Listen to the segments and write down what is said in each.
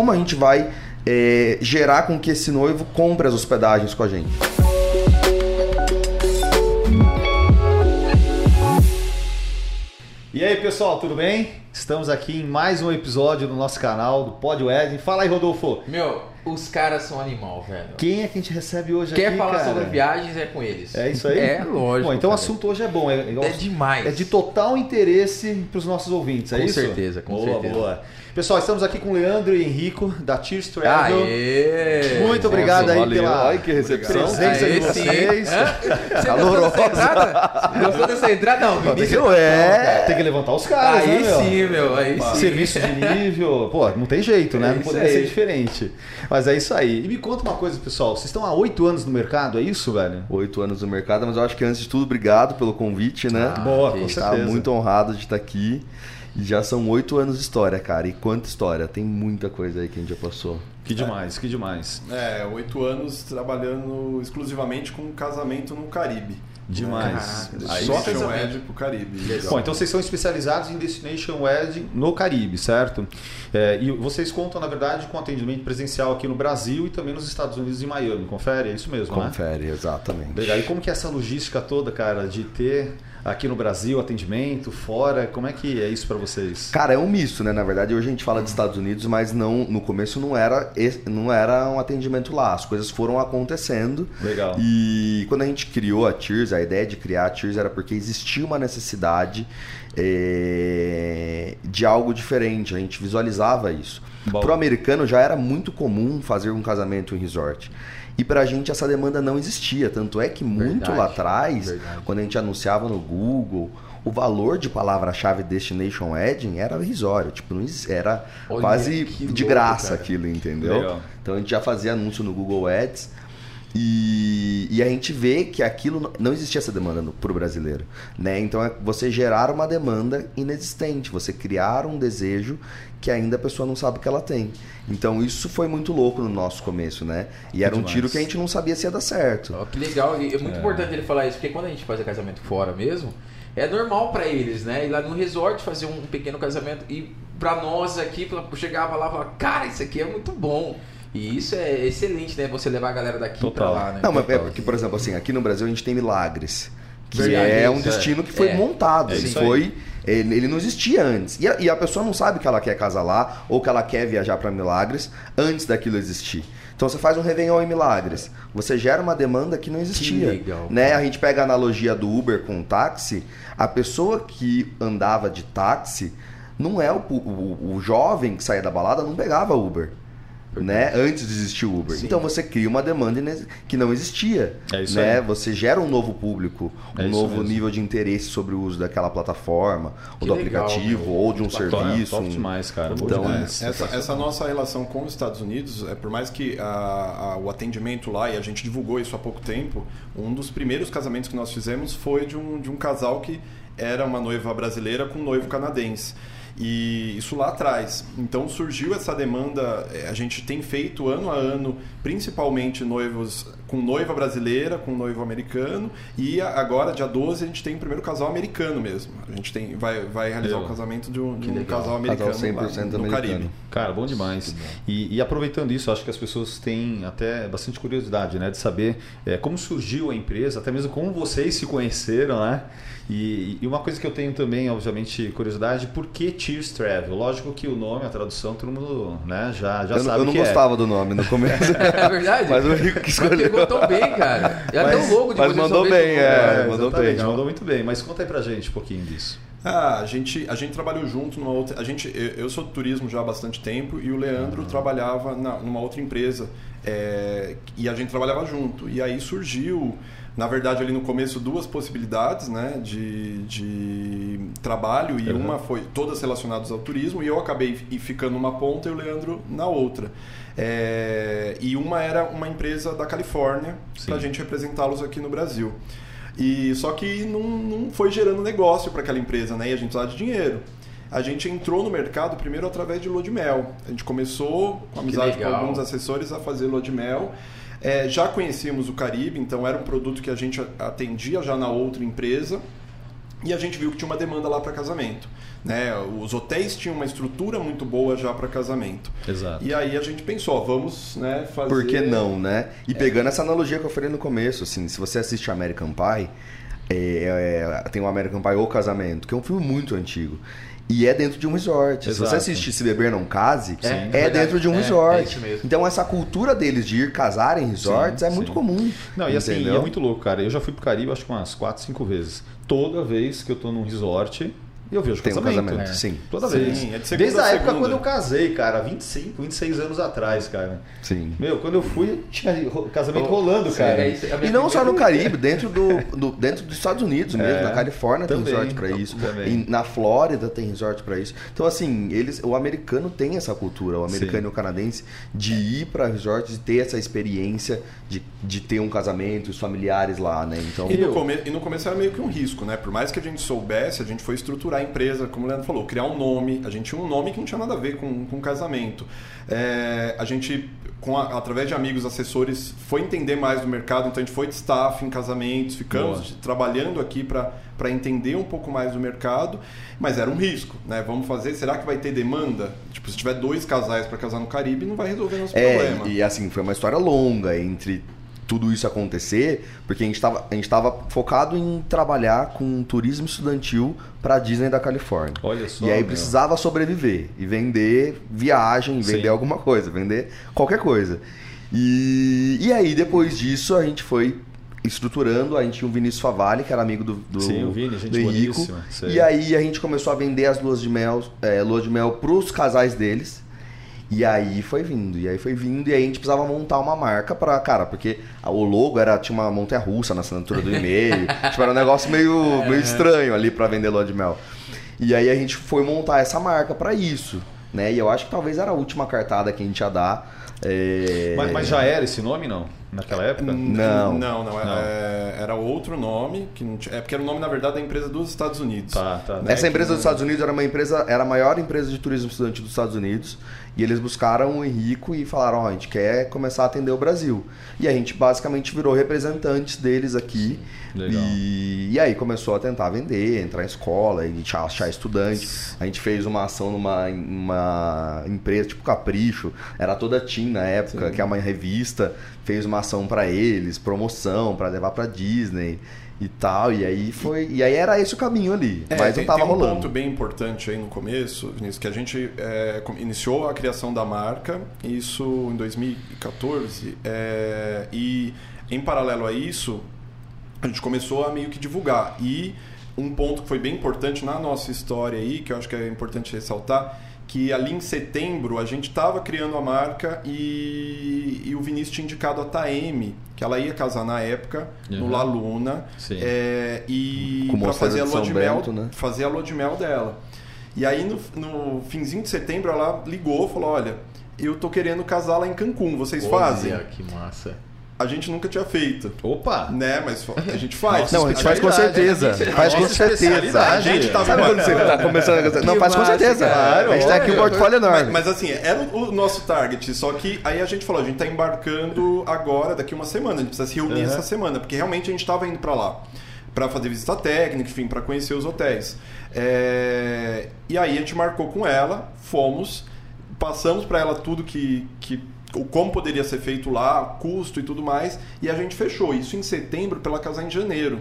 como a gente vai é, gerar com que esse noivo compre as hospedagens com a gente. E aí, pessoal, tudo bem? Estamos aqui em mais um episódio do nosso canal do Pod Wedding. Fala aí, Rodolfo. Meu, os caras são animal, velho. Quem é que a gente recebe hoje Quer aqui, falar cara? sobre viagens é com eles. É isso aí? É, lógico. Bom, então o cara. assunto hoje é bom. É, é, é demais. é de total interesse para os nossos ouvintes, é Com isso? certeza, com boa, certeza. Boa, Pessoal, estamos aqui com o Leandro e Henrico, da Tears Travel. Aê! Muito obrigado aí valeu. pela Ai, que recepção. presença Aê, de vocês. Você Calorosa. gostou dessa entrada? Gostou dessa entrada? Não, no início... é. Tem que levantar os caras, Aí né, meu? sim, meu, aí sim. Serviço de nível, pô, não tem jeito, né? É não poderia aí. ser diferente. Mas é isso aí. E me conta uma coisa, pessoal. Vocês estão há oito anos no mercado, é isso, velho? Oito anos no mercado, mas eu acho que antes de tudo, obrigado pelo convite, né? Ah, Boa, que com. Tá certeza. muito honrado de estar aqui. Já são oito anos de história, cara. E quanta história. Tem muita coisa aí que a gente já passou. Que demais, que demais. É, oito anos trabalhando exclusivamente com casamento no Caribe. Demais. Aí Só. Destination casamento. Edge pro Caribe. Bom, então vocês são especializados em Destination Wedding no Caribe, certo? É, e vocês contam, na verdade, com atendimento presencial aqui no Brasil e também nos Estados Unidos e Miami. Confere? É isso mesmo, né? Confere, exatamente. Legal. E como que é essa logística toda, cara, de ter aqui no Brasil atendimento, fora, como é que é isso pra vocês? Cara, é um misto, né? Na verdade, hoje a gente fala de Estados Unidos, mas não no começo não era, não era um atendimento lá. As coisas foram acontecendo. Legal. E quando a gente criou a Tears, a ideia de criar a Tears era porque existia uma necessidade eh, de algo diferente. A gente visualizava isso. Bom. Pro americano já era muito comum fazer um casamento em resort. E pra gente essa demanda não existia. Tanto é que muito Verdade, lá atrás, verdade. quando a gente anunciava no Google, o valor de palavra-chave Destination Wedding era irrisório. Tipo, era Olha, quase de louco, graça cara. aquilo, entendeu? Legal. Então a gente já fazia anúncio no Google Ads. E, e a gente vê que aquilo não- existia essa demanda para o brasileiro, né? Então é você gerar uma demanda inexistente, você criar um desejo que ainda a pessoa não sabe que ela tem. Então isso foi muito louco no nosso começo, né? E era um tiro que a gente não sabia se ia dar certo. Ó, que legal, e é muito importante ele falar isso, porque quando a gente faz casamento fora mesmo, é normal pra eles, né? Ir lá no resort fazer um pequeno casamento e pra nós aqui, chegava lá e falava, cara, isso aqui é muito bom. E isso é excelente, né? Você levar a galera daqui Total. pra lá, né? Não, mas é porque, por exemplo, assim, aqui no Brasil a gente tem Milagres, que Verdade, é um isso, é. destino que foi É. montado. É aí. foi. Ele, ele não existia antes. E a, e a pessoa não sabe que ela quer casar lá ou que ela quer viajar para Milagres antes daquilo existir. Então você faz um Réveillon em Milagres. Você gera uma demanda que não existia. legal, né? A gente pega a analogia do Uber com o táxi. A pessoa que andava de táxi não é o, o, o jovem que saía da balada, não pegava Uber. Né? Antes de existir o Uber. Sim. Então você cria uma demanda que não existia. É isso né? aí. Você gera um novo público, É um isso novo mesmo. nível de interesse sobre o uso daquela plataforma, Que ou do legal, aplicativo, meu. ou de um Top, serviço. top um- demais, cara. Então, demais. Essa, essa nossa relação com os Estados Unidos, é por mais que a- a- o atendimento lá, e a gente divulgou isso há pouco tempo, um dos primeiros casamentos que nós fizemos foi de um, de um casal que era uma noiva brasileira com um noivo canadense. E isso lá atrás. Então surgiu essa demanda, eh, a gente tem feito ano a ano, principalmente noivos com noiva brasileira, com noivo americano, e agora, dia 12, a gente tem o primeiro casal americano mesmo. A gente tem, vai, vai realizar Eu. o casamento de um, de um casal americano Casal 100% lá no americano. Caribe. Cara, bom demais. E, e aproveitando isso, acho que as pessoas têm até bastante curiosidade, né? De saber é, como surgiu a empresa, até mesmo como vocês se conheceram, né? E, e uma coisa que eu tenho também, obviamente, curiosidade, por que Tears Travel? Lógico que o nome, a tradução, todo mundo né, já, já eu, não- sabe eu não que é. gostava do nome no começo. É verdade? Mas o Rico que Mas escolheu. pegou tão bem, cara. E até Mas- o logo de mas mandou bem, é. É, mandou bem. mandou muito bem. Mas conta aí pra gente um pouquinho disso. Ah, a gente, a gente trabalhou junto numa outra. A gente, eu, sou do turismo já há bastante tempo e o Leandro trabalhava na, numa outra empresa é, e a gente trabalhava junto. E aí surgiu, na verdade, ali no começo, duas possibilidades né, de, de trabalho e Uhum. uma foi todas relacionadas ao turismo e eu acabei fi- ficando numa ponta e o Leandro na outra. É, e uma era uma empresa da Califórnia para a gente representá-los aqui no Brasil. E só que não, não foi gerando negócio para aquela empresa, né? E a gente precisava de dinheiro. A gente entrou no mercado primeiro através de lua de mel. A gente começou com amizade com alguns assessores a fazer lua de mel. É, já conhecíamos o Caribe, então era um produto que a gente atendia já na outra empresa. E a gente viu que tinha uma demanda lá para casamento. Né? Os hotéis tinham uma estrutura muito boa já para casamento. Exato. E aí a gente pensou, ó, vamos né, fazer. Por que não, né? E pegando essa analogia que eu falei no começo, assim, se você assiste American Pie, é, é, tem o American Pie ou Casamento, que é um filme muito antigo. E é dentro de um resort. Se Exato. você assistir Se Beber Não Case, É, é, é verdade. dentro de um É, resort. é isso mesmo. Então essa cultura deles de ir casar em resorts Sim, é muito sim. comum. Não, e assim, é muito louco, cara. Eu já fui pro Caribe acho que umas 4, 5 vezes. Toda vez que eu tô num resort, eu vejo Tem um casamento. casamento, É. sim. Toda Sim, vez. é de Desde a época segunda. quando eu casei, cara, 25, 26 anos atrás, cara. Sim. Meu, quando eu fui, tinha casamento Oh, rolando, cara. é isso, minha E não só no Caribe, dentro, do, do- dentro dos Estados Unidos mesmo, É, na Califórnia tem também, resort pra isso, também. E na Flórida tem resort pra isso. Então assim, eles, o americano tem essa cultura, o americano Sim. e o canadense de ir pra resorts e ter essa experiência de, de ter um casamento, os familiares lá, né? Então E no, Eu- come... e no começo era meio que um risco, né? Por mais que a gente soubesse, a gente foi estruturar a empresa, como o Leandro falou, criar um nome. A gente tinha um nome que não tinha nada a ver com, com casamento. É, a gente, com a- através de amigos assessores, foi entender mais do mercado, então a gente foi de staff em casamentos, ficamos trabalhando aqui para entender um pouco mais do mercado, mas era um risco, né? Vamos fazer, será que vai ter demanda? Tipo, se tiver dois casais para casar no Caribe, não vai resolver nosso É, problema. e assim, foi uma história longa entre tudo isso acontecer, porque a gente estava focado em trabalhar com turismo estudantil para Disney da Califórnia. Olha só. e aí meu. precisava sobreviver e vender viagem, vender Sim. alguma coisa, vender qualquer coisa. E, e aí depois disso a gente foi estruturando, a gente tinha o Vinícius Favalli, que era amigo do, do, Sim, o Vini, gente do Henrico. E aí a gente começou a vender as luas de mel, é, lua de mel pros casais deles. E aí foi vindo, e aí foi vindo, e aí a gente precisava montar uma marca pra, cara, porque o logo era, tinha uma montanha russa na assinatura do e-mail, tipo, era um negócio meio, meio estranho ali pra vender lua de mel. E aí a gente foi montar essa marca pra isso, né? E eu acho que talvez era a última cartada que a gente ia dar. é, Mas, mas já era esse nome, não? Naquela época? Não. Não, não. é- Não. é- era outro nome. Que não tinha- é porque era o nome, na verdade, da empresa dos Estados Unidos. Tá, tá. Né? Essa empresa dos Estados Unidos era uma empresa, era a maior empresa de turismo estudante dos Estados Unidos. E eles buscaram o Henrico e falaram: Ó, a gente quer começar a atender o Brasil. E a gente basicamente virou representantes deles aqui. Legal. E, e aí começou a tentar vender, entrar em escola, a gente achar estudante. A gente fez uma ação numa uma empresa tipo Capricho, era toda Team na época, que é uma revista, fez uma ação pra eles, promoção pra levar pra Disney e tal. E aí foi, e aí era esse o caminho ali, É, mas tem, não tava tem um rolando. ponto bem importante aí no começo, Vinícius, que a gente é, iniciou a criação da marca, isso em 2014, é, e em paralelo a isso, a gente começou a meio que divulgar. E um ponto que foi bem importante na nossa história aí, que eu acho que é importante ressaltar, que ali em setembro a gente estava criando a marca e, e o Vinícius tinha indicado a Taeme, que ela ia casar na época, no Uhum. La Luna, é, e para fazer a lua de mel, Bento, né? fazer a lua de mel dela. E aí no, no finzinho de setembro ela ligou, falou: "Olha, eu tô querendo casar lá em Cancún, vocês fazem?" Olha, que massa. A gente nunca tinha feito, Opa! né? Mas a gente faz. Não, a gente faz com certeza. Faz com certeza. A gente tava Sabe quando você tá começando a Não, faz com certeza. cara. a gente tá aqui um portfólio enorme. Mas, mas assim, era o, o nosso target, só que aí a gente falou, a gente tá embarcando agora, daqui uma semana, a gente precisa se reunir Uhum. essa semana, porque realmente a gente tava indo para lá. para fazer visita técnica, enfim, para conhecer os hotéis. É, E aí a gente marcou com ela, fomos, passamos para ela tudo que, que o como poderia ser feito lá, custo e tudo mais, e a gente fechou isso em setembro para ela casar em janeiro.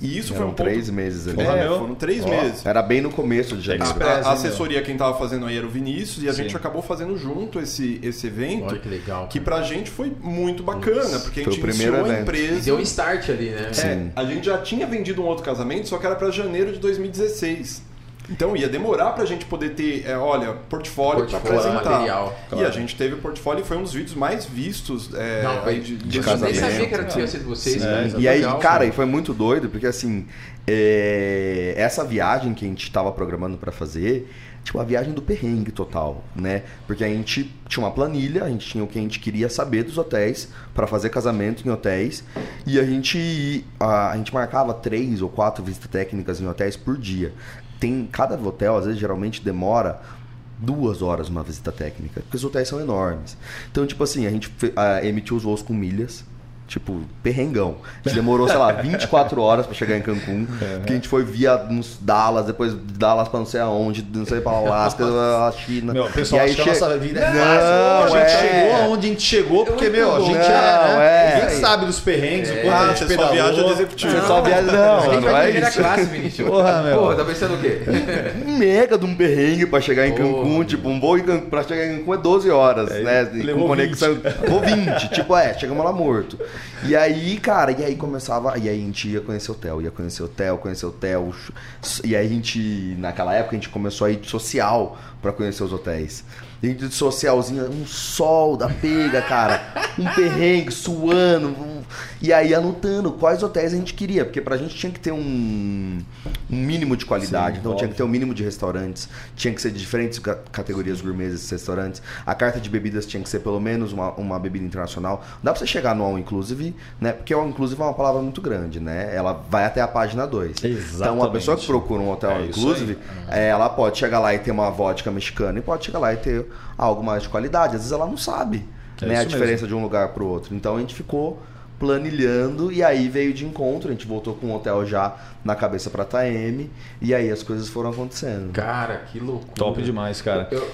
E isso foi Eram um ponto... três meses ali. É, meu. foram três Ó. meses. Era bem no começo de janeiro. A, hein, a assessoria quem tava fazendo aí era o Vinícius e a Sim. gente acabou fazendo junto esse, esse evento. Olha que legal. Que cara. pra gente foi muito bacana, porque a Foi gente primeiro iniciou a evento. E empresa. deu um start ali, né? É, Sim. a gente já tinha vendido um outro casamento, só que era pra janeiro de 2016. Então ia demorar pra gente poder ter, é, olha, portfólio, pra Portfólio, apresentar. material. E a gente teve o portfólio e foi um dos vídeos mais vistos é, Não, aí foi de, de de eu nem casamento. sabia que era tinha sido vocês. Né? E aí, Legal, cara, e foi muito doido, porque assim, é, essa viagem que a gente tava programando pra fazer, tipo, a viagem do perrengue total, né? Porque a gente tinha uma planilha, a gente tinha o que a gente queria saber dos hotéis pra fazer casamento em hotéis, e a gente, a, a gente marcava três ou quatro visitas técnicas em hotéis por dia. Tem cada hotel, às vezes, geralmente demora duas horas uma visita técnica, porque os hotéis são enormes. Então, tipo assim, a gente emitiu os voos com milhas, Tipo, perrengão. A gente demorou, sei lá, 24 horas pra chegar em Cancún. Que a gente foi via nos Dallas, depois Dallas pra não sei aonde, não sei pra Alasca, a China. Meu, o pessoal e aí acha que a che- nossa vida é Não, fácil. a gente é. chegou aonde a gente chegou, porque, meu, a gente Não, é, né? é. Ninguém sabe dos perrengues, o quanto a Ah, gente você só pedalou. viaja de executivo. Você só viaja. Não, não vai é isso. classe, Vinícius. Porra, meu. Porra, tá pensando o quê? um mega de um perrengue pra chegar em. Cancún. Tipo, um voo pra chegar em Cancún é 12 horas, É, né? ele Com conexão. Ou 20. tipo, é, chegamos lá morto. E aí, cara, e aí começava. E aí a gente ia conhecer hotel, ia conhecer hotel, conhecer hotel. E aí a gente, naquela época, a gente começou a ir de social pra conhecer os hotéis. Gente de socialzinho, um sol da pega, cara. Um perrengue, suando. um- E aí anotando quais hotéis a gente queria. Porque pra gente tinha que ter um, um mínimo de qualidade. Sim, então tinha óbvio. que ter um mínimo de restaurantes. Tinha que ser de diferentes ca- categorias gourmets esses restaurantes. A carta de bebidas tinha que ser pelo menos uma, uma bebida internacional. Dá pra você chegar no All Inclusive, né? Porque All Inclusive é uma palavra muito grande, né? Ela vai até a página 2. Então uma Exatamente. pessoa que procura um hotel É All Inclusive, é, ela pode chegar lá e ter uma vodka mexicana e pode chegar lá e ter algo mais de qualidade. Às vezes ela não sabe É né, a diferença de um lugar pro outro. Então a gente ficou planilhando e aí veio de encontro. A gente voltou com um hotel já na cabeça pra Taeme e aí as coisas foram acontecendo. Cara, que loucura. Top demais, cara. Eu-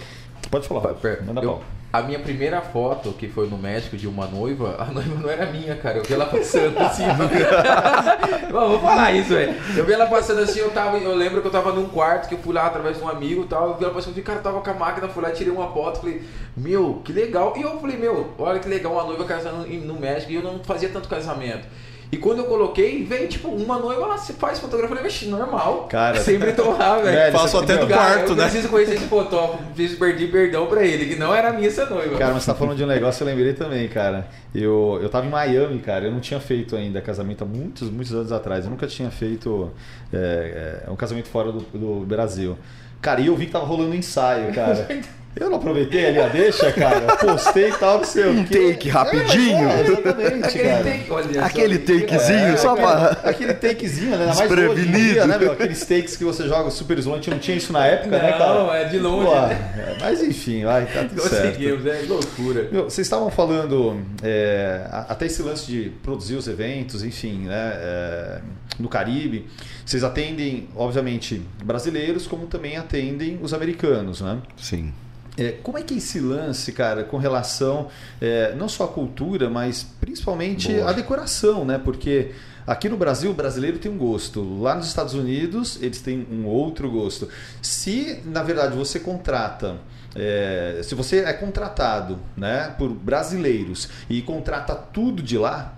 Pode falar, Pera, manda eu- pau. A minha primeira foto, que foi no México de uma noiva, a noiva não era minha, cara. Eu vi ela passando assim. Bom, vou falar isso, velho. Eu vi ela passando assim, eu tava. Eu lembro que eu tava num quarto que eu fui lá através de um amigo e tal. Eu vi ela passando, cara, eu tava com a máquina, fui lá, tirei uma foto, falei, meu, que legal. E eu falei, meu, olha que legal, uma noiva casando no México e eu não fazia tanto casamento. E quando eu coloquei, veio tipo uma noiva, ela se faz fotografia. Eu falei, "Vixe, normal. Cara, sempre tô lá, velho. Faço até meu, do Cara, quarto, eu né? preciso conhecer esse fotógrafo, preciso pedir perdão pra ele, que não era minha essa noiva. Cara, mas você tá falando de um negócio, eu lembrei também, cara. Eu, eu tava em Miami, cara, eu não tinha feito ainda casamento há muitos, muitos anos atrás. Eu nunca tinha feito é, é, um casamento fora do, do Brasil. Cara, e eu vi que tava rolando um ensaio, cara. Eu não aproveitei ali a deixa, cara. Postei e tal, não sei o Um take rapidinho. É, exatamente, Aquele cara. take, olha só. Aquele takezinho É, só aquele, pra. aquele takezinho, né? Mais hoje Desprevenido. dia, né, meu? Aqueles takes que você joga super a gente não tinha isso na época, né, cara? Não, é de longe. Pô, é, mas enfim, vai, tá tudo certo. Conseguimos, é loucura. Meu, vocês estavam falando é, até esse lance de produzir os eventos, enfim, né, é, no Caribe. Vocês atendem, obviamente, brasileiros, como também atendem os americanos, né? Sim. É, como é que é esse lance, cara, com relação é, não só à cultura, mas principalmente Boa. à decoração, né? Porque aqui no Brasil o brasileiro tem um gosto, lá nos Estados Unidos eles têm um outro gosto. Se na verdade você contrata é, se você é contratado né, por brasileiros e contrata tudo de lá,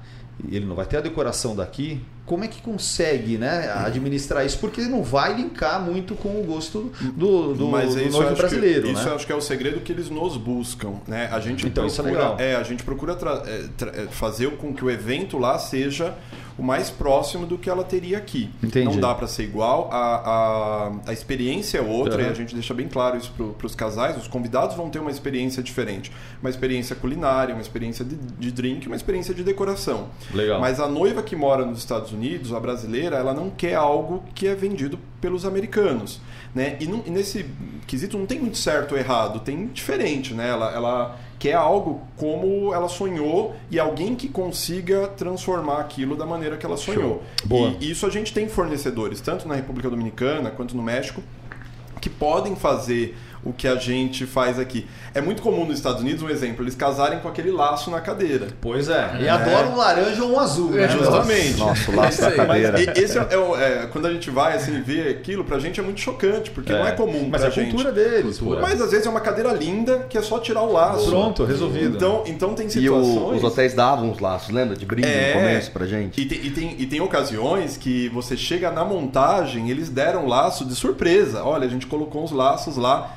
ele não vai ter a decoração daqui. Como é que consegue né, administrar isso? Porque não vai linkar muito com o gosto do, do, Mas do isso noivo brasileiro. Que, isso né? eu acho que é o segredo que eles nos buscam, né? A gente Então, isso é procura, legal. a gente procura tra- é, tra- é, fazer com que o evento lá seja o mais próximo do que ela teria aqui. Entendi. Não dá para ser igual, a, a, a experiência é outra Uhum. e a gente deixa bem claro isso para os casais. Os convidados vão ter uma experiência diferente, uma experiência culinária, uma experiência de, de drink, uma experiência de decoração. Legal. Mas a noiva que mora nos Estados Unidos, a brasileira, ela não quer algo que é vendido pelos americanos. Né? E, não- e nesse quesito não tem muito certo ou errado, tem diferente. Né? Ela, ela quer algo como ela sonhou e alguém que consiga transformar aquilo da maneira que ela sonhou. E isso a gente tem fornecedores, tanto na República Dominicana quanto no México, que podem fazer o que a gente faz aqui. É muito comum nos Estados Unidos, um exemplo, eles casarem com aquele laço na cadeira. Pois é. E adoram um laranja ou um azul, né? É, Justamente. Nossa, o laço da. Mas cadeira. e- esse é, é o- é, quando a gente vai assim ver aquilo, pra gente é muito chocante, porque não é comum Mas pra é a gente. cultura deles. Cultura. Mas às vezes é uma cadeira linda que é só tirar o laço. Pronto, resolvido. Então, então tem E o- situações. os hotéis davam uns laços, lembra? De brinde É. no começo pra gente. E tem, e, tem, e tem ocasiões que você chega na montagem, eles deram laço de surpresa. Olha, a gente colocou uns laços lá.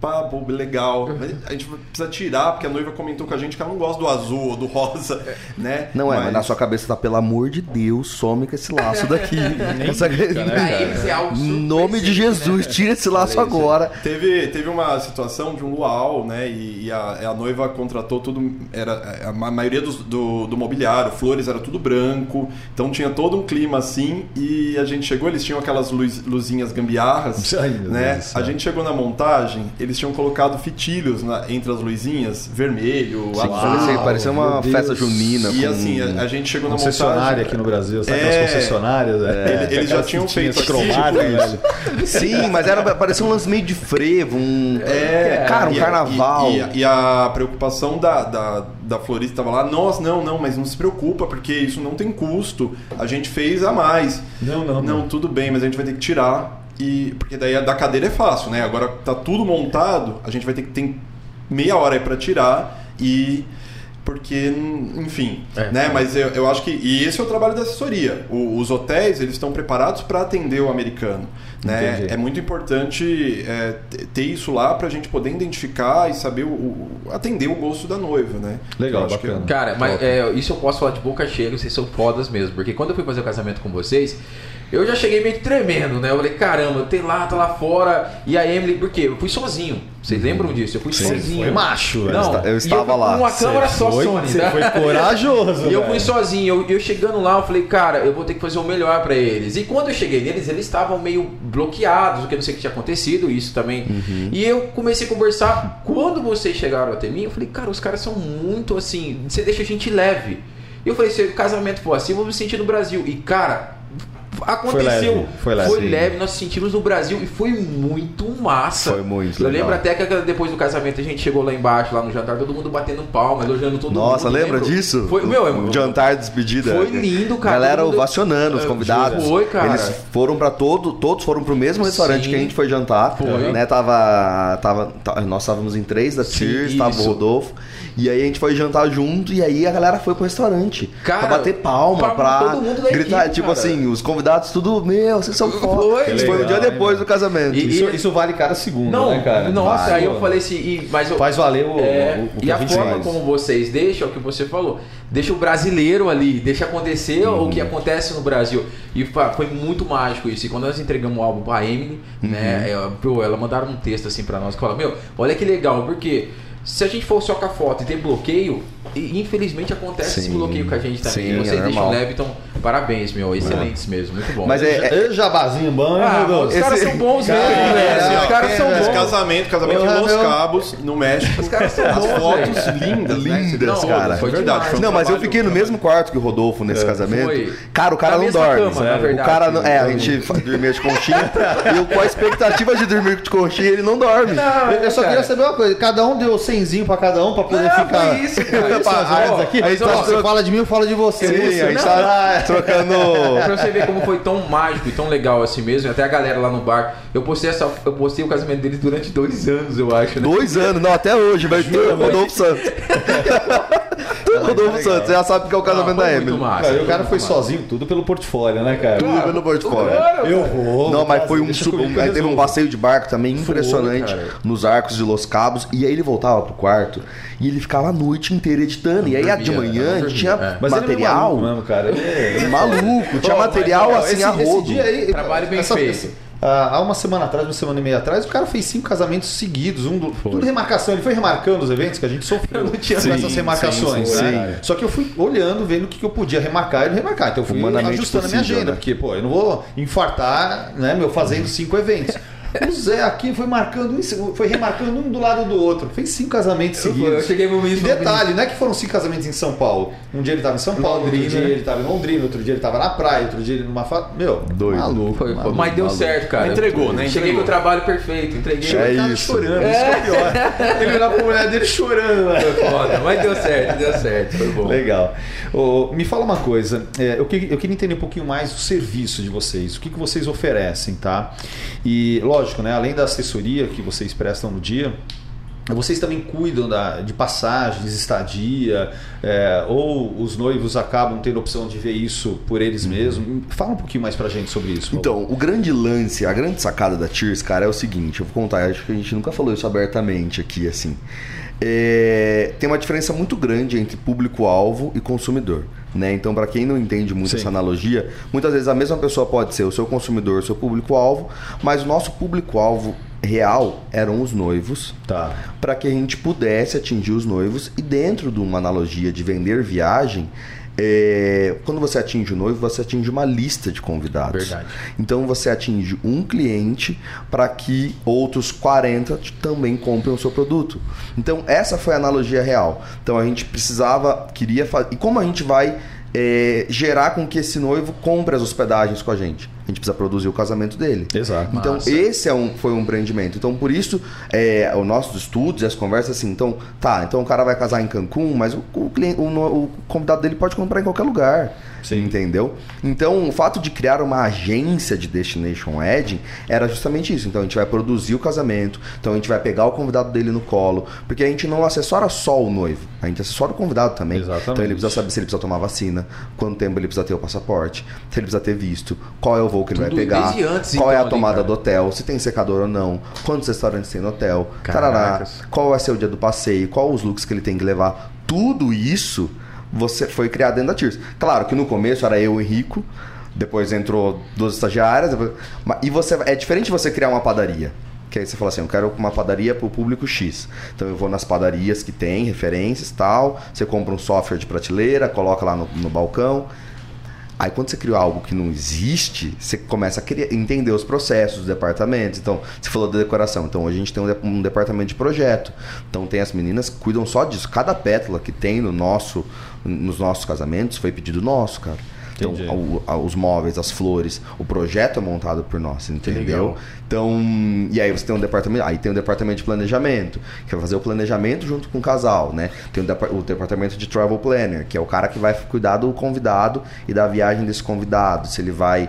Pá, pô, legal. A gente precisa tirar, porque a noiva comentou com a gente que ela não gosta do azul ou do rosa, né? Não é, mas na sua cabeça tá, pelo amor de Deus, some com esse laço daqui. Essa- brinca, né, é nome de Jesus, né? tira esse laço agora. Teve, teve uma situação de um luau, né? E, e a, a noiva contratou tudo. Era, a ma- maioria dos- do, do mobiliário, flores, era tudo branco. Então tinha todo um clima assim. E a gente chegou, eles tinham aquelas luz, luzinhas gambiarras. Ai, né? Deus do. A gente chegou na montagem, eles eles tinham colocado fitilhos na- entre as luzinhas, vermelho, Sim, azul. parecia, uma festa junina. E com- assim, a, a gente chegou na Concessionária montagem... aqui no Brasil, sabe É. aquelas concessionárias? né? Ele- eles já tinham feito aqui, cromadas, tipo. Sim, mas era, parecia um lance meio de frevo, um. É, cara, um e- carnaval. E, e- e a preocupação da, da, da florista estava lá, nós, não, não, mas não se preocupa, porque isso não tem custo. A gente fez a mais. Não, não, Não, não. tudo bem, mas a gente vai ter que tirar. E, porque daí a da cadeira é fácil, né? Agora tá tudo montado, a gente vai ter que ter meia hora aí para tirar e. Porque, enfim, É. né? Mas eu, eu acho que. E esse é o trabalho da assessoria. O- os hotéis, eles estão preparados para atender o americano. Né? Entendi. É muito importante é, ter isso lá para a gente poder identificar e saber o, o- atender o gosto da noiva, né? Legal, Eu acho que é- bacana. Cara, mas é, isso eu posso falar de boca cheia, vocês são fodas mesmo. Porque quando eu fui fazer o casamento com vocês, eu já cheguei meio que tremendo, né? Eu falei, caramba, tem lá, tá lá fora. E a Emily, por quê? Eu fui sozinho. Vocês lembram disso? Eu fui sozinho. Foi macho. Não, Eu estava fui lá. Com uma câmera só foi, Sony, Você tá? foi corajoso, E eu fui sozinho, eu, eu chegando lá, eu falei, cara, eu vou ter que fazer o melhor pra eles. E quando eu cheguei neles, eles estavam meio bloqueados, porque eu não sei o que tinha acontecido, isso também. E eu comecei a conversar. Quando vocês chegaram até mim, eu falei, cara, os caras são muito assim, você deixa a gente leve. E eu falei, se o casamento for assim, eu vou me sentir no Brasil. E, cara, aconteceu. leve, foi leve. Foi leve, nós sentimos no Brasil e foi muito massa. Foi muito Eu legal. lembro até que depois do casamento a gente chegou lá embaixo, lá no jantar, todo mundo batendo palma, elogiando todo mundo. Nossa, lembra lembro? disso? Foi, meu, o jantar de despedida. Foi lindo, cara. Galera mundo- ovacionando os Eu convidados. Foi, cara. Eles foram pra todo, todos foram pro mesmo restaurante Sim. que a gente foi jantar. Foi. Né, tava, tava, nós estávamos em três da Cheers, tava o. Rodolfo. E aí a gente foi jantar junto e aí a galera foi pro restaurante. Cara, pra bater palma, pra todo mundo da gritar. equipe, tipo cara. assim, os convidados tudo, meu, vocês são foda. Foi. Foi um dia depois mano? do casamento. E- Isso, isso vale cada segundo, Não, né, cara? nossa, Vale. aí eu falei assim, e- mas eu, Faz valer o, É, o, o que e a gente forma faz. como vocês deixam, é o que você falou, deixa o brasileiro ali, deixa acontecer o Uhum. que acontece no Brasil. E foi muito mágico isso. E quando nós entregamos o álbum pra Emily, Uhum. né, é, pô, ela mandaram um texto assim pra nós que fala: Meu, olha que legal, porque se a gente for só com a foto e ter bloqueio, e- infelizmente acontece esse bloqueio com a gente também. Sim, vocês é deixam normal. leve, então parabéns, meu, excelentes mesmo, muito bom. Mas é, é- É jabazinho bom, né, Ah, Rodolfo? os caras Esse- são bons Cara, mesmo, é, velho. assim, Os caras são Esse bons. casamento, casamento Meu, em Los meu- Cabos, no México. Os caras são As bons, fotos velho. lindas, né? Lindas, Não, cara. foi verdade. demais. foi um Não, mas eu fiquei no mesmo quarto que o Rodolfo nesse casamento. Foi. Cara, o cara Na não dorme. cama, na o verdade. cara não, é, a gente fa- dormia de conchinha e eu, com a expectativa de dormir de conchinha, ele não dorme. Eu, só cara. queria saber uma coisa. Cada um deu 100zinho pra cada um pra poder ficar. isso, cara. Aqui. a gente Ó, tá você tro- fala de mim, eu falo de você. Sim, Isso, a gente não. tá trocando. pra você ver como foi tão mágico e tão legal assim mesmo, até a galera lá no bar. Eu postei, essa, eu postei o casamento deles durante dois anos, eu acho, né? Dois anos, não, até hoje, vai ter o Rodolfo Santos. Rodolfo Santos, você já sabe que é o casamento da Emily. Cara, o foi cara foi massa. sozinho, tudo pelo portfólio, né, cara? Tudo pelo portfólio. Eu vou. Não, mas foi um Aí teve um passeio de barco também impressionante nos arcos de Los Cabos. E aí ele voltava pro quarto e ele ficava a noite inteira editando. E aí de dormia, manhã não a gente tinha é. Mas ele é material. maluco mesmo, cara. Ele é- Maluco, tinha Pô, material mas, assim esse, a esse rodo. dia aí, Trabalho bem feito. ah, há uma semana atrás, uma semana e meia atrás, o cara fez cinco casamentos seguidos, um do, tudo remarcação. Ele foi remarcando os eventos que a gente sofreu Eu não tinha- com Sim, essas remarcações. sim, né? Só que eu fui olhando, vendo o que eu podia remarcar e não remarcar. Então eu fui ajustando a minha possível, agenda, né? porque pô, eu não vou infartar, né, meu, fazendo cinco eventos. O Zé aqui foi marcando, um foi remarcando um do lado do outro. Fez cinco casamentos Eu, seguidos. eu cheguei no E mesmo. detalhe, não é que foram cinco casamentos em São Paulo. Um dia ele estava em São Paulo, Londrina, outro dia né? ele estava em Londrina, outro dia ele estava na praia, outro dia ele numa fa... Meu, Doido. maluco. Foi, maluco, Mas deu maluco. certo, cara. Entregou, né? Cheguei com o trabalho perfeito, entreguei. Chegou É o cara isso. chorando, isso que é pior. Ele olhava pra mulher dele chorando, né? Foi foda, mas deu certo, deu certo, foi bom. Legal. Ô, me fala uma coisa, é, eu, que- eu queria entender um pouquinho mais do serviço de vocês, o que, que vocês oferecem, tá? E, lógico, né, além da assessoria que vocês prestam no dia, vocês também cuidam da, de passagens, estadia, é, ou os noivos acabam tendo a opção de ver isso por eles mesmos? Fala um pouquinho mais pra gente sobre isso. Então, o grande lance, a grande sacada da Cheers, cara, é o seguinte, eu vou contar, acho que a gente nunca falou isso abertamente aqui, assim. É, tem uma diferença muito grande entre público-alvo e consumidor. Né? Então, para quem não entende muito Sim. essa analogia, muitas vezes a mesma pessoa pode ser o seu consumidor, o seu público-alvo, mas o nosso público-alvo real eram os noivos, Tá. para que a gente pudesse atingir os noivos e dentro de uma analogia de vender viagem é, quando você atinge o noivo, você atinge uma lista de convidados. Verdade. Então você atinge um cliente para que outros 40 também comprem o seu produto. Então essa foi a analogia real. Então a gente precisava, queria fazer. E como a gente vai é, gerar com que esse noivo compre as hospedagens com a gente? A gente precisa produzir o casamento dele. Exato. Então, Massa. esse é um, foi um empreendimento. Então, por isso, é, os nossos estudos as conversas assim, então, tá, então o cara vai casar em Cancún, mas o, o cliente, o, o convidado dele pode comprar em qualquer lugar. Sim. Entendeu? Então, o fato de criar uma agência de Destination Wedding era justamente isso. Então, a gente vai produzir o casamento, então a gente vai pegar o convidado dele no colo, porque a gente não assessora só o noivo, a gente assessora o convidado também. Exatamente. Então, ele precisa saber se ele precisa tomar vacina, quanto tempo ele precisa ter o passaporte, se ele precisa ter visto, qual é o voo que ele Tudo vai pegar, antes, qual é então, a ali, tomada cara. do hotel, se tem secador ou não, quantos restaurantes tem no hotel, tarará, qual vai ser o dia do passeio, qual os looks que ele tem que levar. Tudo isso você foi criado dentro da Tears. Claro que no começo era eu e Rico, depois entrou duas estagiárias, depois- e você é diferente você criar uma padaria. Que aí você fala assim, eu quero uma padaria para o público X. Então eu vou nas padarias que tem referências tal. Você compra um software de prateleira, coloca lá no, no balcão. Aí quando você cria algo que não existe, você começa a criar- entender os processos, os departamentos. Então, você falou da decoração. Então, hoje a gente tem um, um departamento de projeto. Então, tem as meninas que cuidam só disso. Cada pétala que tem no nosso, nos nossos casamentos foi pedido nosso, cara. Então, o- a- os móveis, as flores, o projeto é montado por nós, entendeu? Então, e aí você tem um departamento, aí tem um departamento de planejamento, que vai fazer o planejamento junto com o casal, né? Tem o, o departamento de travel planner, que é o cara que vai cuidar do convidado e da viagem desse convidado, se ele vai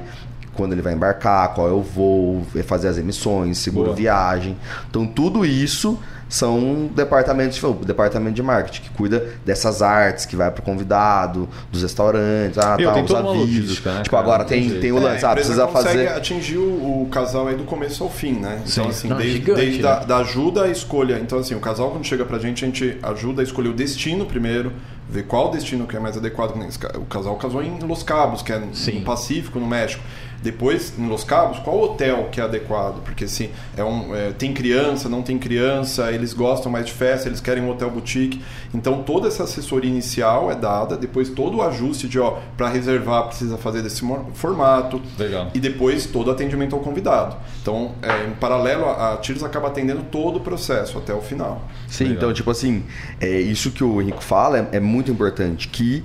quando ele vai embarcar, qual é o voo, vai fazer as emissões, seguro Boa. viagem. Então, tudo isso são departamentos, o departamento de marketing que cuida dessas artes, que vai pro convidado, dos restaurantes, ah, Meu, tá, tem os avisos. né, tipo, cara? agora tem tem, o É, lance, a ah, precisa consegue fazer atingir o, o casal aí do começo ao fim, né? Sim. Então, assim, Não, desde, gigante, desde né? da, da ajuda à escolha. Então, assim, o casal, quando chega pra gente, a gente ajuda a escolher o destino primeiro, ver qual destino que é mais adequado. O casal casou em Los Cabos, que é Sim. no Pacífico, no México. Depois, em Los Cabos, qual hotel que é adequado? Porque se é um, é, tem criança, não tem criança, eles gostam mais de festa, eles querem um hotel boutique. Então toda essa assessoria inicial é dada, depois todo o ajuste de ó, para reservar precisa fazer desse formato. Legal. E depois todo o atendimento ao convidado. Então, é, em paralelo, a, a Tiros acaba atendendo todo o processo até o final. Sim, Legal. então, tipo assim, é, isso que o Henrico fala é, é muito importante, que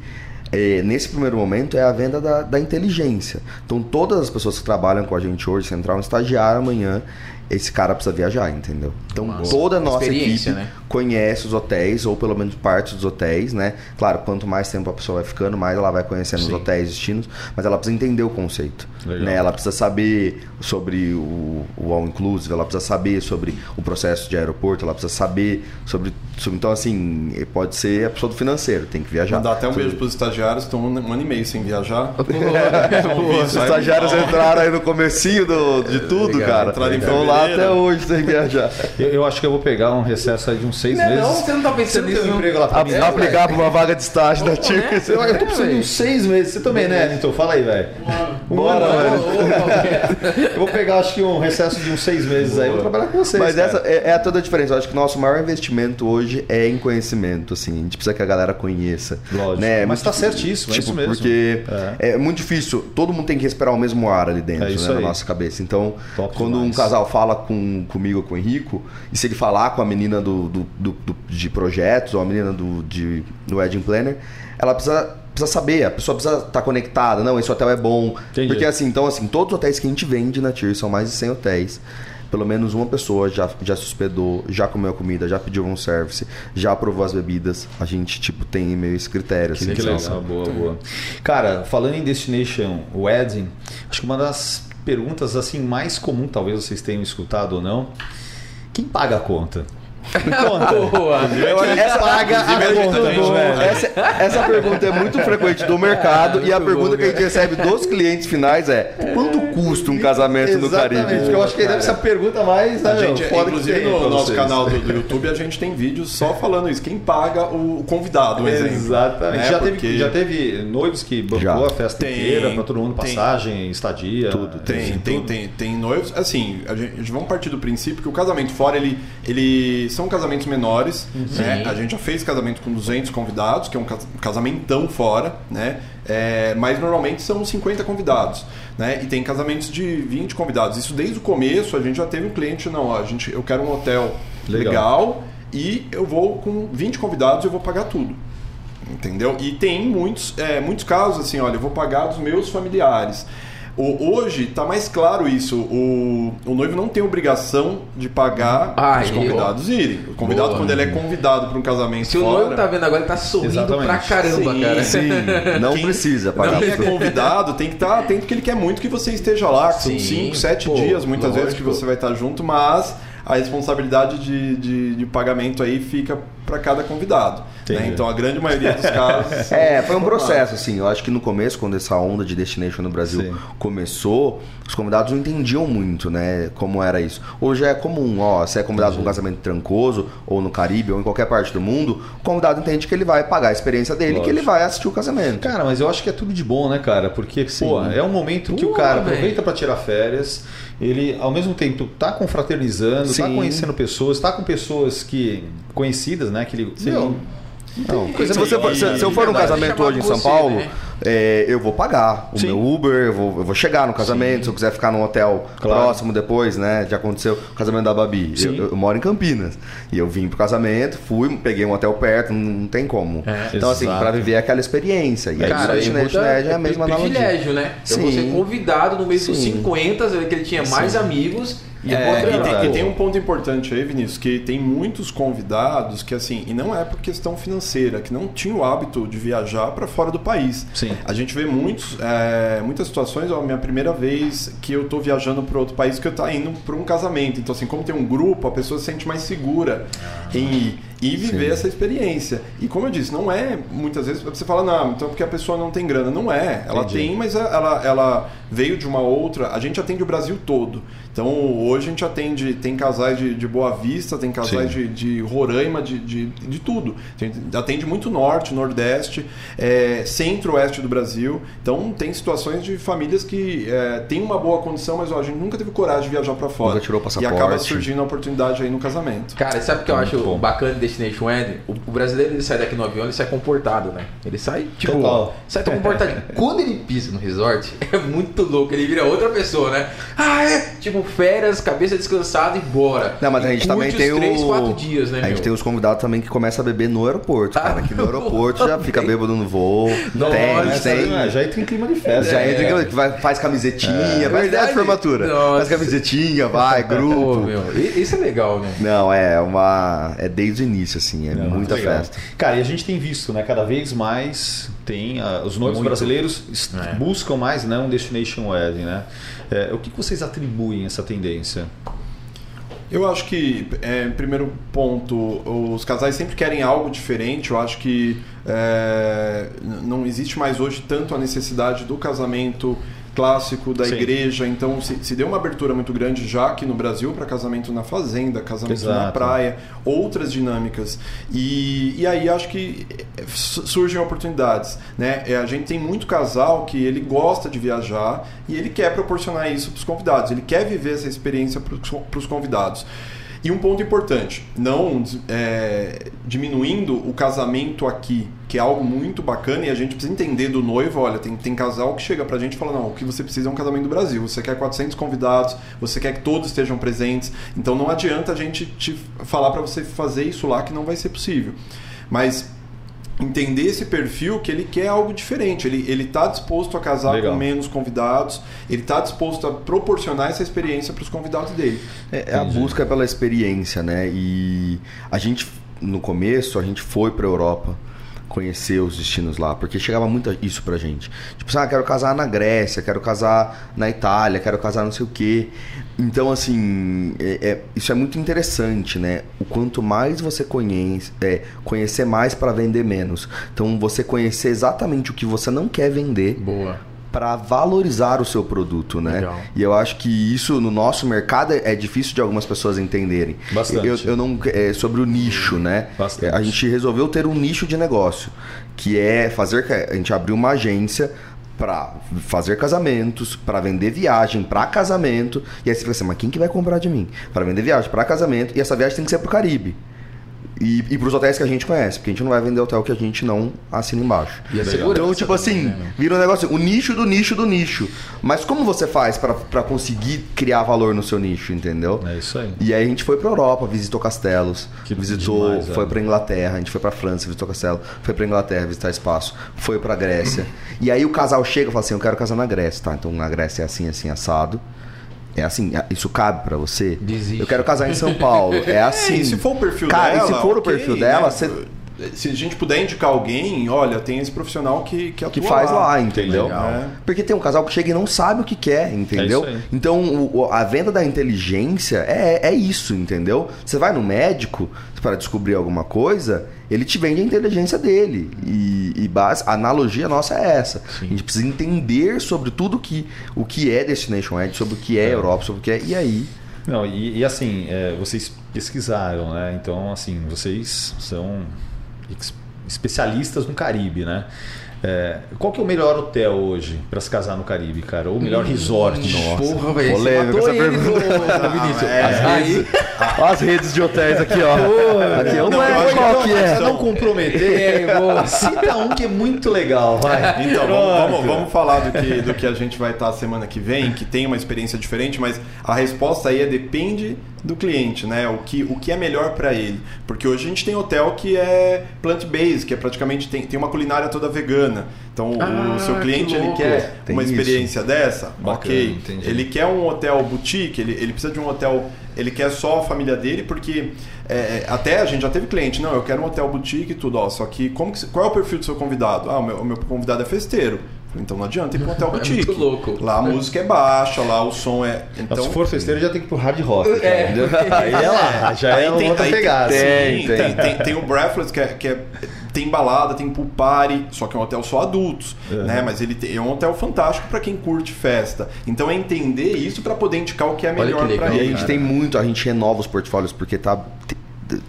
é, nesse primeiro momento é a venda da, da inteligência. Então, todas as pessoas que trabalham com a gente hoje, se entrar um estagiário amanhã, esse cara precisa viajar, entendeu? Então, Massa. toda a nossa equipe né? conhece os hotéis, ou pelo menos parte dos hotéis, né? Claro, quanto mais tempo a pessoa vai ficando, mais ela vai conhecendo Sim. os hotéis, destinos, mas ela precisa entender o conceito. Legal. Né? Ela precisa saber sobre o, o All Inclusive, ela precisa saber sobre o processo de aeroporto, ela precisa saber sobre. Então, assim, pode ser a pessoa do financeiro, tem que viajar. Mandar até um beijo para os estagiários, estão um, ano e meio sem viajar. Os estagiários entraram aí no comecinho do, de tudo, Legal, cara. entraram Estão lá até hoje sem viajar. Eu, eu acho que eu vou pegar um recesso aí de uns seis Não, meses. não, você não tá pensando nisso, um não. emprego lá pra mim, É, aplicar pra uma vaga de estágio da TIR. né? Eu, eu tô precisando de uns seis meses. Você também, né, Então Fala aí, velho. Um Bora, velho. velho. Eu vou pegar, acho que um recesso de uns seis meses aí. Eu vou trabalhar com vocês. Mas essa é, é toda a diferença. Eu acho que o nosso maior investimento hoje é em conhecimento, assim. A gente precisa que a galera conheça. Lógico. Né? Mas tá difícil. certíssimo, é tipo, isso mesmo. Porque é. muito difícil. Todo mundo tem que respirar o mesmo ar ali dentro, É né, na nossa cabeça. Então, Top quando demais. um casal fala com, comigo com o Henrico, e se ele falar com a menina do, do, do- do- de projetos ou a menina do, de, do Wedding Planner, ela precisa precisa saber, a pessoa precisa estar conectada, não, esse hotel é bom. Entendi. Porque assim, então assim, todos os hotéis que a gente vende na TIR são mais de 100 hotéis. Pelo menos uma pessoa já, já se hospedou, já comeu a comida, já pediu um service, já aprovou as bebidas. A gente, tipo, tem meio esse critério. assim, Que legal, boa, boa. Cara, falando em Destination Wedding, acho que uma das perguntas assim mais comum, talvez vocês tenham escutado ou não, quem paga a conta? Conta. Boa. Essa, paga a é conta, essa, essa pergunta é muito frequente do mercado e a pergunta bom, que a gente recebe dos clientes finais é: quanto custa um casamento no Exatamente, Caribe? porque eu acho que deve ser a pergunta mais né, A gente, meu, foda que inclusive tem no nosso vocês. canal do, do YouTube, a gente tem vídeos só falando isso. Quem paga o convidado, um exemplo. Exatamente. Né? Já, Porque teve, já teve noivos que bancou Já. a festa Tem, inteira pra todo mundo, tem. passagem, estadia. Tudo, Tem, enfim, tem, tudo. tem, tem noivos. Assim, a gente, vamos partir do princípio que o casamento fora, ele, ele são casamentos menores, né? A gente já fez casamento com 200 convidados, que é um cas- casamentão fora, né? É, mas normalmente são 50 convidados, né? E tem casamentos de 20 convidados. Isso desde o começo a gente já teve um cliente, não, ó, a gente, eu quero um hotel Legal. legal e eu vou com 20 convidados e eu vou pagar tudo. Entendeu? E tem muitos, é, muitos casos assim, olha, eu vou pagar dos meus familiares. O- hoje está mais claro isso. O, o noivo não tem obrigação de pagar Ah, os convidados irem. O convidado, Boa. quando ele é convidado para um casamento Se o fora, noivo tá vendo agora, ele tá sorrindo Exatamente. pra caramba, Sim, cara. Sim, não Quem- precisa pagar. quem é convidado tem que estar atento porque ele quer muito que você esteja lá, que são Sim, 5, 7 pô, dias muitas vezes que lógico. você vai estar junto, mas a responsabilidade de, de, de pagamento aí fica para cada convidado. né? Então a grande maioria dos casos. É, foi um processo, assim. Eu acho que no começo, quando essa onda de destination no Brasil Sim. começou, os convidados não entendiam muito, né, como era isso. Hoje é comum, ó, se é convidado para um casamento trancoso, ou no Caribe, ou em qualquer parte do mundo, o convidado entende que ele vai pagar a experiência dele, Lógico. que ele vai assistir o casamento. Cara, mas eu acho que é tudo de bom, né, cara? Porque, pô, é um momento que o cara aproveita pra tirar férias, ele ao mesmo tempo tá confraternizando, tá Sim. conhecendo pessoas, tá com pessoas que conhecidas, né? Que ele, meu, Não, se, você se, se eu for num casamento hoje em São Paulo, né? É, eu vou pagar o Sim. meu Uber, eu vou, eu vou chegar no casamento, se eu quiser ficar num hotel Claro. próximo depois, né? Já aconteceu o casamento da Babi. Eu, Sim. eu- moro em Campinas. E eu vim pro casamento, fui, peguei um hotel perto, não, não tem como. É. então, assim, Exato. pra viver aquela experiência. E aí, Cara, isso aí, já é a mesma analogia. privilégio, né? Eu vou Sim. ser convidado no meio dos Sim. 50, você vê que ele tinha mais amigos. E É, vou e, tem, e tem um ponto importante aí, Vinícius, que tem muitos convidados que, assim, e não é por questão financeira, que não tinham o hábito de viajar para fora do país. Sim. A gente vê muitos, é, muitas situações, ó, minha primeira vez que eu tô viajando para outro país, que eu tô indo para um casamento. Então, assim, como tem um grupo, a pessoa se sente mais segura em ir e viver essa experiência. E como eu disse, não é muitas vezes você fala, não, então porque a pessoa não tem grana. Não é. Ela Entendi. tem, mas ela, ela veio de uma outra. A gente atende o Brasil todo. Então hoje a gente atende, tem casais de, de Boa Vista, tem casais Sim. de, de Roraima, de, de, de tudo. A gente atende muito norte, nordeste, é, centro-oeste do Brasil. Então tem situações de famílias que é, têm uma boa condição, mas ó, a gente nunca teve coragem de viajar para fora. Nunca tirou o E passaporte. acaba surgindo a oportunidade aí no casamento. Cara, sabe o que eu acho bom. bacana de Destination Wedding? O, o brasileiro ele sai daqui no avião, ele sai comportado, né? Ele sai, tipo, Total. sai tão comportadinho. Quando ele pisa no resort, é muito louco, ele vira outra pessoa, né? Ah, é? Tipo, férias, cabeça descansada e bora. Não, mas a E gente curte também os tem três, o. quatro dias, né, a gente meu? tem os convidados também que começam a beber no aeroporto, cara. Ah, que no aeroporto já fica bêbado no voo. Nossa, tem, Mas, tem. ah, já entra em clima de festa. Já É. entra em- que vai, faz camisetinha, vai Verdade. festa de formatura. Nossa. Faz camisetinha, vai, Pô, grupo. meu, isso é legal, né? Não, é uma. É desde o início, assim, é Não, muita legal. festa. Cara, e a gente tem visto, né? Cada vez mais tem ah, os noivos Muito. brasileiros É. buscam mais, né, um destination wedding, né? É, o que vocês atribuem a essa tendência? Eu acho que, é, primeiro ponto, os casais sempre querem algo diferente. Eu acho que é, não existe mais hoje tanto a necessidade do casamento clássico da Sim. igreja. Então, se, se deu uma abertura muito grande já aqui no Brasil para casamento na fazenda, casamento na Exato. praia, outras dinâmicas. E, e aí acho que su- surgem oportunidades. Né? É, a gente tem muito casal que ele gosta de viajar e ele quer proporcionar isso para os convidados. Ele quer viver essa experiência para os convidados. E um ponto importante, não é, diminuindo o casamento aqui, que é algo muito bacana e a gente precisa entender do noivo, olha, tem, tem casal que chega pra gente e fala, não, o que você precisa é um casamento do Brasil, você quer 400 convidados, você quer que todos estejam presentes, então não adianta a gente te falar pra você fazer isso lá que não vai ser possível. Mas entender esse perfil que ele quer algo diferente. Ele ele está disposto a casar Legal. com menos convidados. Ele está disposto a proporcionar essa experiência para os convidados dele. É, é a busca pela experiência, né? E a gente, no começo, a gente foi pra Europa conhecer os destinos lá, porque chegava muito isso pra gente. Tipo, ah, quero casar na Grécia, quero casar na Itália, quero casar não sei o quê. Então, assim, é- é- isso é muito interessante, né? O quanto mais você conhece, é, conhecer mais para vender menos. Então, você conhecer exatamente o que você não quer vender Boa. Para valorizar o seu produto, né? Legal. E eu acho que isso no nosso mercado é é difícil de algumas pessoas entenderem. Bastante. Eu, eu não é, sobre o nicho, né? Bastante. A gente resolveu ter um nicho de negócio, que é fazer a gente abriu uma agência para fazer casamentos, para vender viagem para casamento. E aí você fica assim, mas quem que vai comprar de mim? Para vender viagem para casamento e essa viagem tem que ser pro Caribe. E, e pros hotéis que a gente conhece, porque a gente não vai vender hotel que a gente não assina embaixo. E a segurança Então, tipo assim, também, né? vira um negócio, o nicho do nicho do nicho. Mas como você faz pra conseguir criar valor no seu nicho, entendeu? É isso aí. E aí a gente foi pra Europa, visitou castelos, Que visitou, demais, foi é. pra Inglaterra, a gente foi pra França, visitou castelo, foi pra Inglaterra visitar espaço, foi pra Grécia. e aí o casal chega e fala assim: "Eu quero casar na Grécia", tá? Então na Grécia é assim, assim assado. É assim, isso cabe pra você? Desiste. Eu quero casar em São Paulo. É assim. É, e se for o perfil Cara, dela. e se for o ok, perfil dela, né? você Se a gente puder indicar alguém, olha, tem esse profissional que, que atua que faz lá, entendeu? Legal. É. Porque tem um casal que chega e não sabe o que quer, entendeu? É isso aí. então o- o- a venda da inteligência é, é isso, entendeu? Você vai no médico para descobrir alguma coisa, ele te vende a inteligência dele. E, e base, a analogia nossa é essa. A gente precisa entender sobre tudo que, o que é Destination Edge, sobre o que é, É. Europa, sobre o que é. E aí? Não, e, e assim, é, vocês pesquisaram, né? Então, assim, vocês são especialistas no Caribe, né? É, qual que é o melhor hotel hoje para se casar no Caribe, cara? Ou o melhor resort? Porra, velho. Polêmica essa pergunta. ô, Vinícius. é, Aí, Olha as redes de hotéis aqui, ó. aqui, Não, não, é qual que que é. Não comprometer, É, cita um que é muito legal, vai. Então, vamos, vamos, vamos falar do que, do que a gente vai estar semana que vem, que tem uma experiência diferente, mas a resposta aí é depende do cliente, né? O que, o que é melhor para ele. Porque hoje a gente tem hotel que é plant-based, que é praticamente tem, tem uma culinária toda vegana. Então, o- Ah, o seu cliente que ele quer Tem uma isso. experiência dessa, Bacana, ok. entendi. Ele quer um hotel boutique, ele, ele precisa de um hotel, ele quer só a família dele, porque é, até a gente já teve cliente, não, eu quero um hotel boutique e tudo, ó, só que como que, qual é o perfil do seu convidado? Ah, o meu, o meu convidado é festeiro. Então não adianta ir um hotel boutique. muito louco. Lá a música é baixa, lá o som é. Então, se for festeiro, já tem que ir pro hard rock. É. entendeu? Aí é lá, já é Aí tem- outra aí pegada. tem- Sim, tem, tem, tem o Breathless, que é, que é- tem balada, tem pool party, só que é um hotel só adultos, Uhum. né? Mas ele tem- é um hotel fantástico para quem curte festa. Então é entender isso para poder indicar o que é melhor para E a ele. gente tem muito, a gente renova os portfólios porque tá.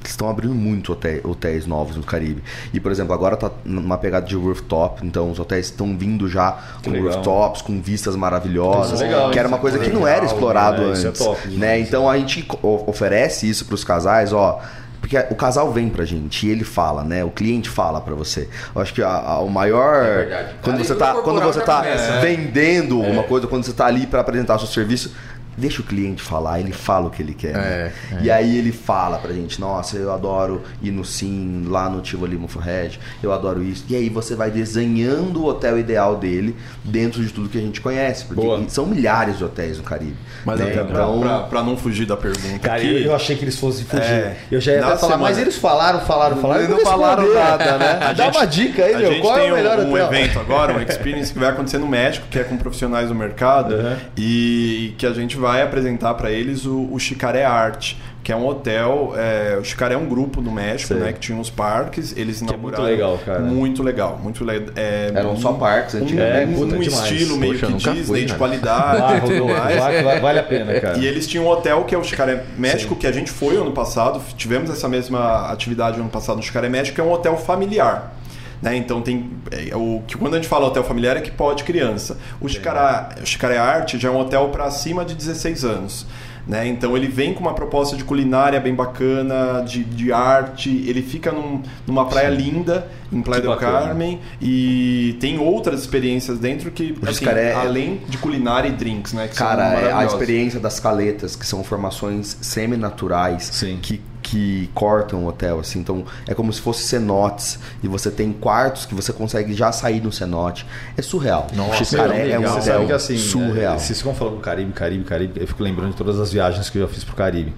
Estão abrindo muito hotéis, hotéis novos no Caribe. E, por exemplo, agora tá numa pegada de rooftop, então os hotéis estão vindo já com legal. rooftops, com vistas maravilhosas. É legal, que era uma coisa é que não legal, era explorado né? Isso é antes. top né? Então a gente o- oferece isso para os casais, ó. Porque o casal vem pra gente e ele fala, né? O cliente fala pra você. Eu acho que a- a- o maior. É verdade. quando, Ali você tá, quando você tá né? vendendo alguma coisa, quando você tá ali pra apresentar seu serviço, deixa o cliente falar, ele fala o que ele quer. né? É, E aí ele fala pra gente, nossa, eu adoro ir no Sim, lá no Tivoli Mufflehead, eu adoro isso. E aí você vai desenhando o hotel ideal dele dentro de tudo que a gente conhece. Porque Boa. são milhares de hotéis no Caribe. Mas né? até então, pra, pra não fugir da pergunta. Cara, aqui, eu, achei que eles fossem fugir. É. Eu já ia falar, semana- mas eles falaram, falaram, falaram. Eles e não falaram nada, né? Dá gente- uma dica aí, a meu. gente Qual tem é o melhor um, um hotel? evento agora, um experience que vai acontecer no México, que é com profissionais do mercado, Uhum. e que a gente vai apresentar para eles o, o Chicaré Art, que é um hotel. é, o Chicaré é um grupo no México, Sei. né? Que tinha uns parques, eles é muito inauguraram. legal, cara. Muito legal, muito legal. É, Eram só parques um, antigamente. É, puta, um demais. estilo meio Poxa, que Disney, fui, de cara. qualidade Ah, e tudo mais. vai- vai- vale a pena, cara. E eles tinham um hotel que é o Chicaré México, que a gente foi ano passado, tivemos essa mesma atividade ano passado no Chicaré México, que é um hotel familiar. Né? Então tem. é, o, que quando a gente fala hotel familiar é que pode criança. O Chicaré, o Chicaré Arte já é um hotel para acima de 16 anos. Né? Então ele vem com uma proposta de culinária bem bacana, de, de arte, ele fica num- numa praia linda, em Playa Que del bacana. Carmen, e tem outras experiências dentro que, assim, é- além de culinária e drinks, né? Que Cara, é a experiência das caletas, que são formações semi-naturais Sim. que, que cortam o hotel, assim. Então, é como se fosse cenotes e você tem quartos que você consegue já sair no cenote. É surreal. Nossa, o é um. Você hotel sabe que assim, surreal. é, vocês ficam falando Caribe, Caribe, Caribe, eu fico lembrando de todas as viagens que eu já fiz pro Caribe.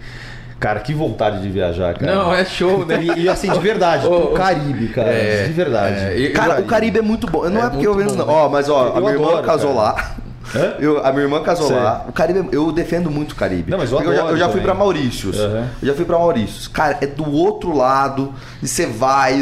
Cara, que vontade de viajar, cara. Não, é show, né? E, e, assim, de verdade, ô, Caribe, cara. é, de verdade. é, e- Cara, o Caribe é muito bom. Não é, É porque eu bom, não. né? Ó, mas ó, a Eu minha irmã adoro, casou cara. lá. Hã? Eu- a minha irmã casou Sei. lá. O Caribe, eu defendo muito o Caribe. Não, mas eu Porque já, eu já fui pra Maurícios. Uhum. Eu já fui pra Maurícios. Cara, é do outro lado. E você vai,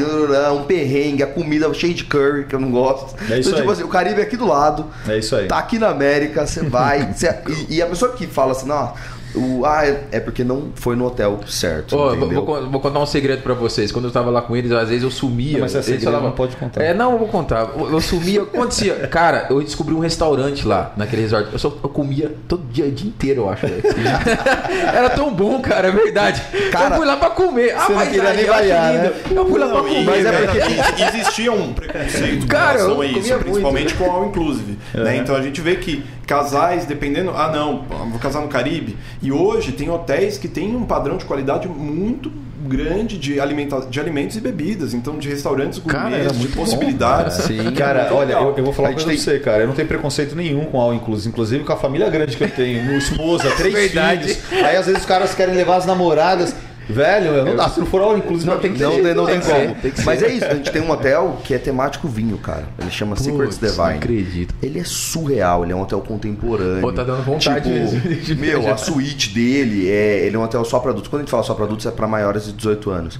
um perrengue, a comida cheia de curry, que eu não gosto. É isso então, tipo aí. assim, o Caribe é aqui do lado. É isso aí. Tá aqui na América, você vai. você- e, e a pessoa que fala assim, não, O, ah, é, é porque não foi no hotel certo. Ó, vou, vou con- vou contar um segredo pra vocês. Quando eu tava lá com eles, às vezes eu sumia. Não, mas é Eles segredo, falavam- não pode contar. É, não, eu vou contar. Eu, eu sumia, acontecia. Cara, eu descobri um restaurante lá, naquele resort. Eu, só, eu comia todo dia, o dia inteiro, eu acho. Era tão bom, cara, é verdade. Cara, eu fui lá pra comer. Ah, mas queria aí, nem eu acho variar, lindo. né? Eu fui lá pra Não, comer. mas é porque- existia um preconceito com Cara, relação eu a isso, principalmente muito. com All Inclusive. Né? Então a gente vê que casais, dependendo. Ah, não, vou casar no Caribe. E hoje tem hotéis que têm um padrão de qualidade muito grande de, alimenta de alimentos e bebidas, então de restaurantes era de muito bom, possibilidades. cara. Sim. Cara, olha, eu, eu vou falar pra tem- você, cara. Eu não tenho preconceito nenhum com all inclusive, inclusive com a família grande que eu tenho, minha esposa, três Verdade. filhos. Aí às vezes os caras querem levar as namoradas. Velho, eu não dá. Se não for all inclusive, Não, tem que Não, ser. tem, não tem como. tem Mas é isso, a gente tem um hotel que é temático vinho, cara. Ele chama Secrets Putz, Divine. Não acredito. Ele é surreal, ele é um hotel contemporâneo. Pô, tá dando vontade mesmo de Meu, viajar. a suíte dele é. Ele é um hotel só pra adultos. Quando a gente fala só pra adultos, é pra maiores de 18 anos.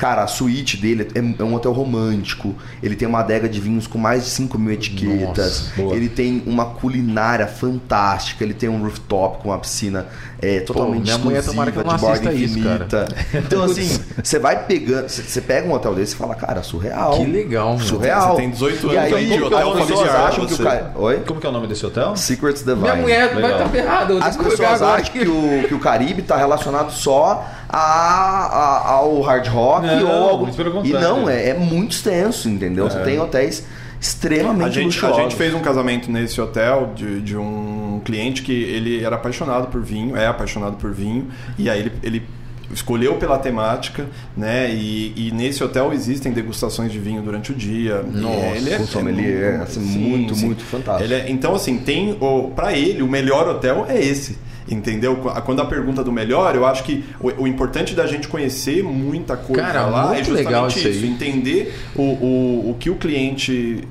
Cara, a suíte dele é, é um hotel romântico. Ele tem uma adega de vinhos com mais de 5 mil etiquetas. Nossa, ele tem uma culinária fantástica. Ele tem um rooftop com uma piscina é, totalmente minha mulher exclusiva, tomara que eu não de borda assista isso, infinita. Então, assim, você vai pegando. Você pega um hotel desse e fala, cara, surreal. Que legal. Surreal. Você tem 18 E anos aí, de hotel familiar, acham que o cara. Oi? Como que é o nome desse hotel? Secrets Divine. Minha mulher vai Legal. estar ferrada. eu As pessoas acham que o, que o Caribe está relacionado só a, a- ao hard rock Não, ou algo. muito E não, é, é muito extenso, entendeu? Você tem hotéis extremamente A gente, a luxuosos. gente fez um casamento nesse hotel de, de um cliente que ele era apaixonado por vinho, é apaixonado por vinho, e aí ele, ele escolheu pela temática, né? E, e nesse hotel existem degustações de vinho durante o dia. Nossa, ele com sommelier, assim, muito, muito fantástico. Ele é- então, assim, tem o para ele o melhor hotel é esse. Entendeu? Quando a pergunta do melhor, eu acho que o, o importante da gente conhecer muita coisa Cara, lá é justamente legal isso aí. entender o, o, o que o cliente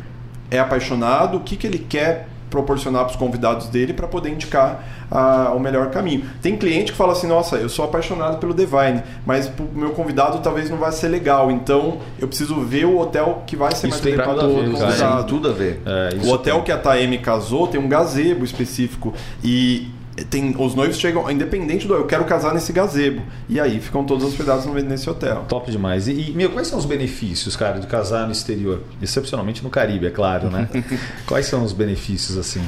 é apaixonado, o que, que ele quer proporcionar para os convidados dele para poder indicar ah, o melhor caminho. Tem cliente que fala assim, nossa, eu sou apaixonado pelo Divine, mas o meu convidado talvez não vai ser legal, então eu preciso ver o hotel que vai ser Isso mais adequado ao convidado. tudo a ver. É, O isso hotel tem. que a Taeme casou tem um gazebo específico e tem os noivos chegam independente do eu quero casar nesse gazebo e aí ficam todos hospedados no- nesse hotel. Top demais. E, e, meu, quais são os benefícios, cara, de casar no exterior? Excepcionalmente no Caribe, é claro, né? quais são os benefícios, assim?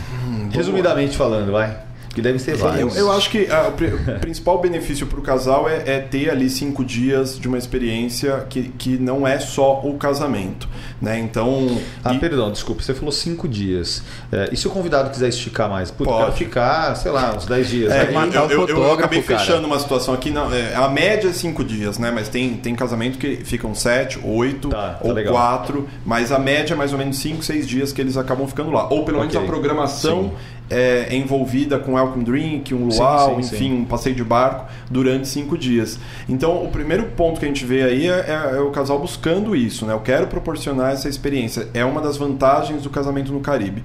Resumidamente falando, vai. Que devem ser Eu, vários. eu acho que ah, o pri- o principal benefício para o casal é, é ter ali cinco dias de uma experiência que, que não é só o casamento, né? Então, Ah, e- perdão, desculpa. Você falou cinco dias. É, e se o convidado quiser esticar mais? Putz, Pode. quero ficar, sei lá, uns 10 dias. É, Aí- matar eu, o eu- eu acabei cara. fechando uma situação aqui. Não, é, a média é cinco dias, né? Mas tem, tem casamento que ficam sete, oito Tá, tá ou legal. quatro. Mas a média é mais ou menos cinco, seis dias que eles acabam ficando lá. Ou pelo menos Ok. a programação é, é envolvida com welcome drink, um Sim, luau, sim, enfim, sim. um passeio de barco durante cinco dias. Então, o primeiro ponto que a gente vê aí é, é- é o casal buscando isso, né? Eu quero proporcionar essa experiência. É uma das vantagens do casamento no Caribe.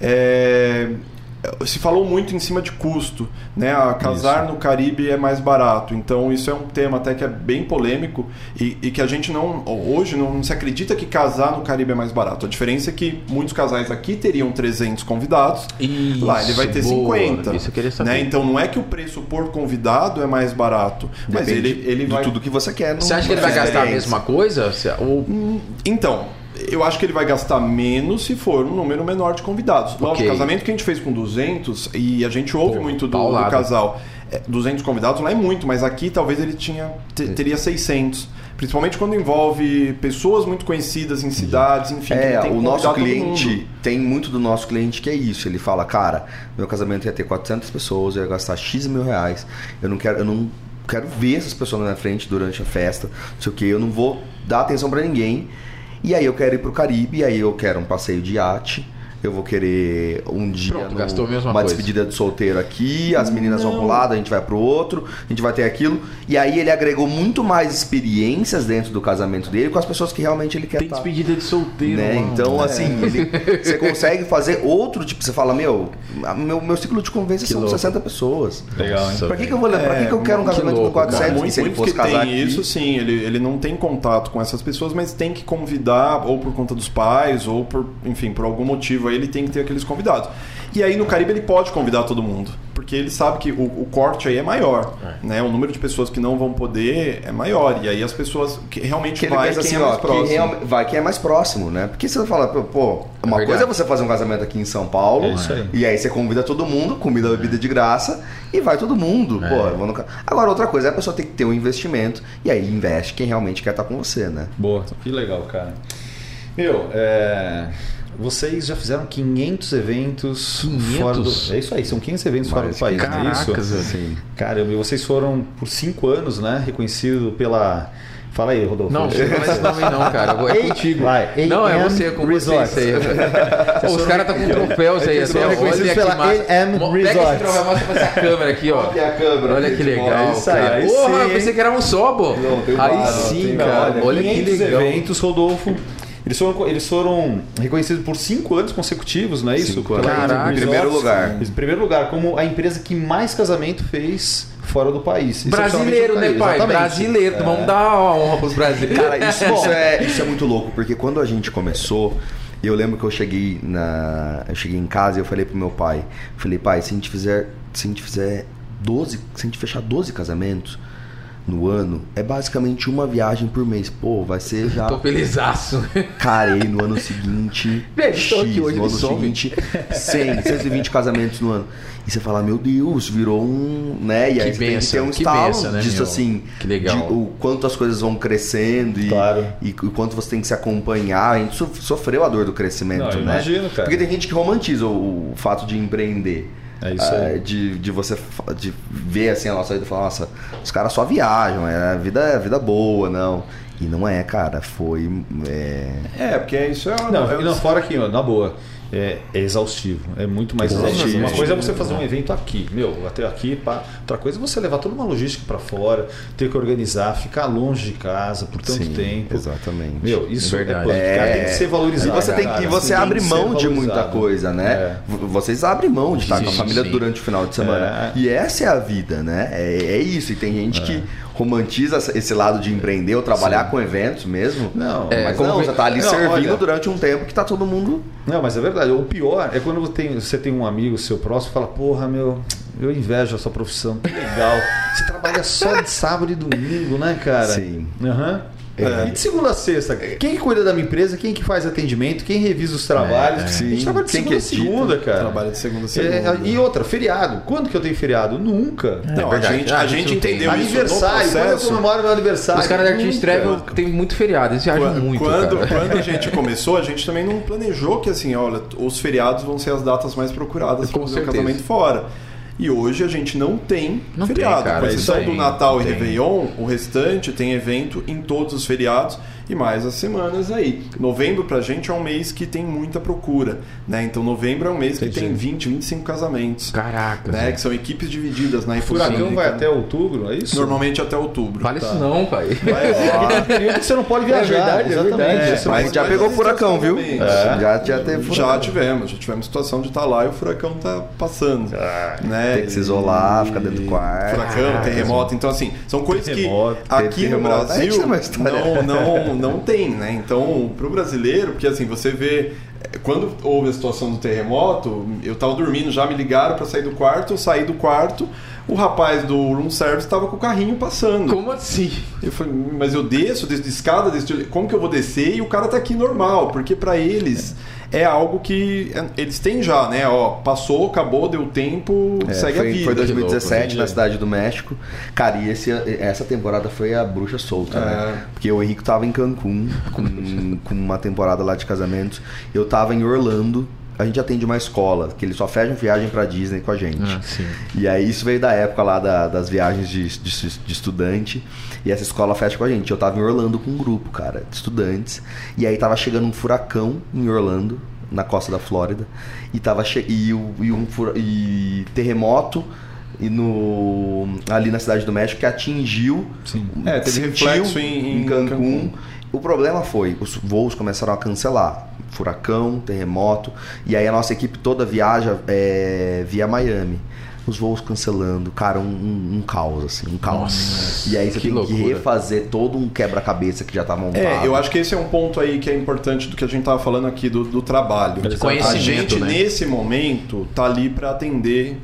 É, Se falou muito em cima de custo, né? A casar Isso. no Caribe é mais barato. Então, isso é um tema até que é bem polêmico e, e que a gente não. Hoje não, se acredita que casar no Caribe é mais barato. A diferença é que muitos casais aqui teriam 300 convidados, Isso, lá ele vai ter boa. 50. Isso eu queria saber. Né? Então não é que o preço por convidado é mais barato, mas Depende ele, ele de vai. tudo que você quer. Você acha que ele vai gastar a mesma coisa? Ou Então, eu acho que ele vai gastar menos se for um número menor de convidados. Lógico, Ok. o casamento que a gente fez com 200, e a gente ouve Pô, muito do, do casal, é, 200 convidados lá é muito, mas aqui talvez ele tinha, te- teria 600. Principalmente quando envolve pessoas muito conhecidas em cidades, enfim. É, o nosso cliente, tem muito do nosso cliente que é isso. Ele fala, cara, meu casamento ia ter 400 pessoas, eu ia gastar X mil reais. Eu não quero, eu não quero ver essas pessoas na minha frente durante a festa, não sei o que, eu não vou dar atenção pra ninguém. E aí eu quero ir pro Caribe, aí eu quero um passeio de iate. Eu vou querer um dia Pronto, no- gastou uma coisa. despedida de solteiro aqui, as meninas vão pro lado, a gente vai pro outro, a gente vai ter aquilo. E aí ele agregou muito mais experiências dentro do casamento dele com as pessoas que realmente ele quer tem estar. despedida de solteiro. Né? mano. Então, É. assim, ele- você consegue fazer outro tipo. Você fala, meu, meu, meu ciclo de convivência Que são louco. 60 pessoas. Legal, hein? Pra que, que eu vou lembrar? pra que, que eu quero um que casamento louco, com cara. 400? Muito, se ele fosse que casar tem aqui? isso, sim, ele, ele não tem contato com essas pessoas, mas tem que convidar, ou por conta dos pais, ou por, enfim, por algum motivo aí ele tem que ter aqueles convidados. E aí no Caribe ele pode convidar todo mundo. porque ele sabe que o, o corte aí é maior, né? O número de pessoas que não vão poder é maior e aí as pessoas que realmente Que vai pensa quem assim, é ó, mais que próximo. real- vai quem é mais próximo, né? Porque você fala, pô, pô, uma verdade. coisa é você fazer um casamento aqui em São Paulo, É isso aí. e aí você convida todo mundo, comida, bebida de graça, e vai todo mundo. É. Pô, eu vou no Agora, outra coisa é a pessoa ter que ter um investimento, e aí investe quem realmente quer estar com você, né? Boa, que legal, cara. Meu, é, vocês já fizeram 500 eventos 500? fora do... É isso aí, são 500 eventos fora do país, não é isso? Caracas, velho. Sim. Caramba, e vocês foram por 5 anos, né? Reconhecido pela... Fala aí, Rodolfo. Não, você não vai esse nome não, cara. É contigo. vai, não, é você, com você Resort. isso aí. Os caras estão com troféus aí. Assim, reconhecidos olha pela. AM Mo- Pega Resort. esse troféu, mostra pra essa câmera aqui, ó. É a câmera, Olha que legal. É isso aí, Porra, eu pensei que era um só, pô. Aí sim, cara. Olha que 500 legal. eventos, Rodolfo. Eles foram, eles foram reconhecidos por 5 anos consecutivos, não é isso? Cinco anos. Caraca. Em primeiro lugar. Em primeiro lugar, como a empresa que mais casamento fez fora do país. Brasileiro, Excepcionalmente né, pai? exatamente. Brasileiro. Vamos dar uma honra pros brasileiros. Cara, isso, isso é, isso é muito louco, porque quando a gente começou, eu lembro que eu cheguei na. Eu cheguei em casa e eu falei pro meu pai, falei, pai, se a gente fizer. Se a gente fizer 12. Se a gente fechar 12 casamentos no ano, é basicamente uma viagem por mês. Pô, vai ser já. Tô felizaço. Carei no ano seguinte. Estou aqui hoje, no ano some. seguinte, 100, 120 casamentos no ano. E você fala, meu Deus, virou um. Né? E aí Que você tem que ter benção, um que estalo benção, né, disso meu? assim. Que legal. de o quanto as coisas vão crescendo e, Claro. e o quanto você tem que se acompanhar. A gente so- sofreu a dor do crescimento, Não, eu né? imagino, cara. Porque tem gente que romantiza o, o fato de empreender. É isso aí. Ah, de, de você de ver assim a nossa vida e falar, nossa, os caras só viajam, é a vida, é a vida boa, não. E não é, cara, foi. é, É, porque isso é uma. Não, é e não, fora aqui, ó, na boa. É, é exaustivo, é muito mais Exaustivo. exaustivo. Uma coisa é você fazer um evento aqui, meu, até aqui, pá. Outra coisa é você levar toda uma logística para fora, ter que organizar, ficar longe de casa por tanto sim, tempo. Exatamente. Meu, isso é, Verdade. punk, cara, tem que ser valorizado. E você, tem, cara, e você tem abre que mão de muita coisa, né? É. Vocês abrem mão de estar com a Sim, família sim. durante o final de semana. É. E essa é a vida, né? É, é isso. E tem gente que romantiza esse lado de empreender ou trabalhar com eventos mesmo. Não, É, mas não, vê- você tá ali Não, servindo olha, durante um tempo que tá todo mundo. Não, mas é verdade. O pior é quando você tem, você tem um amigo seu próximo e fala, porra, meu, eu invejo a sua profissão, que legal. Você trabalha só de sábado e domingo, né, cara? Sim. Aham. É. E de segunda a sexta, quem que cuida da minha empresa, quem que faz atendimento, quem revisa os trabalhos? É, a sim. gente trabalha de Quem segunda a edita? segunda, cara. Trabalha de segunda a É, segunda. e outra, feriado. Quando que eu tenho feriado? Nunca. Não, a gente, Ah, a a gente entendeu isso no Aniversário, quando eu comemoro meu aniversário? Os caras da Artist. Travel tem muito feriado, eles viajam Quando, muito. quando, cara. quando a gente começou, a gente também não planejou que assim, olha, os feriados vão ser as datas mais procuradas para fazer o casamento fora. E hoje a gente não tem Não tem, feriado. cara, Com exceção do Natal e tem. Réveillon, o restante tem evento em todos os feriados e mais as semanas aí. Novembro pra gente é um mês que tem muita procura, né? Então novembro é um mês que Entendi. tem 20, 25 casamentos, Caraca. né? Que são equipes divididas na Furacão Infocílica. vai até outubro, é isso? Normalmente até outubro. Fala isso não, pai. Vai lá. É que você não pode viajar. verdade, é exatamente. verdade. Você não Mas já pegou furacão, viu? exatamente. É. Já, já teve Já furacão. tivemos, já tivemos situação de estar lá e o furacão tá passando. né? Tem que se isolar, ficar dentro do quarto. Furacão, terremoto. Então, assim, são coisas Terremoto, que aqui no Brasil não, não, não tem, né? Então, pro brasileiro, porque assim, você vê. eh, Quando houve a situação do terremoto, eu tava dormindo, já me ligaram para sair do quarto, eu saí do quarto, o rapaz do room service estava com o carrinho passando. Como assim? Eu falei, mas eu desço, desço de escada, desço de... como que eu vou descer? E o cara tá aqui normal, porque para eles é algo que é, eles têm já, né? Ó, passou, acabou, deu tempo, É, segue foi, a vida. foi Que 2017 louco, na cidade do México. Cara, e esse, essa temporada foi a bruxa solta, É. né? Porque o Henrique tava em Cancún com, com uma temporada lá de casamentos. Eu tava em Orlando. A gente atende uma escola, que eles só fecham viagem pra Disney com a gente. Ah, sim. E aí isso veio da época lá da- das viagens de, de- de estudante. E essa escola fecha com a gente. Eu tava em Orlando com um grupo, cara, de estudantes. E aí tava chegando um furacão em Orlando, na costa da Flórida. E tava che... e, o- e um fura- e terremoto e no ali na cidade do México que atingiu Sim. É, teve sentiu reflexo em- em Cancún. Cancún. O problema foi, os voos começaram a cancelar. Furacão, terremoto. E aí a nossa equipe toda viaja é, via Miami. Os voos cancelando. Cara, um, um- um caos, assim, um caos. Nossa, e aí você que tem que loucura. refazer todo um quebra-cabeça que já tá montado. É, eu acho que esse é um ponto aí que é importante do que a gente tava falando aqui do, do trabalho. De a conhecimento, gente, né? nesse momento, tá ali para atender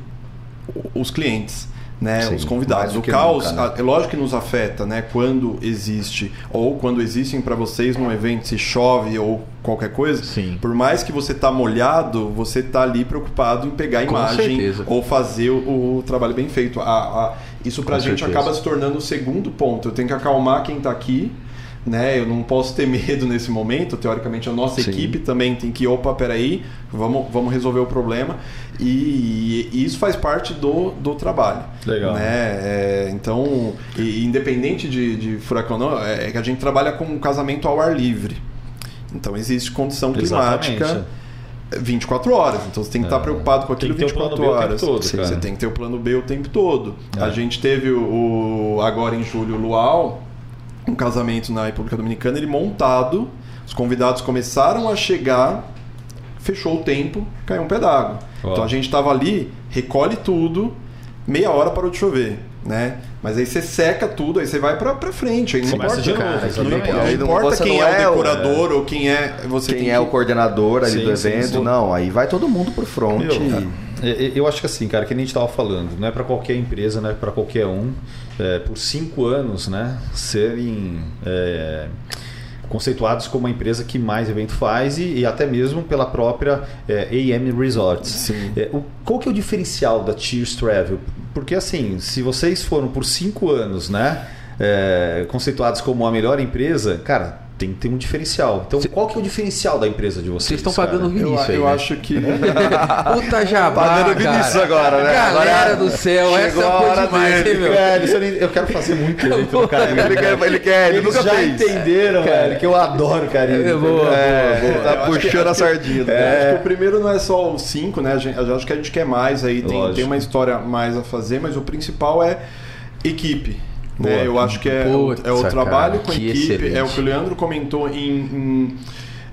os clientes. Né, Sim, os convidados. O caos, nunca, né? é lógico que nos afeta, né? Quando existe, ou quando existem para vocês num evento, se chove ou qualquer coisa. Sim. Por mais que você tá molhado, você tá ali preocupado em pegar a imagem certeza. ou fazer o, o trabalho bem feito. A- a- isso pra Com gente certeza. acaba se tornando o segundo ponto. Eu tenho que acalmar quem tá aqui. Né? Eu não posso ter medo nesse momento. Teoricamente, a nossa Sim. equipe também tem que, opa, peraí, vamos, vamos resolver o problema. E, e isso faz parte do, do trabalho. Legal. Né? É, então, e- independente de, de furacão, não, é que a gente trabalha com um casamento ao ar livre. Então, existe condição Exatamente. climática 24 horas. Então, você tem que estar preocupado com aquilo que ter o 24 plano B o tempo horas. todo, você tem que ter o plano B o tempo todo. É. A gente teve o, o- agora em julho o Luau, um casamento na República Dominicana, ele montado, os convidados começaram a chegar, fechou o tempo, caiu um pé d'água. Então a gente estava ali, recolhe tudo, meia hora parou de chover, né? Mas aí você seca tudo, aí você vai pra, pra frente. Aí não Começa importa, de novo, cara, não exatamente. importa, Aí não- importa você quem não é, é o decorador ou quem é. Você Quem tem é que- o coordenador ali Sim, do evento, sim. não, aí vai todo mundo pro front. Meu, e- é, é, eu acho que assim, cara, que nem a gente estava falando, não é para qualquer empresa, não é para qualquer um, é, por cinco anos, né, serem é, conceituados como a empresa que mais evento faz e, e até mesmo pela própria é, AM Resorts. É, o, qual que é o diferencial da Tears Travel? Porque assim, se vocês foram por cinco anos, né, é, conceituados como a melhor empresa, cara, tem que ter um diferencial. Então, Cê- qual que é o diferencial da empresa de vocês? Vocês estão cara? pagando o Eu, Vinícius aí, eu né? acho que. Puta jabá, Pagando Vinícius cara. agora, né? Galera Agora do céu, chegou essa a foi hora demais, dele. hein, meu? Velho, isso eu, nem- eu quero fazer muito evento no Caribe. Ele quer, ele quer, ele Eles nunca já fez. entenderam, velho, que eu adoro Caribe. É, boa, É, boa, boa. tá Eu que- puxando a sardinha. É, acho que o primeiro não é só os cinco, né? Eu acho que a gente quer mais aí, tem, tem uma história mais a fazer, mas o principal é equipe. Boa. Né? Eu acho que é, Putz, é o cara, trabalho com a equipe, excelente. é o que o Leandro comentou em. em-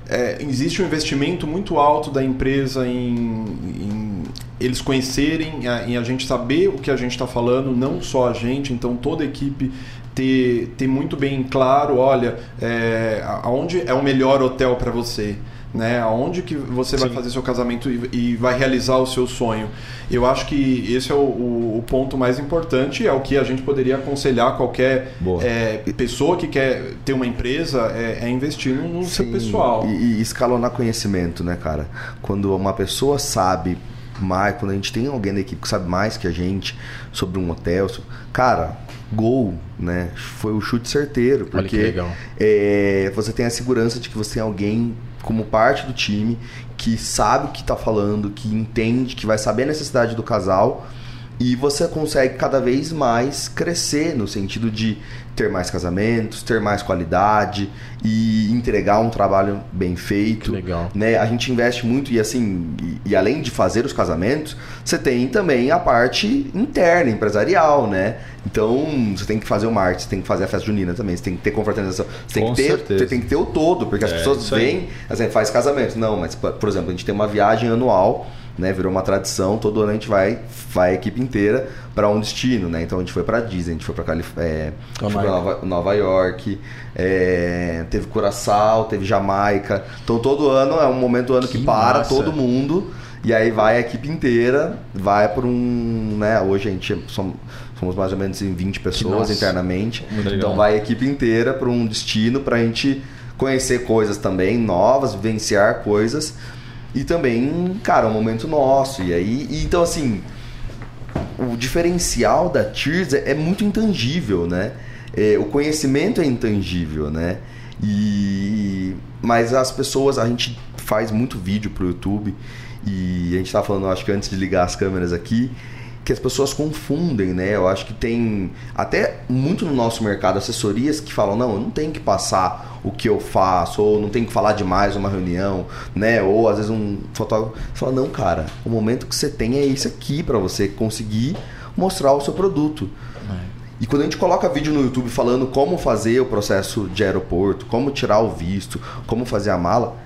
é, existe um investimento muito alto da empresa em, em eles conhecerem, em a gente saber o que a gente está falando, não só a gente, então toda a equipe ter, ter muito bem claro, olha, é, aonde é o melhor hotel para você, né? Aonde que você vai Sim. fazer seu casamento e, e vai realizar o seu sonho. Eu acho que esse é o, o- o ponto mais importante, é o que a gente poderia aconselhar qualquer é, pessoa que quer ter uma empresa é, é investir no, no seu Sim, pessoal. E, e escalonar conhecimento, né, cara? Quando uma pessoa sabe mais, quando a gente tem alguém da equipe que sabe mais que a gente sobre um hotel, cara, gol, né? Foi o chute certeiro, Olha que porque legal. é, você tem a segurança de que você tem alguém como parte do time que sabe o que tá falando, que entende, que vai saber a necessidade do casal e você consegue cada vez mais crescer no sentido de ter mais casamentos, ter mais qualidade e entregar um trabalho bem feito. Legal. Né? A gente investe muito e assim, e, e além de fazer os casamentos, você tem também a parte interna, empresarial, né? Então, você tem que fazer o marketing, você tem que fazer a festa junina também, você tem que ter confraternização, você tem Com que ter, você tem que ter o todo, porque as É, pessoas isso aí. veem, assim, faz casamento. Não, mas por exemplo, a gente tem uma viagem anual, né? Virou uma tradição, todo ano a gente vai, vai a equipe inteira para um destino, né? Então a gente foi para Disney, a gente foi para Calif é, foi pra Nova, Nova York, é, teve Curaçao, teve Jamaica. Então todo ano é um momento do ano que, Que para massa. todo mundo e aí vai a equipe inteira, vai por um, né? Hoje a gente somos, somos mais ou menos em 20 pessoas internamente. Então vai a equipe inteira para um destino para a gente conhecer coisas também novas, vivenciar coisas e também, cara, um momento nosso. E aí, e então assim, o diferencial da Tears é, é muito intangível, né? É, o conhecimento é intangível, né? E mas as pessoas, a gente faz muito vídeo pro YouTube e a gente tava falando, acho que antes de ligar as câmeras aqui, que as pessoas confundem, né? Eu acho que tem até muito no nosso mercado assessorias que falam, não, eu não tenho que passar o que eu faço, ou não tenho que falar demais numa reunião, né? Ou às vezes um fotógrafo fala, não, cara, o momento que você tem é esse aqui para você conseguir mostrar o seu produto. E quando a gente coloca vídeo no YouTube falando como fazer o processo de aeroporto, como tirar o visto, como fazer a mala,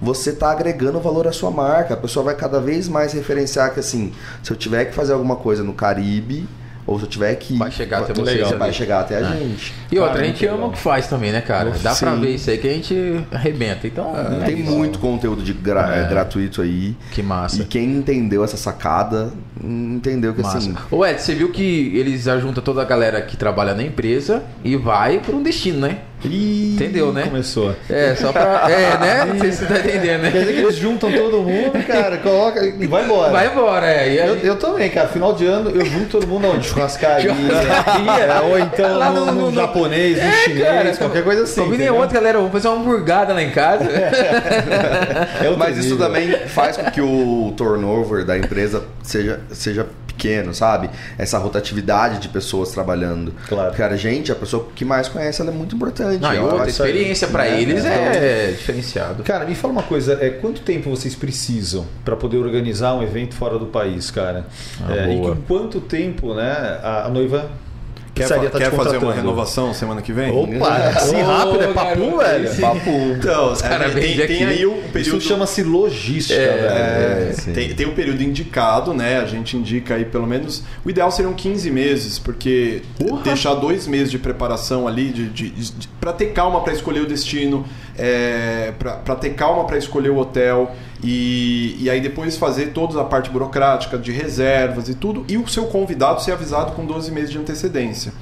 você está agregando valor à sua marca. A pessoa vai cada vez mais referenciar que assim, se eu tiver que fazer alguma coisa no Caribe, ou se eu tiver que. Vai chegar até vocês Legal. ali. Vai chegar até a É. gente. E outra, Cara, a gente ama legal. o que faz também, né, cara? Dá pra Sim. ver isso aí que a gente arrebenta. Então, é Tem isso. muito conteúdo de gra- É. gratuito aí. Que massa. E quem entendeu essa sacada, entendeu que Massa. assim. Ô Ed, você viu que eles ajuntam toda a galera que trabalha na empresa e vai por um destino, né? Ih, Entendeu, né? Começou. É, só pra. É, né? Não sei se você tá entendendo, Quer né? dizer que eles juntam todo mundo, cara, coloca e vai embora. Vai embora, é. Eu, gente- eu também, cara. Final de ano eu junto todo mundo onde? Churrascaria. Churrascaria. é, ou então Lá no, no- no no- japonês, no É, chinês, cara, qualquer coisa assim. Combinei ontem, galera. Vamos fazer uma hamburgada lá em casa. É outro Mas isso também faz com que o turnover da empresa seja, seja pequeno, sabe? Essa rotatividade de pessoas trabalhando. Claro. Cara, gente, a pessoa que mais conhece ela é muito importante. Não, e Ela outra vai- experiência pra né? eles Então, é diferenciado. Cara, me fala uma coisa, é, quanto tempo vocês precisam para poder organizar um evento fora do país, cara? Ah, É, e com quanto tempo, né, a, a noiva Quer, tá quer fazer uma renovação semana que vem? Opa, assim Ô, rápido, é papo, velho. esse- Papo. Então, caras é, tem, vendem tem aqui. aí o Isso período... chama-se logística, É, velho. É, sim. Tem, tem o período indicado, né? A gente indica aí pelo menos. O ideal seriam 15 meses, porque Porra! deixar dois meses de preparação ali, de, de, de- pra ter calma para escolher o destino, é, pra ter calma para escolher o hotel. E, e aí depois fazer toda a parte burocrática de reservas e tudo, e o seu convidado ser avisado com 12 meses de antecedência.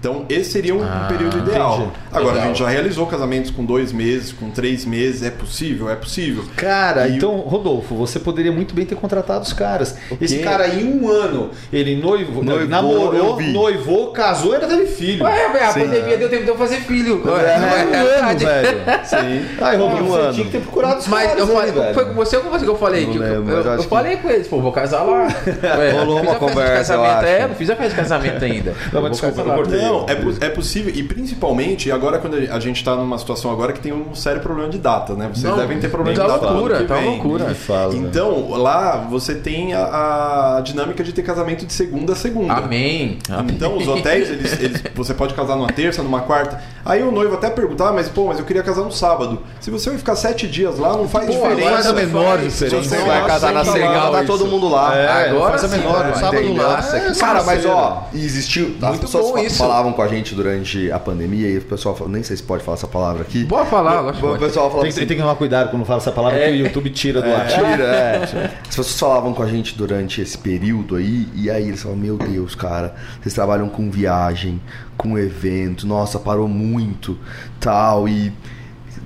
Então, esse seria um, um Ah, período ideal. entendi. Agora, Legal. a gente já realizou casamentos com dois meses, com três meses. É possível? É possível. Cara, E então, Rodolfo, você poderia muito bem ter contratado os caras. Esse cara, em um ano, ele noivo, Noivou, eu namorou, noivou, casou e ainda teve filho. Ué, velho, a Sim. pandemia deu tempo de eu fazer filho. É, em um ano, verdade. velho. Sim. Ai, Rodolfo, Um você ano. tinha que ter procurado os Mas caras eu aí, falei, velho. foi com você ou com você que eu falei? Não que eu, lembro, eu- mas eu que- falei com eles, pô, vou casar lá. Rolou uma conversa, eu casamento. É, não fiz a festa de casamento ainda. Não, Eu mas desculpa, eu cortei. Não, é, é possível, e principalmente, agora quando a gente está numa situação agora que tem um sério problema de data, né? Vocês Não, devem ter problema tá de data. no ano loucura, tá vem. loucura. Me fala, velho. Então, lá você tem a, a dinâmica de ter casamento de segunda a segunda. Amém. Amém. Então, os hotéis, eles, eles- você pode casar numa terça, numa quarta. Aí o noivo até perguntar, ah, mas pô, mas eu queria casar no sábado. Se você vai ficar sete dias lá, não faz Pô, diferença. não faz a menor diferença. Se Você vai casar na segunda, tá todo mundo lá. É, Agora faz a menor, vai, sábado lá. É, Cara, mas ó, existiu. As Muito bom isso. Falavam com a gente durante a pandemia e o pessoal falou, nem sei se pode falar essa palavra aqui. Bora falar, lógico que O pode. pessoal falava Tem, assim, que- tem que tomar cuidado quando fala essa palavra que o YouTube tira do ar. Tira, é. As pessoas falavam com a gente durante esse período aí, e aí eles falavam, meu Deus, cara, vocês trabalham com viagem, com evento, nossa, parou muito, tal, e.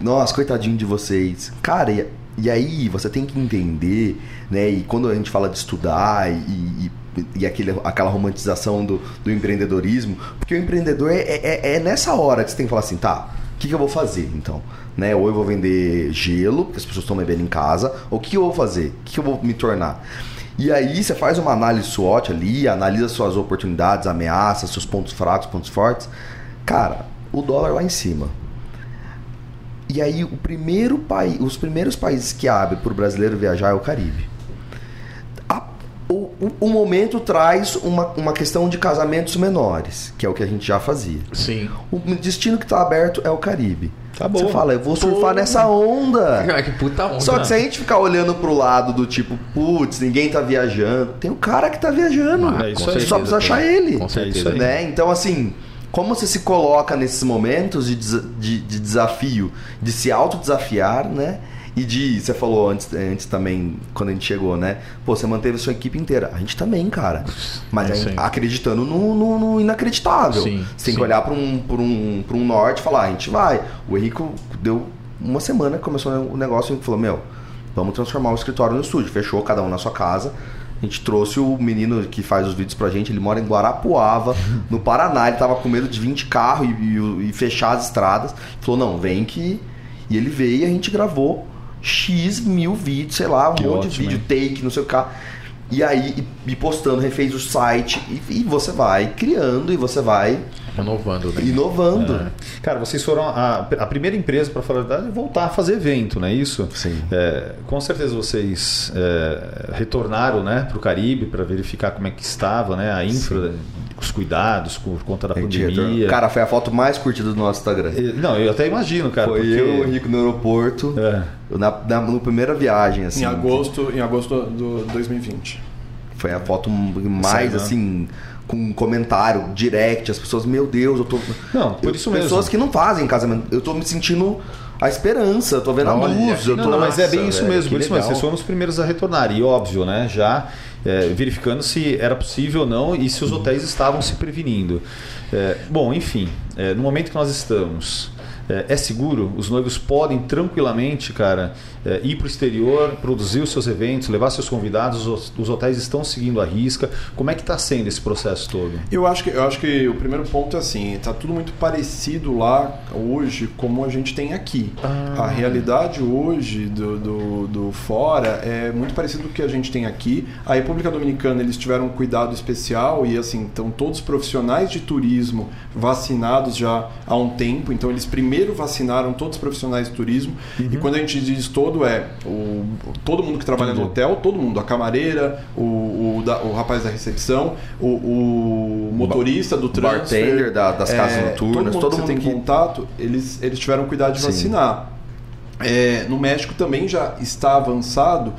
Nossa, coitadinho de vocês. Cara, e, e aí você tem que entender, né? E quando a gente fala de estudar e. e e aquele, aquela romantização do, do empreendedorismo, porque o empreendedor é, é, é nessa hora que você tem que falar assim, tá, o que, que eu vou fazer então? Né? Ou eu vou vender gelo, que as pessoas estão bebendo em casa, ou o que eu vou fazer? O que, que eu vou me tornar? E aí você faz uma análise SWOT ali, analisa suas oportunidades, ameaças, seus pontos fracos, pontos fortes. Cara, o dólar lá em cima. E aí o primeiro país, os primeiros países que abrem para o brasileiro viajar é o Caribe. O, o- momento traz uma, uma questão de casamentos menores, que é o que a gente já fazia. Sim. O destino que está aberto é o Caribe. Tá bom. Você fala, eu vou surfar Pô. nessa onda. Ah, que puta onda. Só que se a gente ficar olhando pro lado do tipo, putz, ninguém tá viajando, tem o cara que tá viajando. Ah, É isso com aí. Você só precisa achar ele. Com certeza. aí. Né? Então, assim, como você se coloca nesses momentos de, de- de desafio, de se autodesafiar, né? E de, você falou antes, antes também, quando a gente chegou, né? Pô, você manteve a sua equipe inteira. A gente também, cara. Mas É acreditando no, no- no inacreditável. Sim, você tem sim. que olhar para um, pra um, pra um norte e falar, a gente vai. O Henrico deu uma semana que começou o negócio e falou, meu, vamos transformar o escritório no estúdio. Fechou cada um na sua casa. A gente trouxe o menino que faz os vídeos pra gente, ele mora em Guarapuava, no Paraná, ele tava com medo de vir de carro e, e- e fechar as estradas. Falou, não, vem que. E ele veio e a gente gravou X mil vídeos, sei lá, um Que monte ótimo, de vídeo, take, não sei o que. E aí, e, e postando, refez o site, e, e você vai criando e você vai Renovando, né? inovando. É. Cara, vocês foram a, a primeira empresa, para falar a verdade, voltar a fazer evento, não é isso? Sim. É, com certeza vocês é, retornaram né, para o Caribe para verificar como é que estava né, a infra, os cuidados por conta da gente pandemia. Cara, foi a foto mais curtida do nosso Instagram. É, Não, eu até imagino, cara. foi porque... eu e o Rico no aeroporto, É. na, na, no primeira viagem, assim. Em agosto, em agosto do 2020. Foi a foto mais, né? Com um comentário direct, as pessoas, meu Deus, eu tô. Não, por Eu- isso mesmo. Pessoas que não fazem casamento. Eu tô me sentindo a esperança, eu tô vendo a Olha, luz. Eu Não, tô... não, mas é bem isso velho, mesmo. Por isso mesmo, vocês foram os primeiros a retornar. E óbvio, né? Já é, verificando se era possível ou não e se os hotéis estavam se prevenindo. É, bom, enfim, é, no momento que nós estamos. É, é seguro? Os noivos podem tranquilamente, cara, é, ir para o exterior, produzir os seus eventos, levar seus convidados. Os, os hotéis estão seguindo a risca. Como é que está sendo esse processo todo? Eu acho que, eu acho que o primeiro ponto é assim, tá tudo muito parecido lá hoje como a gente tem aqui. A realidade hoje do, do, do fora é muito parecido com o que a gente tem aqui. A República Dominicana eles tiveram um cuidado especial e assim estão todos os profissionais de turismo vacinados já há um tempo. Então eles primeiro vacinaram todos os profissionais de turismo e quando a gente diz todo é o, todo mundo que trabalha no hotel, todo mundo, a camareira, o, o, da- o rapaz da recepção, o, o motorista do transfer, bartender da- das casas é, noturnas, todo mundo todo que mundo tem que- contato, eles, eles tiveram cuidado de Sim. vacinar. É, no México também já está avançado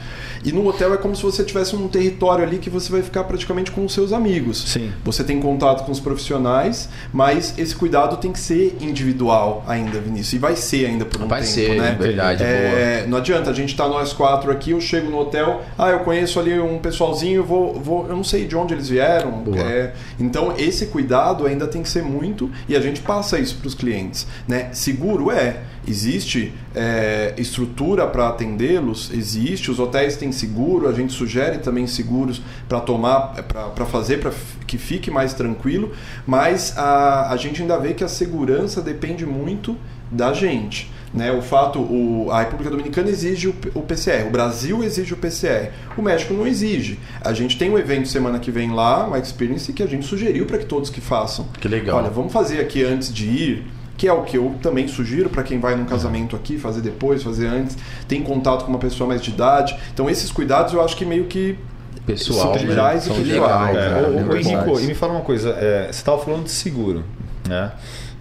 e no hotel é como se você tivesse um território ali que você vai ficar praticamente com os seus amigos. Sim. Você tem contato com os profissionais, mas esse cuidado tem que ser individual ainda, Vinícius. E vai ser ainda por um Vai tempo, ser, né? verdade, É, não adianta, a gente tá nós quatro aqui, eu chego no hotel, ah, eu conheço ali um pessoalzinho, eu vou, vou eu não sei de onde eles vieram. Boa. É, então esse cuidado ainda tem que ser muito e a gente passa isso para os clientes, né? Seguro é, existe é, estrutura para atendê-los, existe, os hotéis têm seguro, a gente sugere também seguros para tomar, para fazer para que fique mais tranquilo, mas a, a gente ainda vê que a segurança depende muito da gente. Né, o fato, o, a República Dominicana exige o, o PCR, o Brasil exige o PCR, o México não exige. A gente tem um evento semana que vem lá, uma experience que a gente sugeriu para que todos que façam. Que legal. Olha, vamos fazer aqui antes de ir, que é o que eu também sugiro para quem vai num casamento aqui, fazer depois, fazer antes, tem contato com uma pessoa mais de idade. Então esses cuidados eu acho que meio que Pessoal, São né? legais e São legais, legais, É, cara, ô, ô, é verdade. Henrico, e me fala uma coisa, é, você estava falando de seguro, né?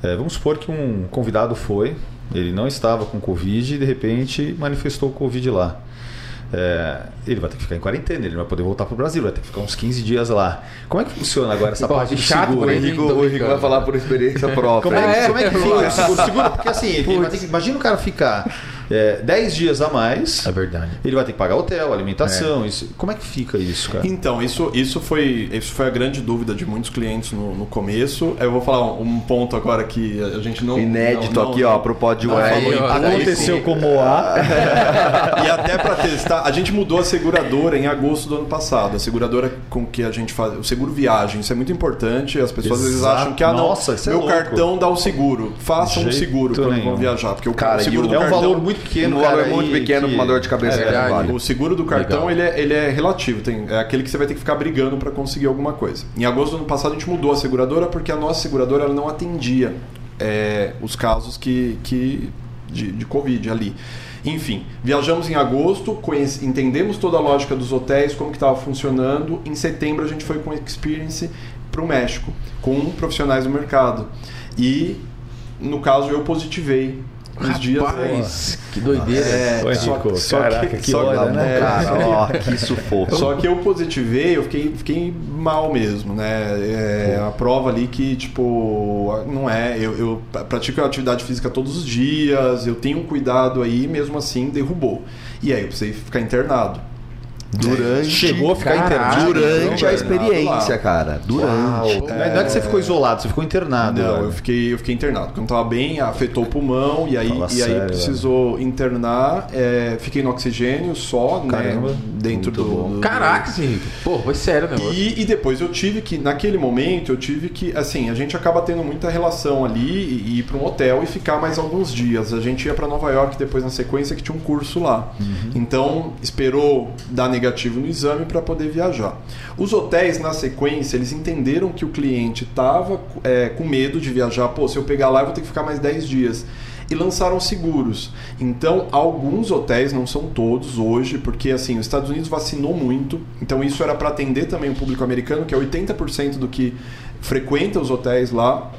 É, vamos supor que um convidado foi, ele não estava com Covid e de repente manifestou o Covid lá. É, ele vai ter que ficar em quarentena, ele não vai poder voltar para o Brasil, vai ter que ficar uns 15 dias lá. Como é que funciona agora essa Pô, parte de chato seguro? O Tô o brincando. vai falar por experiência própria. Como é, É, como é que fica o seguro? Seguro, porque assim, ele vai ter que- imagina o cara ficar é, 10 dias a mais, É verdade. ele vai ter que pagar hotel, alimentação, isso. como é que fica isso, cara? Então, isso, isso, foi, isso foi a grande dúvida de muitos clientes no, no começo. Eu vou falar um, um ponto agora que a gente não. Inédito não- não- aqui, ó, pro não ó, tudo. Aconteceu como A. E até para testar, a gente mudou a seguradora em agosto do ano passado. A seguradora com que a gente faz. O seguro viagem, isso é muito importante. As pessoas às vezes Exato. acham que, ah, não, Nossa, é meu louco. cartão dá o seguro. Façam um seguro quando vão viajar. Porque o, Cara, o seguro do É um cartão. valor muito pequeno, um valor cara, muito e pequeno que- com uma dor de cabeça É verdade. vale. O seguro do cartão ele é, ele é relativo, tem, é aquele que você vai ter que ficar brigando para conseguir alguma coisa. Em agosto do ano passado a gente mudou a seguradora porque a nossa seguradora ela não atendia é, os casos que, que de, de Covid ali. Enfim, viajamos em agosto, conhece- entendemos toda a lógica dos hotéis, como que estava funcionando. Em setembro a gente foi com Experience para o México, com profissionais do mercado. E, no caso, eu positivei uns dias Rapaz, que doideira. É, só- Henrico, só caraca, que- que- hora, né? é, Cara, ó, que sufoco. só que eu positivei, eu fiquei, fiquei mal mesmo, né? É, a prova ali que, tipo, não é. Eu, eu pratico atividade física todos os dias, eu tenho um cuidado aí, mesmo assim derrubou. E aí eu precisei ficar internado. Durante, Chegou a ficar Caralho, internado. durante a velho. experiência, cara. Durante. Uau. Não é- não é que você ficou isolado, você ficou internado. Não, velho. eu fiquei, eu fiquei internado. Quando eu tava bem, afetou o pulmão e aí, Fala e aí sério, precisou internar. é, fiquei no oxigênio só, Caramba, né? Dentro do, do- Caraca, Henrique. Pô, foi sério negócio. E, e depois eu tive que, naquele momento, eu tive que, assim, a gente acaba tendo muita relação ali e, e ir para um hotel e ficar mais alguns dias. A gente ia para Nova York depois na sequência que tinha um curso lá. Então esperou dar negativo no exame para poder viajar. Os hotéis na sequência eles entenderam que o cliente estava com medo de viajar. Pô, se eu pegar lá eu vou ter que ficar mais 10 dias e lançaram seguros. Então, alguns hotéis, não são todos hoje, porque assim, os Estados Unidos vacinou muito, então isso era para atender também o público americano, que é 80% do que frequenta os hotéis lá.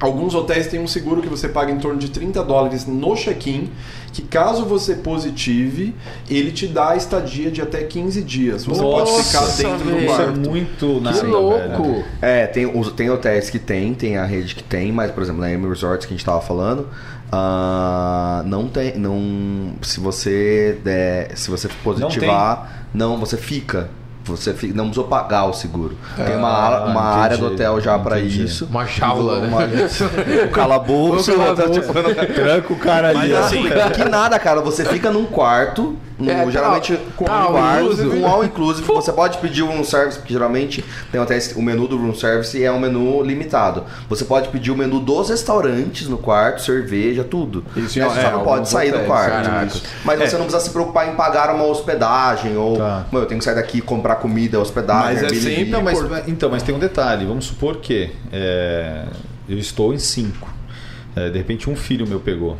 Alguns hotéis têm um seguro que você paga em torno de 30 dólares no check-in, que caso você positive, ele te dá a estadia de até 15 dias. Você pode ficar Nossa, dentro do velho. Isso é quarto. muito nada, Que louco! velho. É, tem, tem hotéis que tem, tem a rede que tem, mas, por exemplo, na M Resorts que a gente tava falando, ah, não tem. Não, se você der, se você positivar, não, você fica. Você fica, não precisou pagar o seguro. tem uma, uma entendi, área do hotel já pra entendi. isso. Uma jaula, né? Uma, o calabouço, O calabouço. tá, tipo, Tranca o cara ali. Mas assim, que nada, cara. Você fica num quarto, no- É, tá- geralmente com tá um quarto, inclusive. um all inclusive. Você pode pedir um room service, porque geralmente tem até esse- o menu do room service é um menu limitado. Você pode pedir o menu dos restaurantes no quarto, cerveja, tudo. Isso, Né? Você é, só não pode sair do hotéis, quarto. caraca. Isso. Mas você não precisa se preocupar em pagar uma hospedagem ou Tá. "Mano, eu tenho que sair daqui e comprar comida, hospedagem. Mas é Airbnb". sempre- Não, mas, então, mas tem um detalhe. Vamos supor que é, eu estou em cinco. É, de repente um filho meu pegou.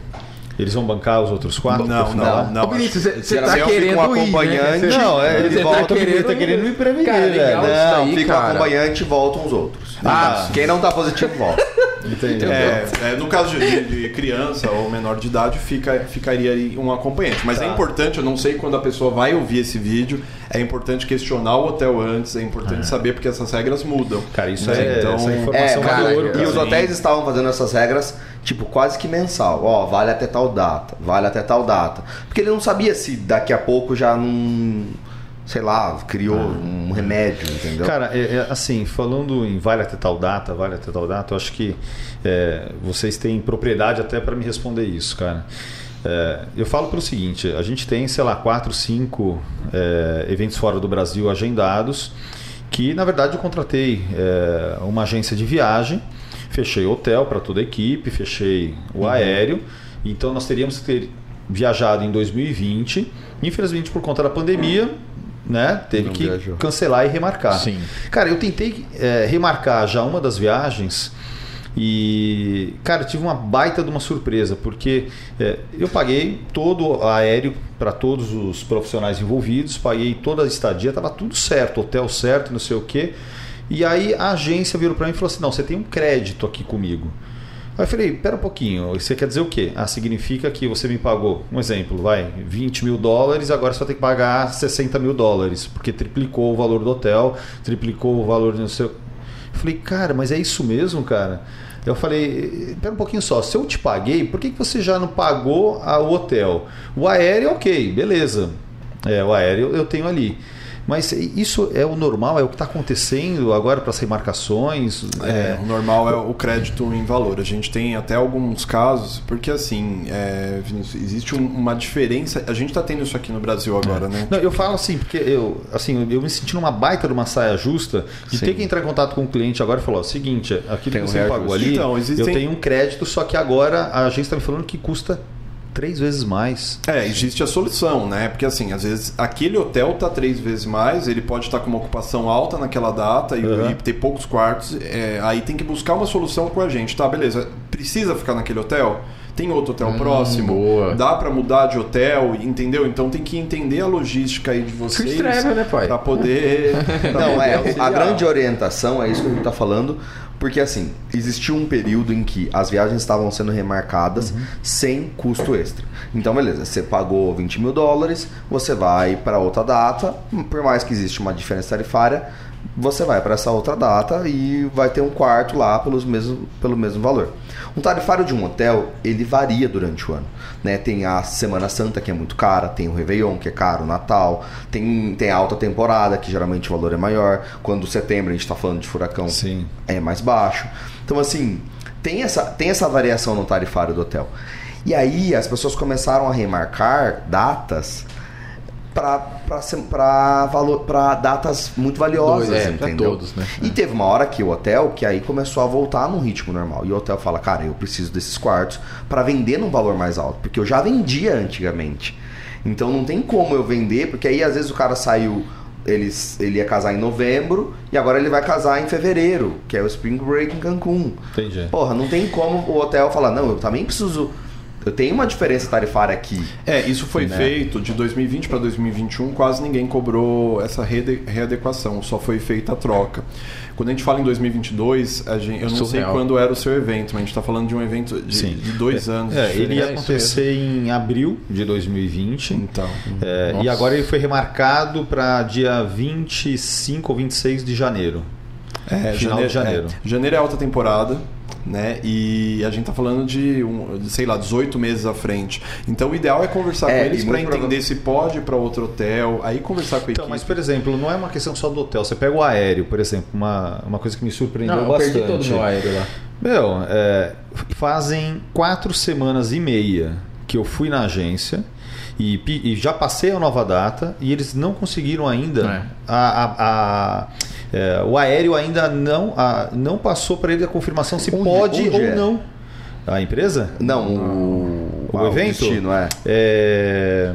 Eles vão bancar os outros quatro? Não, não, não. Ô, Vinícius, você- tá querendo um ir, né? acompanhante. Não, é, ele Você volta, ele tá querendo me prevenir, Cara, legal isso Não, aí, fica o cara. acompanhante e voltam os outros. Ah. Quem não tá positivo, volta. Entendeu? É, é, no caso de, de criança ou menor de idade, fica, ficaria aí um acompanhante. Mas é Tá. importante, eu não sei quando a pessoa vai ouvir esse vídeo, é importante questionar o hotel antes, é importante saber porque essas regras mudam. Cara, isso Né? é, Então, essa É, informação cara, vale ouro, e cara. os hotéis estavam fazendo essas regras, tipo, quase que mensal. Ó, vale até tal data, vale até tal data. Porque ele não sabia se daqui a pouco já não, sei lá, criou um remédio, entendeu? Cara, é, é, assim, falando em vale até tal data, vale até tal data, eu acho que é, vocês têm propriedade até para me responder isso, cara. É, eu falo pelo seguinte: a gente tem, sei lá, quatro, cinco é, eventos fora do Brasil agendados, que na verdade eu contratei uma agência de viagem, fechei hotel para toda a equipe, fechei o aéreo, então nós teríamos que ter viajado em 2020. Infelizmente, por conta da pandemia, né, teve Não que viajou. cancelar e remarcar. Sim. Cara, eu tentei é, remarcar já uma das viagens e, cara, tive uma baita de uma surpresa, porque é, eu paguei todo o aéreo para todos os profissionais envolvidos, paguei toda a estadia, estava tudo certo, hotel certo, não sei o quê. E aí a agência virou para mim e falou assim: não, você tem um crédito aqui comigo. Aí eu falei, pera um pouquinho, você quer dizer o quê? Ah, significa que você me pagou, um exemplo, vai, 20 mil dólares, agora você vai ter que pagar 60 mil dólares, porque triplicou o valor do hotel, triplicou o valor do seu. Eu falei, cara, mas é isso mesmo, cara? Eu falei, pera um pouquinho só, se eu te paguei, por que, que você já não pagou o hotel? O aéreo, ok, beleza. É, o aéreo eu tenho ali. Mas isso é o normal, é o que está acontecendo agora para as remarcações? É, o normal é o crédito em valor. A gente tem até alguns casos, porque assim, é, Vinícius, existe um- uma diferença. A gente está tendo isso aqui no Brasil agora, né? Não, eu falo assim, porque eu, assim, eu me senti numa baita de uma saia justa de Sim. ter que entrar em contato com o cliente agora e falar: ó, seguinte, aquilo Tem que um você reajuste. pagou ali, Então, existem- eu tenho um crédito, só que agora a agência está me falando que custa três vezes mais. É, existe a solução, né? Porque assim, às vezes aquele hotel tá três vezes mais, ele pode estar com uma ocupação alta naquela data e, Uhum. e ter poucos quartos. é, aí tem que buscar uma solução com a gente, tá? Beleza, precisa ficar naquele hotel? Tem outro hotel Hum, próximo? boa. Dá pra mudar de hotel, entendeu? Então tem que entender a logística aí de vocês estrega, né, pai? pra poder. pra Não, poder é, a grande orientação é isso que a gente está falando, porque assim, existiu um período em que as viagens estavam sendo remarcadas sem custo extra. Então, beleza, você pagou 20 mil dólares, você vai para outra data, por mais que exista uma diferença tarifária, você vai para essa outra data e vai ter um quarto lá pelos mesmo, pelo mesmo valor. Um tarifário de um hotel, ele varia durante o ano. Né? Tem a Semana Santa, que é muito cara, tem o Réveillon, que é caro, o Natal, tem, tem a alta temporada, que geralmente o valor é maior. Quando setembro a gente está falando de furacão, Sim. é mais baixo. Então, assim, tem essa, tem essa variação no tarifário do hotel. E aí as pessoas começaram a remarcar datas para datas muito valiosas, Dois, é, entendeu? todos, né? E teve uma hora que o hotel, que aí começou a voltar num ritmo normal. E o hotel fala, cara, eu preciso desses quartos para vender num valor mais alto, porque eu já vendia antigamente. Então não tem como eu vender, porque aí às vezes o cara saiu, ele, ele ia casar em novembro e agora ele vai casar em fevereiro, que é o Spring Break em Cancún. Entendi. Porra, não tem como o hotel falar, não, eu também preciso eu tenho uma diferença tarifária aqui. É, isso foi Né? feito de 2020 para 2021, quase ninguém cobrou essa reade- readequação, só foi feita a troca. Quando a gente fala em 2022, a gente, eu não sei Surreal. quando era o seu evento, mas a gente está falando de um evento de, Sim. de dois anos. É, de ele ia É, acontecer em abril de 2020. Então, É, e agora ele foi remarcado para dia 25 ou 26 de janeiro. é, Final de janeiro. é. janeiro é alta temporada, né? E a gente tá falando de, um, de, sei lá, 18 meses à frente. Então o ideal é conversar É, com eles para entender prova- se pode ir para outro hotel, aí conversar com a Então, equipe. mas por exemplo, não é uma questão só do hotel. Você pega o aéreo, por exemplo, uma, uma coisa que me surpreendeu Não, eu bastante. perdi todo o meu aéreo lá. Meu, é, fazem quatro semanas e meia que eu fui na agência e, e já passei a nova data e eles não conseguiram ainda. É. A, a- a- é, o aéreo ainda não, a- não passou para ele a confirmação se Onde- pode onde ou é? não. A empresa? Não, o, O ah, evento? destino, é. É...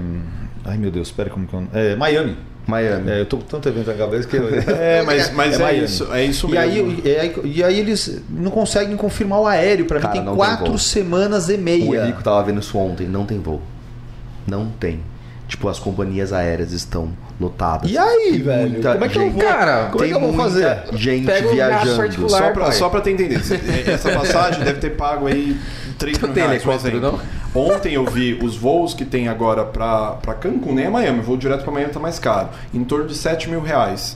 Ai meu Deus, espera como que eu... É Miami. Miami. É, eu tô com tanto evento na cabeça que eu... É, mas, mas é, Miami. isso, é isso E mesmo. aí, e, aí, e aí eles não conseguem confirmar o aéreo. Pra mim tem tem quatro voo. semanas e O meia. Henrico tava vendo isso ontem, não tem voo. Não tem. Tipo, as companhias aéreas estão lotadas. E aí, Tem velho? muita Como é que eu vou? Cara, como é que eu vou muita fazer? gente Pega um viajando. Só pra, pai. só pra ter entendido, essa passagem deve ter pago aí 3 Não mil tem reais, por exemplo. Ontem eu vi os voos que tem agora pra, pra Cancún, nem é Miami, o voo direto pra Miami tá mais caro, em torno de 7 mil reais.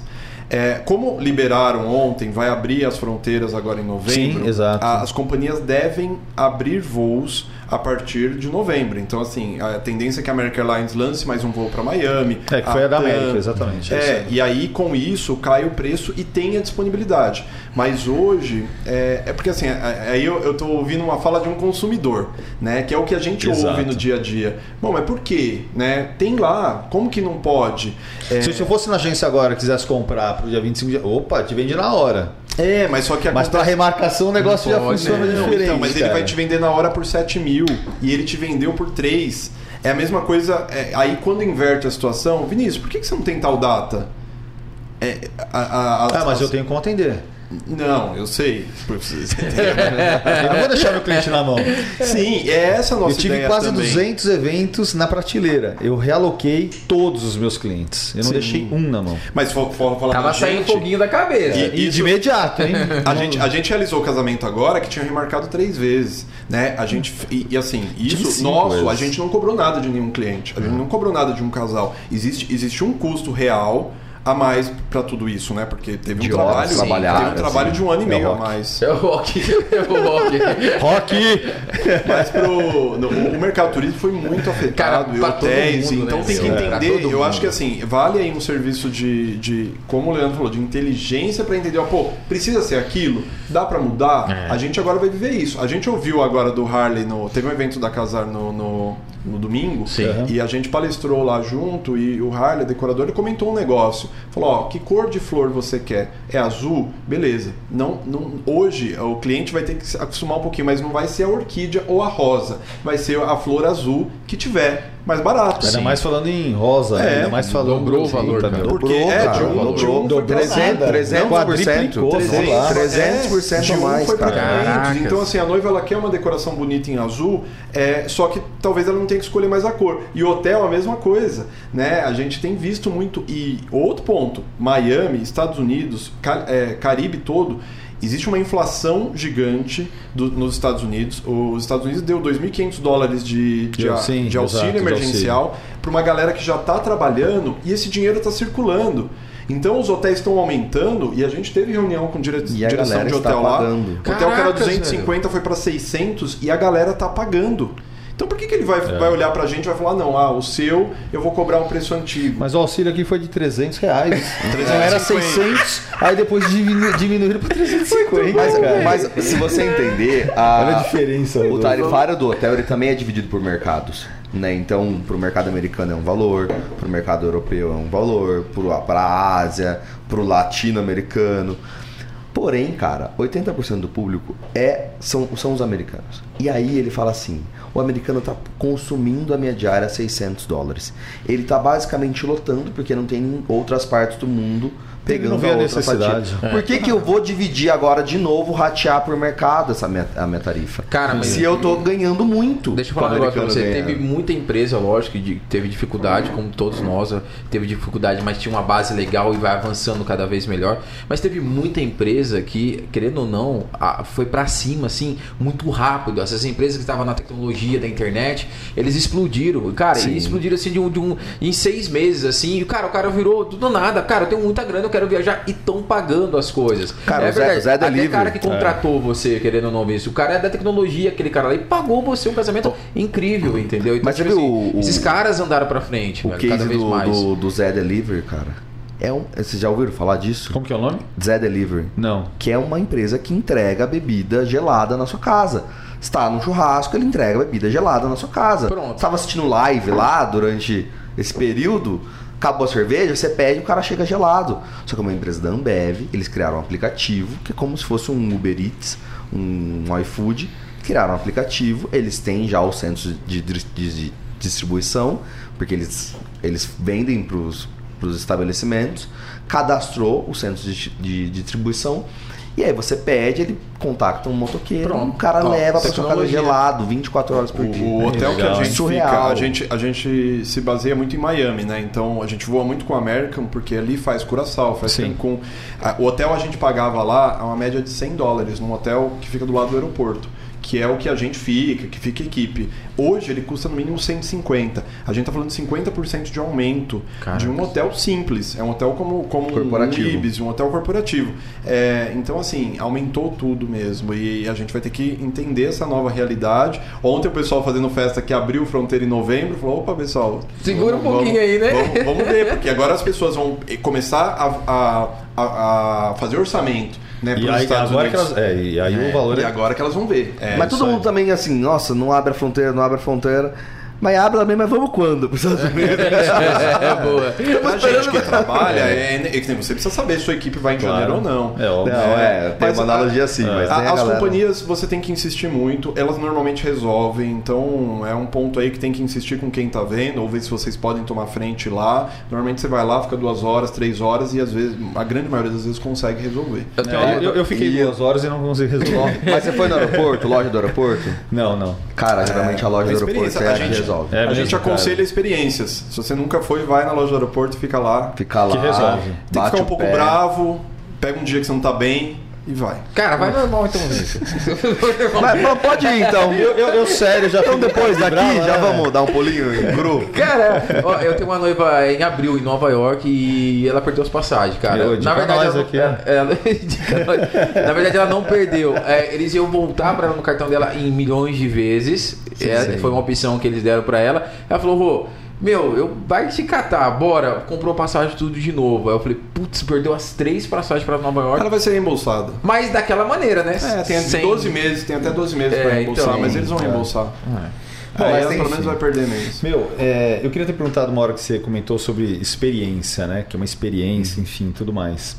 É, como liberaram ontem, vai abrir as fronteiras agora em novembro, Sim, exato. a- as companhias devem abrir voos a partir de novembro. Então, assim, a tendência é que a American Airlines lance mais um voo para Miami. É, que foi a da. América, exatamente. É, Isso. e aí com isso cai o preço e tem a disponibilidade. Mas hoje, é, é porque assim, é- aí eu, eu tô ouvindo uma fala de um consumidor, né? Que é o que a gente Exato. ouve no dia a dia. Bom, mas por quê? Né? Tem lá, como que não pode? É, Se eu fosse na agência agora e quisesse comprar pro dia 25 de... Opa, te vende na hora. é, mas só que Mas pra acontece- remarcação o negócio já funciona né? Não, diferente. então, mas ele cara. vai te vender na hora por 7 mil e ele te vendeu por 3. É a mesma coisa. é, aí quando inverte a situação, Vinícius, por que, que você não tem tal data? É, a- a- a- Ah, mas as- eu tenho como atender. Não, eu sei. Eu não vou deixar meu cliente na mão. Sim, é essa a nossa Eu tive ideia quase também. 200 eventos na prateleira. Eu realoquei todos os meus clientes. Eu não Sim. deixei um na mão. Mas for, for falar Tava saindo gente, foguinho da cabeça. E- E Isso- de imediato, hein? A gente, a gente realizou o casamento agora que tinha remarcado três vezes, né? A gente e, e assim isso nosso vezes. a gente não cobrou nada de nenhum cliente, a gente não cobrou nada de um casal. Existe existe um custo real a mais para tudo isso, né? Porque teve um De horas trabalho, teve um trabalho sim. de um ano e É meio a mais. É o rock. É o rock. Rock! Mas pro no- o mercado turístico foi muito afetado Cara, e hotéis, mundo, então né, tem que? Pra entender. Eu acho que assim vale aí um serviço de, de como o Leandro falou, de inteligência para entender. ó, Pô, precisa ser aquilo? Dá para mudar? É. A gente agora vai viver isso. A gente ouviu agora do Harley no teve um evento da Casar no, no, no domingo Sim. E a gente palestrou lá junto e o Harley, decorador, ele comentou um negócio. Falou, ó, que cor de flor você quer? É azul? Beleza. Não, não, hoje o cliente vai ter que se acostumar um pouquinho, mas não vai ser a orquídea ou a rosa. Vai ser a flor azul que tiver mais barato. Ainda Sim. mais falando em rosa, É, ainda mais falando dobrou o valor, também. cara. Porque Dobrou, é, cara, de um, dobrou. de um foi pra 300, nada. 300%. quadriplicou, sei lá. 300% É, de a um mais, foi pra cara. 500. Caracas. Então, assim, a noiva ela quer uma decoração bonita em azul, é, só que talvez ela não tenha que escolher mais a cor. E hotel, a mesma coisa. Né? A gente tem visto muito. E outro ponto: Miami, Estados Unidos, Ca- é, Caribe todo. Existe uma inflação gigante do- nos Estados Unidos. Os Estados Unidos deu 2.500 dólares de, de, a- sim, de auxílio exato, emergencial para uma galera que já está trabalhando e esse dinheiro está circulando. Então os hotéis estão aumentando e a gente teve reunião com dire... E a direção de está hotel lá. pagando. O hotel que era Caracas, 250 foi para 600 e a galera tá pagando. Então por que, que ele vai, É. vai olhar pra gente e vai falar, não, ah, o seu eu vou cobrar um preço antigo. Mas o auxílio aqui foi de 300 reais. Então era 350. 600, aí depois diminu diminuíram para 350. Mas, cara. mas se você entender, a- Olha a diferença. o tarifário do hotel ele também é dividido por mercados. Né? Então, para o mercado americano é um valor, para o mercado europeu é um valor, para a Ásia, para o latino-americano. Porém, cara, 80% do público é são, são os americanos. E aí ele fala assim: o americano está consumindo a minha diária a 600 dólares. Ele está basicamente lotando porque não tem em outras partes do mundo pegando não vê a necessidade. fatia. Por que, que eu vou dividir agora de novo, ratear por mercado essa minha, a minha tarifa? Cara, mas- Se eu tô ganhando muito. Deixa eu falar um negócio pra você. americano Teve ganhando. muita empresa, lógico, que teve dificuldade, como todos nós, teve dificuldade, mas tinha uma base legal e vai avançando cada vez melhor. Mas teve muita empresa que, querendo ou não, foi pra cima, assim, muito rápido. Essas empresas que estavam na tecnologia da internet, eles explodiram. Cara, Sim. eles explodiram assim de um, de um- em seis meses, assim. E, cara, o cara virou do nada. Cara, eu tenho muita grana, quero viajar. E estão pagando as coisas. Cara, é o Zé- o Zé Até Delivery. cara que contratou você, querendo ou não isso. O cara é da tecnologia, aquele cara lá, e pagou você um casamento incrível, entendeu? Então, Mas tipo você viu assim, o- esses caras andaram pra frente, O velho, cada case vez do, mais. do, do Zé Delivery, cara. É um, vocês já ouviram falar disso? Como que é o nome? Zé Delivery. Não. Que é uma empresa que entrega bebida gelada na sua casa. Está num churrasco, ele entrega bebida gelada na sua casa. Pronto. Estava assistindo live lá durante esse período, acabou a cerveja, você pede o cara chega gelado. Só que é uma empresa da Ambev, eles criaram um aplicativo que é como se fosse um Uber Eats, um iFood. Criaram um aplicativo, eles têm já os centros de, de- de distribuição, porque eles, eles vendem para os estabelecimentos, cadastrou os centros de, de distribuição. E aí você pede, ele contacta um motoqueiro, Pronto. o cara leva para sua casa gelado, 24 horas por O, dia. o hotel que a gente Surreal. fica, a gente, a gente se baseia muito em Miami, né? Então a gente voa muito com o American, porque ali faz Curaçao, faz Sim. Cancún. A- O hotel a gente pagava lá a uma média de 100 dólares, num hotel que fica do lado do aeroporto. Que é o que a gente fica, que fica a equipe. Hoje ele custa no mínimo 150. A gente tá falando de 50% de aumento de um hotel simples. É um hotel como, como Corporativo. um Ibis, um hotel corporativo. É, então, assim, aumentou tudo mesmo. E a gente vai ter que entender essa nova realidade. Ontem o pessoal fazendo festa que abriu fronteira em novembro falou: opa, pessoal. Segura um vamos- pouquinho aí, né?" Vamos, vamos ver, porque agora as pessoas vão começar a, a, a- a fazer orçamento. Né, E aí, agora que Unidos. elas, é, e aí o valor E é. agora que elas vão ver. É, Mas todo mundo também assim, nossa, não abre a fronteira, não abre a fronteira. Mas abre também, mas vamos quando? Para os Estados Unidos. é, boa. Pra gente que trabalha, é, é nem você precisa saber se sua equipe vai em janeiro ou não. É óbvio. Não, é, tem Mas uma a- analogia assim, mas A- a as galera- companhias você tem que insistir muito, elas normalmente resolvem, então é um ponto aí que tem que insistir com quem tá vendo, ou ver se vocês podem tomar frente lá. Normalmente você vai lá, fica duas horas, três horas e às vezes, a grande maioria das vezes consegue resolver. Eu É, eu, eu fiquei E- duas horas e não consegui resolver. Mas você foi no aeroporto, loja do aeroporto? não, não. Cara, geralmente a loja do a aeroporto é a a que gente- resolve. É a mesmo, gente cara. aconselha experiências. Se você nunca foi, vai na loja do aeroporto, fica lá. Fica lá, Que resolve. Tem que bate ficar um pouco pé. bravo, pega um dia que você não tá bem e vai. Cara, vai normal então. Mas, mas pode ir então. Eu, eu, eu sério, já Então fico depois daqui, bravo, já né? vamos dar um pulinho em grupo. Cara, ó, eu tenho uma noiva em abril em Nova York e ela perdeu as passagens, cara. Eu, dica Na verdade, ela, não- aqui, é, ela- nós. Na verdade, ela não perdeu. É, eles iam voltar pra ela no cartão dela em milhões de vezes. É, sim. foi uma opção que eles deram pra ela. Ela falou, Rô, meu, eu vai te catar, bora. Comprou passagem tudo de novo. Aí eu falei, putz, perdeu as três passagens pra Nova York. Ela vai ser reembolsada. Mas daquela maneira, né? É, tem Sem- 12 meses, tem até 12 meses É, pra reembolsar, então, mas eles vão é. reembolsar. Bom, Aí mas ela pelo menos vai perder menos. Meu, é, eu queria ter perguntado uma hora que você comentou sobre experiência, né? Que é uma experiência, enfim, tudo mais.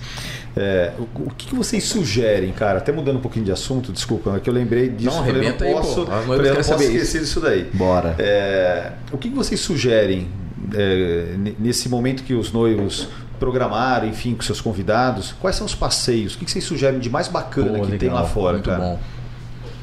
É, o, o que, que vocês sugerem, cara? Até mudando um pouquinho de assunto, desculpa, é que eu lembrei disso. Não, arrebenta aí, eu não pô. posso, noivas falei, eu não posso esquecer disso daí. Bora. É, o que, que vocês sugerem é, nesse momento que os noivos programaram, enfim, com seus convidados? Quais são os passeios? O que, que vocês sugerem de mais bacana Pô, que tem legal, lá fora, muito cara? bom.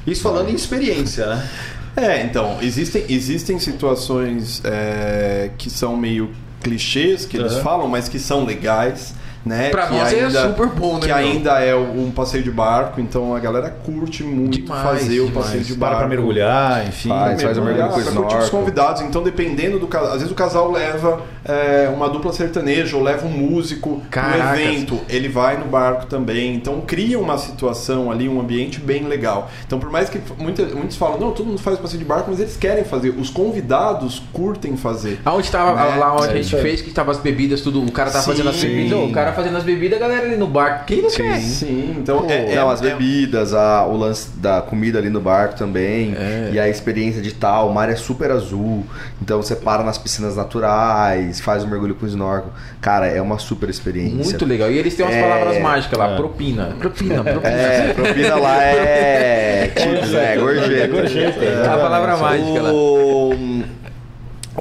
Isso falando em experiência, né? É, então, existem, existem situações é, que são meio clichês que eles Aham. falam, mas que são legais. Né? Pra que nós é super bom, né, Que meu? ainda é um passeio de barco, então a galera curte muito Demais, fazer o demais. passeio de Para barco. pra mergulhar, enfim. Faz, faz o mergulho com pra curtir os convidados. Então, dependendo do casal, às vezes o casal leva é, uma dupla sertaneja ou leva um músico Caracas. no evento, ele vai no barco também. Então, cria uma situação ali, um ambiente bem legal. Então, por mais que muita, muitos falam, não, todo mundo faz passeio de barco, mas eles querem fazer. Os convidados curtem fazer. Aonde tava, Né? lá onde É a gente fez, que tava as bebidas, tudo, o cara tava Sim. fazendo as bebidas, o cara fazendo as bebidas, a galera ali no bar. Quem não quer? Sim, então Pô, é, é- não, as é- bebidas, a- o lance da comida ali no barco também. É. E a experiência de tal, o mar é super azul. Então você para nas piscinas naturais, faz o mergulho com snorkel. Cara, é uma super experiência. Muito legal. E eles têm umas É. palavras mágicas lá, É. propina. Propina, propina. É, propina lá é. Tips, é, gorjeta. gorjeta, É a palavra mágica lá. O-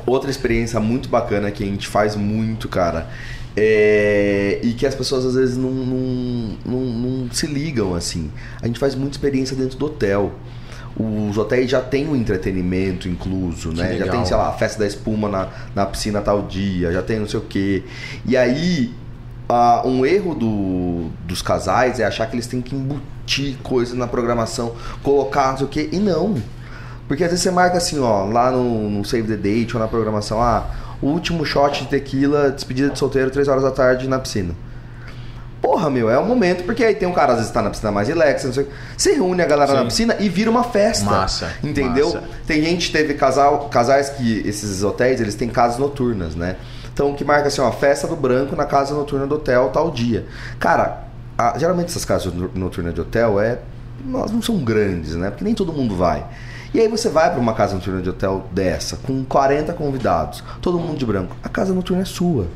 Outra experiência muito bacana que a gente faz muito, cara, é... e que as pessoas às vezes não, não, não, não se ligam assim. A gente faz muita experiência dentro do hotel. Os hotéis já têm o entretenimento incluso, né? Já tem, sei lá, a festa da espuma na, na piscina tal dia, já tem não sei o quê. E aí, ah, um erro do- dos casais é achar que eles têm que embutir coisas na programação, colocar não sei o quê, e não. Porque às vezes você marca assim, ó, lá no, no Save the Date ou na programação, ah, último shot de tequila, despedida de solteiro, 3 horas da tarde na piscina. Porra, meu, é o momento, porque aí tem um cara, às vezes tá na piscina mais relax, não sei o quê. Você reúne a galera na Sim. piscina e vira uma festa. Massa, Entendeu? massa. Tem gente, teve casal, casais que, esses hotéis, eles têm casas noturnas, né? Então, que marca assim, ó, festa do branco na casa noturna do hotel, tal dia. Cara, a- geralmente essas casas no- noturnas de hotel é. Elas não são grandes, né? Porque nem todo mundo vai. E aí você vai pra uma casa noturna de hotel dessa, com 40 convidados, todo mundo de branco. A casa noturna é sua.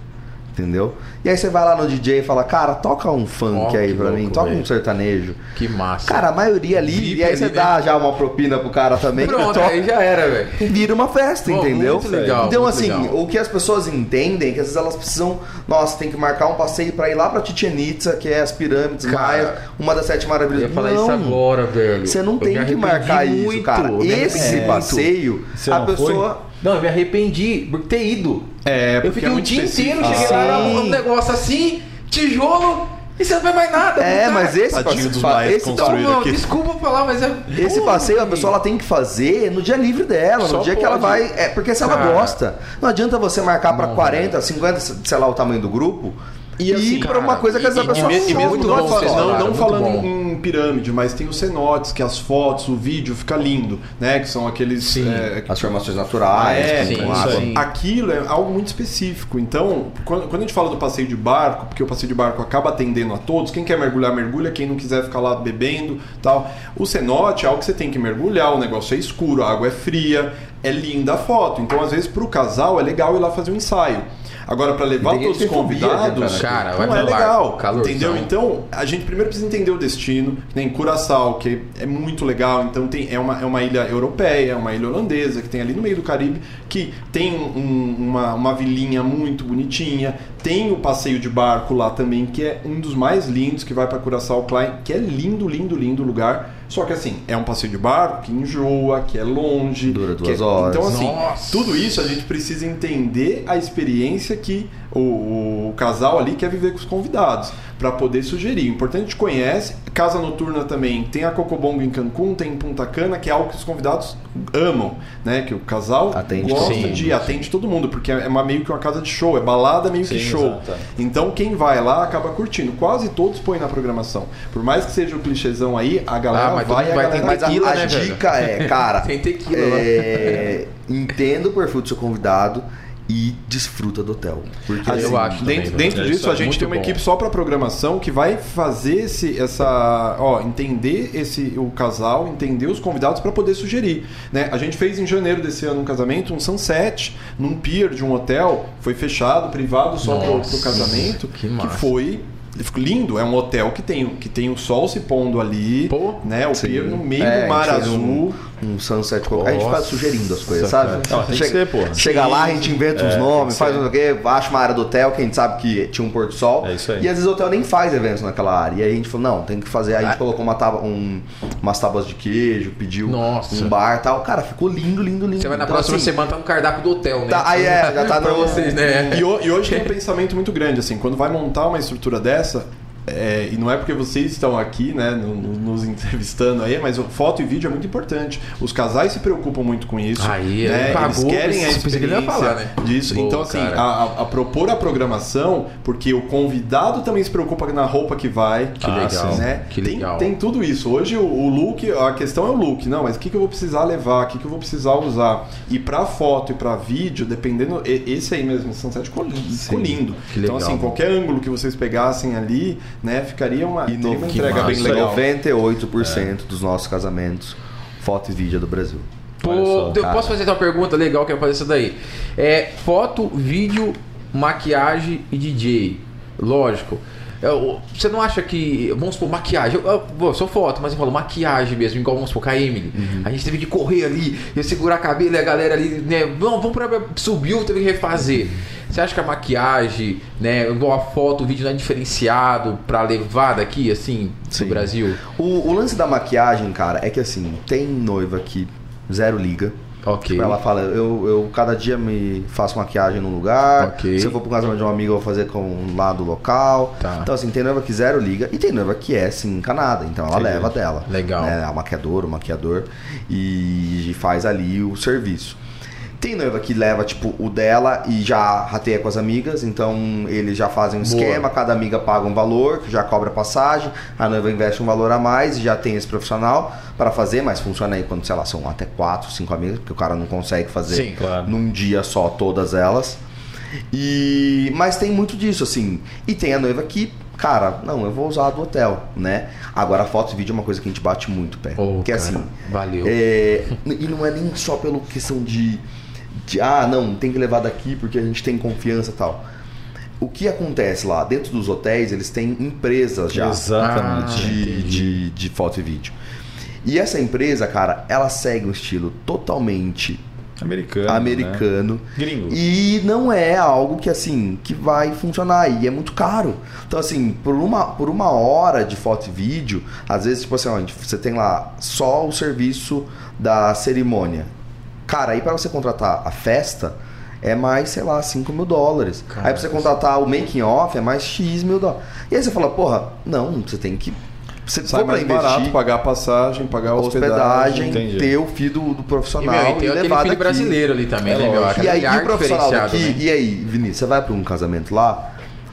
Entendeu? E aí você vai lá no DJ e fala, cara, toca um funk Ó, aí que pra mim, louco, toca um velho. sertanejo. Que massa. Cara, a maioria ali, e aí você ali, dá já uma propina pro cara também. Pronto, toca aí já era, velho. vira uma festa, Pô, entendeu? muito legal, então, muito assim, legal. o que as pessoas entendem é que às vezes elas precisam, nossa, tem que marcar um passeio pra ir lá pra Chichen Itza, que é as pirâmides Cara, maias, uma das sete Eu maravilhas ia do falar Não. isso agora, velho. Você não Eu tem que marcar isso, muito, cara. eu me Esse arrependi passeio, a pessoa. Não, eu me arrependi por ter ido. É, eu fiquei é o dia inteiro, específico. cheguei lá, era Sim. um negócio assim, tijolo, e você não vai mais nada. É, cara. mas esse Tadinho passeio. Esse, não, aqui. desculpa falar, mas é. esse Pô, passeio a pessoa ela tem que fazer no dia livre dela, Só no dia que ela pode. vai. É, porque se ela Cara. gosta, não adianta você marcar pra 40, 50, sei lá o tamanho do grupo. E, assim, ir pra uma cara, coisa que às vezes a e- pessoa E, e mesmo não, bom fa- vocês não, falaram, não falando bom. em pirâmide, mas tem os cenotes, que as fotos, o vídeo fica lindo, né? Que são aqueles. Sim. é, As formações naturais, é, sim, com isso água. aí. Aquilo é algo muito específico. Então, quando, quando a gente fala do passeio de barco, porque o passeio de barco acaba atendendo a todos, quem quer mergulhar, mergulha, quem não quiser ficar lá bebendo tal. O cenote é algo que você tem que mergulhar, o negócio é escuro, a água é fria, é linda a foto. Então, às vezes, pro casal é legal ir lá fazer um ensaio. Agora, para levar todos os fobia, convidados, né, cara? Cara, vai não é legal. calorzão. Entendeu? Então, a gente primeiro precisa entender o destino, que nem Curaçao, que é muito legal. Então, tem, é, uma, é uma ilha europeia, é uma ilha holandesa, que tem ali no meio do Caribe, que tem um- uma, uma vilinha muito bonitinha. Tem o passeio de barco lá também, que é um dos mais lindos, que vai para Curaçao Klein, que é lindo, lindo, lindo lugar. Só que assim, é um passeio de barco que enjoa, que é longe. Dura que duas é- horas. Então, assim, Nossa. tudo isso a gente precisa entender a experiência que o, o casal ali quer viver com os convidados para poder sugerir. O importante a gente conhece, casa noturna também tem a Cocobongo em Cancún, tem em Punta Cana, que é algo que os convidados amam, né? Que o casal Atende gosta mundo, de atende todo mundo, porque é uma, meio que uma casa de show, é balada meio que Sim, show. exato, é. Então quem vai lá acaba curtindo. Quase todos põem na programação. Por mais que seja o clichêzão aí, a galera Ah, mas vai, mundo a vai galera a, Tequila, a né, velho? dica é, cara, Tem tequila lá. é, entenda o perfil do seu convidado e desfruta do hotel. Porque Ah, eu assim, acho também, Dentro, velho. dentro É, disso, isso é a gente tem uma bom. equipe só para programação que vai fazer esse, essa, ó, entender esse o casal, entender os convidados para poder sugerir, né? A gente fez em janeiro desse ano um casamento, um sunset, num pier de um hotel, foi fechado, privado só para o casamento, que que, foi ficou lindo, é um hotel que tem, que tem o sol se pondo ali, Pô. né? O Sim. pier no meio É, do mar a azul. um sunset. A gente fica Nossa, sugerindo as coisas, sabe? Não, tem que chega, ser, porra. chega lá, a gente inventa uns É, nomes, faz não sei o quê, acha uma área do hotel que a gente sabe que tinha um pôr do sol. É isso aí. E às vezes o hotel nem faz eventos naquela área. E aí a gente falou, não, tem que fazer. Aí a gente Ah. colocou uma tábua, um, umas tábuas de queijo, pediu Nossa. um bar e tal. Cara, ficou lindo, lindo, lindo. Você vai na Então, próxima assim, semana, tá no cardápio do hotel, né? Tá, aí é, já tá pra no- vocês, né? E, e hoje tem um pensamento muito grande, assim, quando vai montar uma estrutura dessa, é, e não é porque vocês estão aqui, né, no- no- nos entrevistando aí, mas foto e vídeo é muito importante. Os casais se preocupam muito com isso. Aí, né? pagou, Eles querem a pensei que experiência falar, né? disso. Boa, então, assim, a, a- a propor a programação, porque o convidado também se preocupa na roupa que vai. Que legal, Né? que Tem- legal. Tem, tudo isso. Hoje o, o look, a questão é o look. Não, mas o que, que eu vou precisar levar? O que, que eu vou precisar usar? E pra foto e pra vídeo, dependendo. Esse aí mesmo, o Sunset ficou lindo. ficou lindo. que então, assim, qualquer ângulo que vocês pegassem ali, né, ficaria uma, E no, uma que entrega bem massa. legal. 98% dos nossos casamentos, foto e vídeo é do Brasil. Pô, só, eu cara. posso fazer uma pergunta legal que é fazer isso daí? É foto, vídeo, maquiagem e DJ. Lógico. Eu- você não acha que, vamos supor, maquiagem, eu, eu, sou foto, mas eu falo maquiagem mesmo, igual vamos supor, com a Emily. Uhum. A gente teve que correr ali, eu segurar cabelo e a galera ali, né, vamos, vamos pra, subiu, teve que refazer. Você acha que a maquiagem, né, igual a foto, o vídeo não é diferenciado pra levar daqui, assim, Sim. do Brasil? O, o lance da maquiagem, cara, é que assim, tem noiva que zero liga. Ok. Tipo, ela fala, eu, eu cada dia me faço maquiagem num lugar. Ok. Se eu for pro casamento de um amigo, eu vou fazer com lá do local. Tá. Então, assim, tem noiva que zero liga e tem noiva que é, assim, encanada. Então ela Entendi. leva dela. Legal. Né? A maquiadora, o maquiador. E faz ali o serviço. Tem noiva que leva, tipo, o dela e já rateia com as amigas, então eles já fazem um Boa. esquema, cada amiga paga um valor, que já cobra passagem, a noiva investe um valor a mais e já tem esse profissional para fazer, mas funciona aí quando, sei lá, são até quatro, cinco amigas, porque o cara não consegue fazer Sim, claro. num dia só todas elas. E mas tem muito disso assim. E tem a noiva que, cara, não, eu vou usar a do hotel, né? Agora foto e vídeo é uma coisa que a gente bate muito, pé. Ô, que é cara, assim, valeu. é, e não é nem só pela questão de, de ah, não, tem que levar daqui porque a gente tem confiança e tal. O que acontece lá? Dentro dos hotéis, eles têm empresas já Exatamente. Ah, de, entendi. de, de foto e vídeo. E essa empresa, cara, ela segue um estilo totalmente Americano. americano. Né? Gringo. E não é algo que assim, que vai funcionar. E é muito caro. Então, assim, por uma, por uma hora de foto e vídeo, às vezes, tipo assim, ó, você tem lá só o serviço da cerimônia. Cara, aí pra você contratar a festa, é mais, sei lá, 5 mil dólares. aí pra você contratar o making off, é mais X mil dólares. E aí você fala, porra, não, você tem que. Você Sai mais barato investir, pagar a passagem, pagar a hospedagem, Entendi. ter o fio do, do E, profissional meu, e, e tem aquele levar daqui. brasileiro ali também, É né, meu? E aí, e o profissional daqui, né? e aí, Vinícius, você vai pra um casamento lá,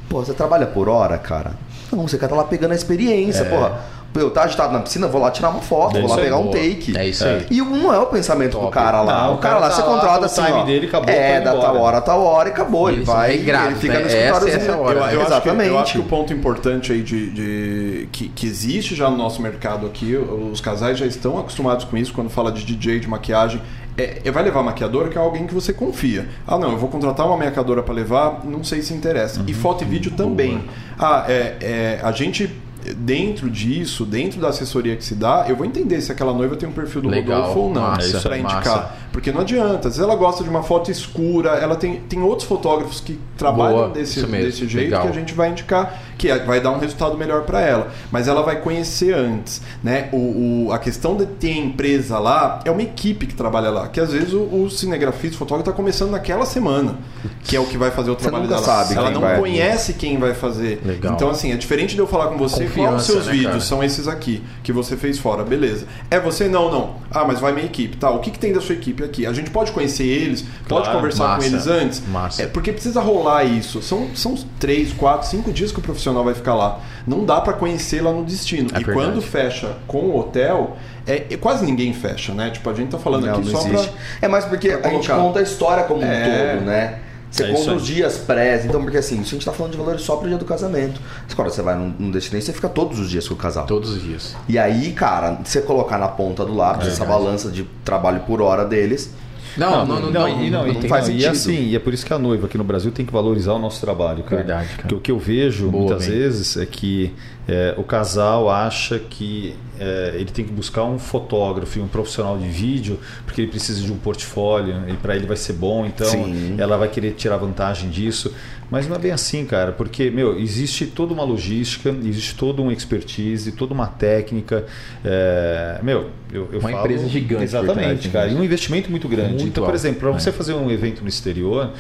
pô, você trabalha por hora, cara? Não, você quer estar lá pegando a experiência, porra. Eu tá agitado na piscina, vou lá tirar uma foto, É vou lá aí, pegar um boa. take. É isso aí. E não é o pensamento do Top. cara lá. Não, o cara lá, tá você lá, contrata o assim, time ó, dele acabou, é, da tal hora a tal hora e acabou. Ele são vai, regrados, ele fica né? no Essa- escritório. essa é a hora, Eu, né? eu acho que, Exatamente. eu acho que o ponto importante aí de, de- que, que existe já no nosso mercado aqui, os casais já estão acostumados com isso quando fala de DJ, de maquiagem. É, é, vai levar maquiadora que é alguém que você confia. Ah, não, eu vou contratar uma maquiadora para levar, não sei se interessa. Uhum. E foto e vídeo também. Ah, é, é, a gente dentro disso, dentro da assessoria que se dá, eu vou entender se aquela noiva tem um perfil do Legal, Rodolfo ou não, massa, para massa. indicar. Porque não adianta, às vezes ela gosta de uma foto escura, ela tem, tem outros fotógrafos que trabalham Boa, desse, isso desse jeito legal. que a gente vai indicar que vai dar um resultado melhor para ela. Mas ela vai conhecer antes, né? O, o- a questão de ter empresa lá é uma equipe que trabalha lá, que às vezes o, o cinegrafista, o fotógrafo está começando naquela semana, que é o que vai fazer o trabalho dela. sabe ela não vai- conhece quem vai fazer. Legal. Então assim, é diferente de eu falar com você, qual os seus né, vídeos cara? são esses aqui que você fez fora, beleza? É você não, não. Ah, mas vai minha equipe, tá? O que, que tem da sua equipe aqui? A gente pode conhecer eles, pode Claro, conversar massa, com eles antes. massa. É, porque precisa rolar isso. São, são três, quatro, cinco dias que o profissional vai ficar lá. Não dá para conhecer lá no destino. É e verdade. quando fecha com o hotel, é, é- quase ninguém fecha, né? Tipo, a gente tá falando Não, aqui não só existe. pra. É mais porque pra a gente conta a história como um É. todo, né? Você É conta os dias pré, então, porque assim, se a gente tá falando de valores só pro dia do casamento. Agora você vai num, num destino, você fica todos os dias com o casal. Todos os dias. E aí, cara, você colocar na ponta do lápis essa balança de trabalho por hora deles, Não, não, não, não, e, não, e- não faz não, e sentido. assim, e é por isso que a noiva aqui no Brasil tem que valorizar o nosso trabalho, cara. Verdade, cara. Porque o que eu vejo Boa, muitas bem. vezes é que é, o casal acha que é, ele tem que buscar um fotógrafo e um profissional de vídeo porque ele precisa de um portfólio e para ele vai ser bom, então Sim. ela vai querer tirar vantagem disso. Mas não é bem assim, cara, porque, meu, existe toda uma logística, existe toda uma expertise, toda uma técnica. é, meu, eu, eu Uma falo- empresa gigante por Exatamente, trás, cara. né? E um investimento muito grande. Muito então, por alto, exemplo, para né? você fazer um evento no exterior,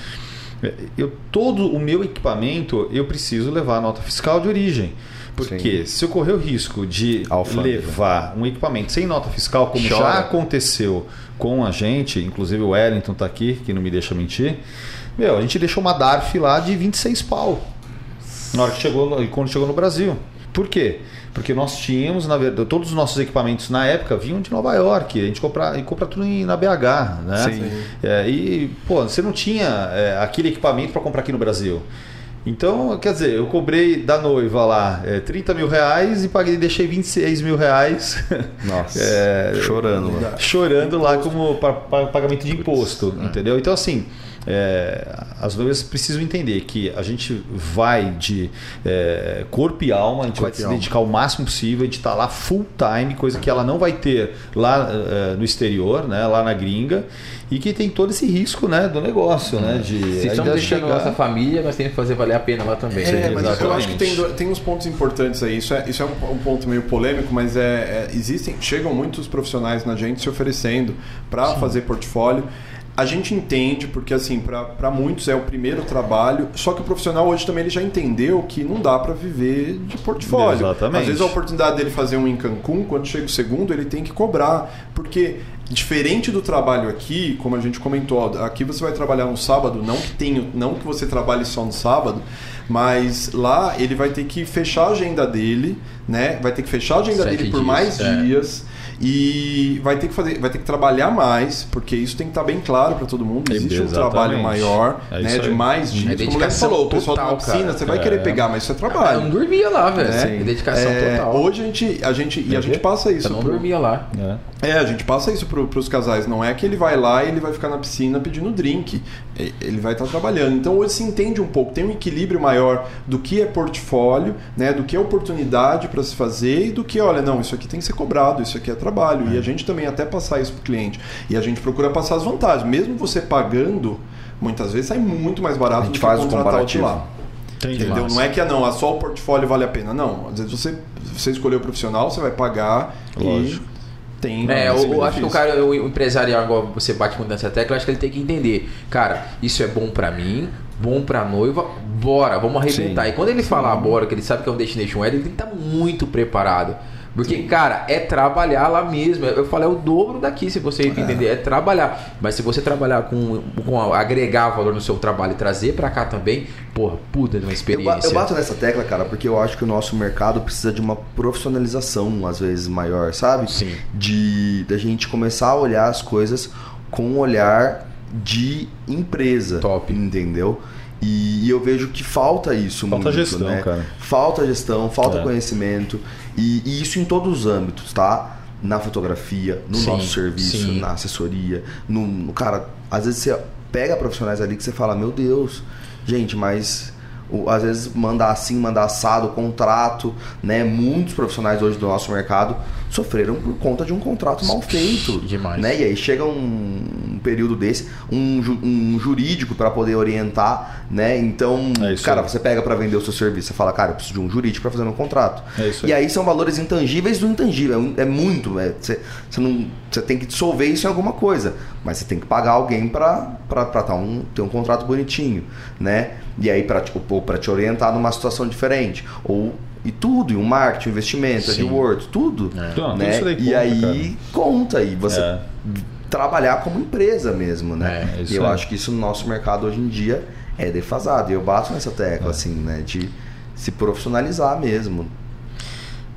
eu todo o meu equipamento eu preciso levar a nota fiscal de origem. Porque se eu correr o risco de Alfândega. levar um equipamento sem nota fiscal, como Chora. já aconteceu com a gente, inclusive o Wellington tá aqui, que não me deixa mentir, meu, a gente deixou uma DARF lá de 26 pau. Na hora que chegou, quando chegou no Brasil. Por quê? Porque nós tínhamos, na verdade, todos os nossos equipamentos na época vinham de Nova York. A gente compra, e compra tudo em- na BH, né? Sim. É, e, pô, você não tinha é, aquele equipamento para comprar aqui no Brasil. Então, quer dizer, eu cobrei da noiva lá é, 30 mil reais e paguei, deixei 26 mil reais nossa, É, chorando lá. chorando lá como pa- pa- pagamento de imposto, entendeu? Então, assim, é, as noivas precisam entender que a gente vai de é, corpo e alma, a gente Corpo vai se alma. dedicar o máximo possível, a gente está lá full time, coisa que ela não vai ter lá é, no exterior, né, lá na gringa, e que tem todo esse risco né, do negócio, né, de Se estamos deixando a chegar- nossa família, nós temos que fazer valer a pena lá também. É, mas eu exatamente. acho que tem, tem uns pontos importantes aí. Isso é, isso é um, um ponto meio polêmico, mas é, é- existem, chegam muitos profissionais na gente se oferecendo para fazer portfólio. A gente entende, porque assim, para muitos é o primeiro trabalho, só que o profissional hoje também ele já entendeu que não dá para viver de portfólio. Exatamente. Às vezes a oportunidade dele fazer um em Cancún, quando chega o segundo, ele tem que cobrar, porque diferente do trabalho aqui, como a gente comentou, aqui você vai trabalhar no sábado, não que tenha, não que você trabalhe só no sábado, mas lá ele vai ter que fechar a agenda dele, né? Vai ter que fechar a agenda Sete dele por dias, mais é. dias. E vai ter que fazer, vai ter que trabalhar mais, porque isso tem que estar bem claro para todo mundo. Existe um Exatamente. trabalho maior, É né, de mais dias. Como o falou, o pessoal total, da piscina, cara. você vai É. querer pegar, mas isso é Eu trabalho. não dormia lá, velho. né? É dedicação É, total. Hoje a gente, a gente e a gente passa isso. Eu não pro- dormia lá. né? é, a gente passa isso para os casais. Não é que ele vai lá e ele vai ficar na piscina pedindo drink. É, Ele vai estar trabalhando. Então hoje se entende um pouco, tem um equilíbrio maior do que é portfólio, né, do que é oportunidade para se fazer e do que, olha, não, isso aqui tem que ser cobrado, isso aqui é trabalho. E a gente também até passar isso para o cliente. E a gente procura passar as vantagens. Mesmo você pagando, muitas vezes sai muito mais barato A gente do que faz o contratar o de lá. Tem Entendeu? Não é que ah, não, ah, só o portfólio vale a pena. Não. Às vezes você, você escolheu o profissional, você vai pagar Lógico. e tem. É, eu, eu acho que o cara, o empresarial, igual você bate muito nessa tecla, eu acho que ele tem que entender, cara, isso é bom pra mim, bom pra noiva, bora, vamos arrebentar. Sim. E quando ele falar bora, que ele sabe que é um Destination Wedding, ele tem que estar muito preparado. Porque, cara, é trabalhar lá mesmo. Eu falei, é o dobro daqui, se você entender. É trabalhar. Mas se você trabalhar com, com agregar valor no seu trabalho e trazer pra cá também, porra, puta de uma Eu, experiência. eu bato nessa tecla, cara, porque eu acho que o nosso mercado precisa de uma profissionalização, às vezes, maior, sabe? Sim. De da gente começar a olhar as coisas com um olhar de empresa. Top. Entendeu? E, eu vejo que falta isso Falta muito, gestão, né? cara. Falta gestão, falta É. conhecimento. E, e isso em todos os âmbitos, tá? Na fotografia, no Sim, nosso serviço, sim. na assessoria, no, no- Cara, às vezes você pega profissionais ali que você fala, meu Deus, gente, mas o- às vezes mandar assim, mandar assado, contrato, né? Muitos profissionais hoje do nosso mercado sofreram por conta de um contrato mal feito. Demais. Né? E aí chega um, um período desse, um, ju- um jurídico para poder orientar, né? Então, É cara, aí. você pega para vender o seu serviço, você fala, cara, eu preciso de um jurídico para fazer meu contrato. É isso E aí. são valores intangíveis do intangível. É um- É, muito. é, você, você não, você tem que dissolver isso em alguma coisa. Mas você tem que pagar alguém para tá um, ter um contrato bonitinho. né? E aí para te orientar numa situação diferente. Ou e tudo, e o marketing, o investimento, Sim. a Word, tudo. É. Então, tudo né? isso daí e conta, aí conta. E você É. trabalhar como empresa mesmo, né? É, é e eu aí. acho que isso no nosso mercado hoje em dia é defasado. E eu bato nessa tecla, É. assim, né? De se profissionalizar mesmo.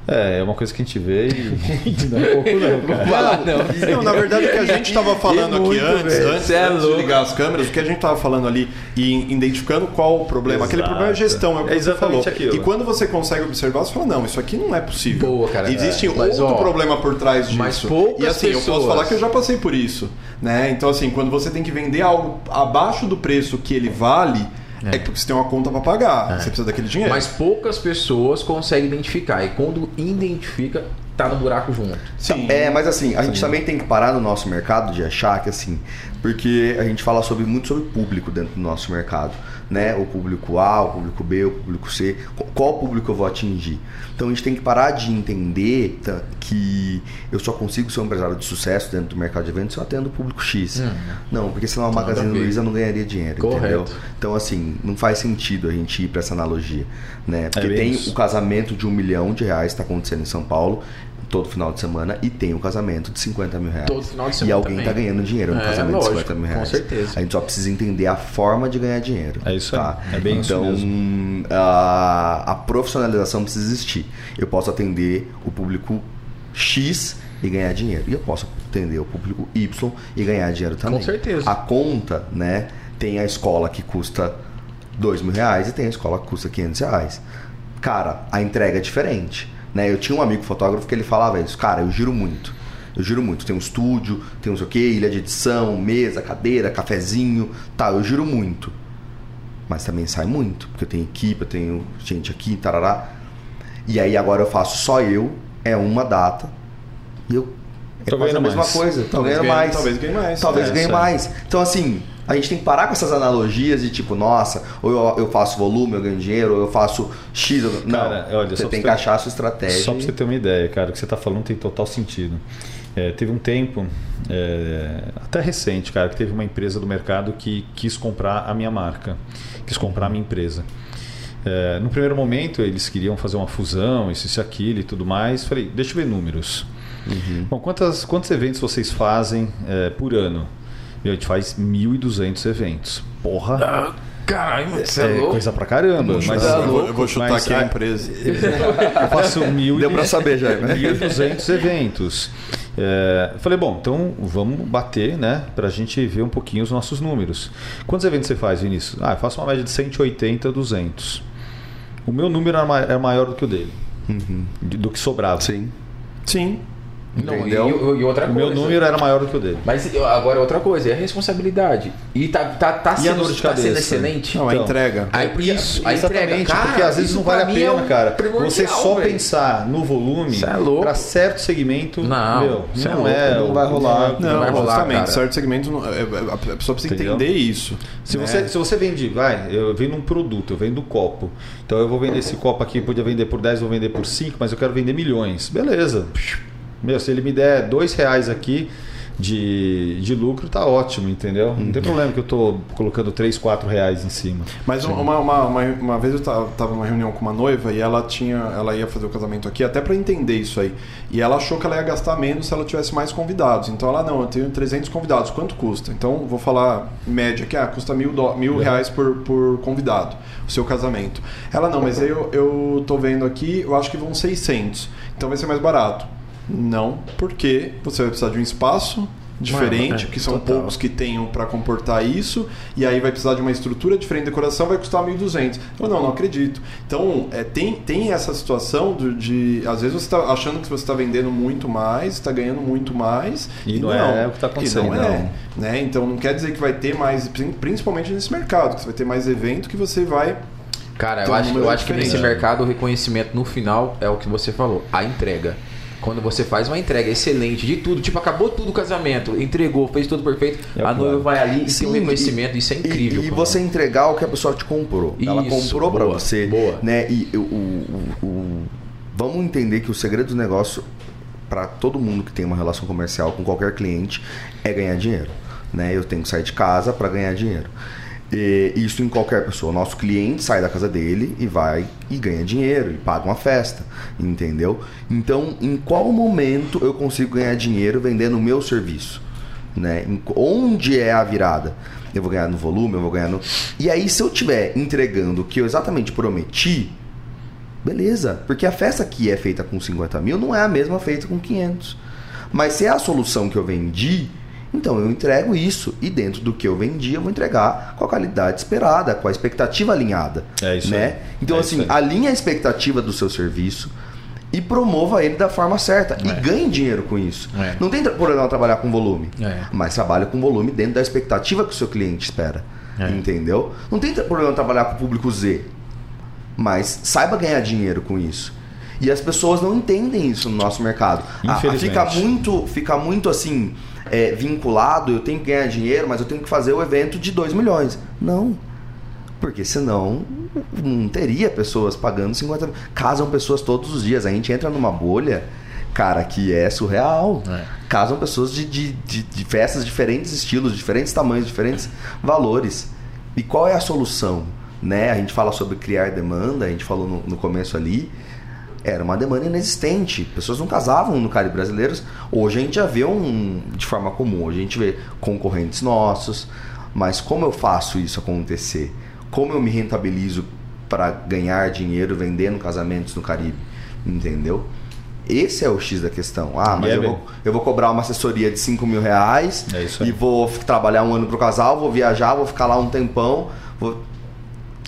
É, é uma coisa que a gente vê e não é pouco não, cara. Não. Não, na verdade, o que a gente estava falando E aqui antes, velho. antes, é antes de ligar as câmeras, o que a gente estava falando ali e identificando qual o problema. Aquele Exato. problema é gestão, é o que É você falou. aquilo. E quando você consegue observar, você fala, não, isso aqui não é possível. Boa, cara. Existe É. Mas, outro ó, problema por trás disso. mas poucas e assim, eu posso pessoas- falar que eu já passei por isso. Né? Então, assim, quando você tem que vender algo abaixo do preço que ele vale, é, porque você tem uma conta para pagar. Você precisa daquele dinheiro. Mas poucas pessoas conseguem identificar. E quando identifica, tá no buraco junto. Sim. É, mas assim, a gente também tem que parar no nosso mercado de achar que assim, porque a gente fala sobre muito sobre público dentro do nosso mercado, né? O público A, o público B, o público C, Qu- qual público eu vou atingir? Então a gente tem que parar de entender tá, que eu só consigo ser um empresário de sucesso dentro do mercado de eventos se eu atendo o público X. Não, porque senão a Nada Magazine. Luiza não ganharia dinheiro, Correto. entendeu? Então assim, não faz sentido a gente ir para essa analogia, né? Porque bem tem o casamento de um milhão de reais está acontecendo em São Paulo todo final de semana e tem o casamento de 50 mil reais. Todo final de E semana alguém também. tá ganhando dinheiro no É, casamento lógico, de 50 mil com reais. certeza. A gente só precisa entender a forma de ganhar dinheiro. É isso aí. tá? É bem isso então, A, a profissionalização precisa existir. Eu posso atender o público X e ganhar dinheiro. E eu posso atender o público Y e ganhar dinheiro também. certeza. A conta, né? Tem a escola que custa 2 mil reais e tem a escola que custa 500 reais. Cara, a entrega é diferente. Né? Eu tinha um amigo fotógrafo que ele falava isso, cara, eu giro muito. Eu giro muito. Tem um estúdio, tem não sei o quê, ilha de edição, mesa, cadeira, cafezinho. Tá, eu giro muito. Mas também sai muito, porque eu tenho equipe, eu tenho gente aqui, tarará. E aí agora eu faço só eu, é uma data. E eu. É a mesma mais. coisa. Talvez ganhando ganhe- mais. talvez ganhe mais. Talvez É, ganhe mais. Então, assim, a gente tem que parar com essas analogias de tipo, nossa, ou eu, eu faço volume, eu ganho dinheiro, ou eu faço X. Eu... Não, Cara, olha, você tem que achar a sua estratégia. Só para você ter uma ideia, cara, o que você está falando tem total sentido. É, teve um tempo, é, até recente, cara, que teve uma empresa do mercado que quis comprar a minha marca, quis comprar a minha empresa. É, no primeiro momento, eles queriam fazer uma fusão, isso, isso, aquilo e tudo mais. Falei, deixa eu ver números. Bom, quantas, quantos eventos vocês fazem é, por ano? Meu, a gente faz 1.200 eventos. Porra! Ah, Caralho, você é, é louco? coisa pra caramba. Mas, eu, vou, eu vou chutar mas aqui a empresa. eu faço mil Deu pra saber já, né? 1.200 eventos. É, falei, bom, então vamos bater, né? Pra gente ver um pouquinho os nossos números. Quantos eventos você faz, Vinícius? Ah, eu faço uma média de 180, 200. O meu número era era maior do que o dele, de- do que sobrava. Sim. Sim. Não, e, Entendeu? e outra O coisa. meu número era maior do que o dele. Mas agora outra coisa, é a responsabilidade. E tá, tá, tá, E a sendo, tá sendo excelente. Não, a Então, entrega. Aí, porque Isso, a exatamente, entrega, cara, porque às vezes não vale a mim pena, é um cara. Você só velho. pensar no volume é louco. para certo segmento, Não, meu, cê é não louco, é, não vai rolar. Não, vai rolar, justamente. cara. Certo segmento, não- é- é- a pessoa precisa Entendeu? entender isso. Se né? você, se você vende, vai, eu vendo um produto, eu vendo copo. Então eu vou vender esse copo aqui, podia vender por 10, vou vender por 5, mas eu quero vender milhões. Beleza. Meu, se ele me der dois reais aqui de, de lucro, tá ótimo, entendeu? Não tem problema que eu tô colocando 3, 4 reais em cima. Mas uma, uma, uma, uma vez eu ta- tava numa reunião com uma noiva e ela tinha, ela ia fazer o casamento aqui até para entender isso aí. E ela achou que ela ia gastar menos se ela tivesse mais convidados. Então ela não, eu tenho 300 convidados, quanto custa? Então vou falar média que ah, custa mil, dó- mil reais por, por convidado o seu casamento. Ela não, mas aí eu, eu tô vendo aqui, eu acho que vão 600. Então vai ser mais barato. Não, porque você vai precisar de um espaço diferente, Mano, é, que são total. poucos que tenham para comportar isso, e aí vai precisar de uma estrutura diferente de decoração, vai custar 1.200. Eu não, não acredito. Então, é, tem, tem essa situação do- de, às vezes você está achando que você está vendendo muito mais, está ganhando muito mais, E não é o que tá acontecendo, E não é, não. né? Então, não quer dizer que vai ter mais, principalmente nesse mercado, que você vai ter mais evento que você vai Cara, eu acho, eu acho que nesse mercado o reconhecimento no final é o que você falou, a entrega. Quando você faz uma entrega excelente de tudo, tipo, acabou tudo o casamento, entregou, fez tudo perfeito, É a noiva vai ali e tem um reconhecimento, e- isso é incrível. E, e você entregar o que a pessoa te comprou. Ela Isso, comprou pra boa, você. boa. Né? E o, o- o- vamos entender que o segredo do negócio para todo mundo que tem uma relação comercial com qualquer cliente é ganhar dinheiro. Né? Eu tenho que sair de casa para ganhar dinheiro. E isso em qualquer pessoa. O nosso cliente sai da casa dele e vai e ganha dinheiro e paga uma festa, entendeu? Então, em qual momento eu consigo ganhar dinheiro vendendo o meu serviço? Né? Onde é a virada? Eu vou ganhar no volume, eu vou ganhar no. E aí, se eu estiver entregando o que eu exatamente prometi, beleza. Porque a festa que é feita com 50 mil não é a mesma feita com 500. Mas se é a solução que eu vendi, então eu entrego isso. E dentro do que eu vendi, eu vou entregar com a qualidade esperada, com a expectativa alinhada. É isso né? aí. Então, É assim, aí. alinhe a expectativa do seu serviço e promova ele da forma certa. E ganhe dinheiro com isso. É. Não tem problema trabalhar com volume. É. Mas trabalha com volume dentro da expectativa que o seu cliente espera. É. Entendeu? Não tem problema trabalhar com o público Z. Mas saiba ganhar dinheiro com isso. E as pessoas não entendem isso no nosso mercado. Ah, fica muito, fica muito assim, é, vinculado, eu tenho que ganhar dinheiro, mas eu tenho que fazer o evento de 2 milhões. Não. Porque senão não teria pessoas pagando 50 mil. Casam pessoas todos os dias. A gente entra numa bolha, cara, que é surreal. É. Casam pessoas de, de, de, de festas, diferentes estilos, diferentes tamanhos, diferentes valores. E qual é a solução? Né? A gente fala sobre criar demanda, a gente falou no, no começo ali. Era uma demanda inexistente. Pessoas não casavam no Caribe brasileiros. Hoje a gente já vê um de forma comum. Hoje a gente vê concorrentes nossos. Mas como eu faço isso acontecer? Como eu me rentabilizo para ganhar dinheiro vendendo casamentos no Caribe? Entendeu? Esse é o X da questão. Ah, mas é eu, vou, eu vou cobrar uma assessoria de 5 mil reais É e vou trabalhar um ano pro casal, vou viajar, vou ficar lá um tempão. Vou...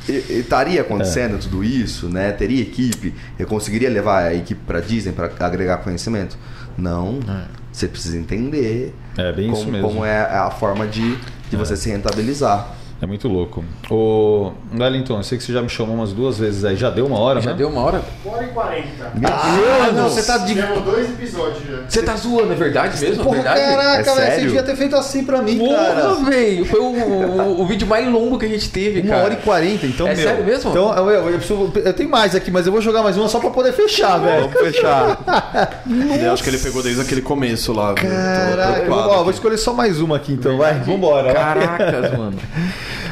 Estaria acontecendo É. tudo isso, né? Teria equipe? Eu conseguiria levar a equipe para Disney para agregar conhecimento? Não. É. Você precisa entender É como, como é a forma de, de você se rentabilizar. É muito louco. Ô, Wellington, eu sei que você já me chamou umas duas vezes aí. Já deu uma hora, Já né? deu uma hora? Uma hora e quarenta. Ah, não, você tá de. Tivemos dois episódios já. Você tá zoando, é verdade mesmo? Porra, é verdade? caraca, É velho. Você devia ter feito assim pra mim, cara. Porra, velho. Foi o, o, o vídeo mais longo que a gente teve, Uma cara. hora e quarenta, então, É meu. sério mesmo? Então, eu, eu, eu preciso- eu tenho mais aqui, mas eu vou jogar mais uma só pra poder fechar, velho. Vamos fechar. Eu acho que ele pegou desde aquele começo lá. Caraca, preocupado ó, vou escolher só mais uma aqui então, vai. Vambora. Caracas, mano.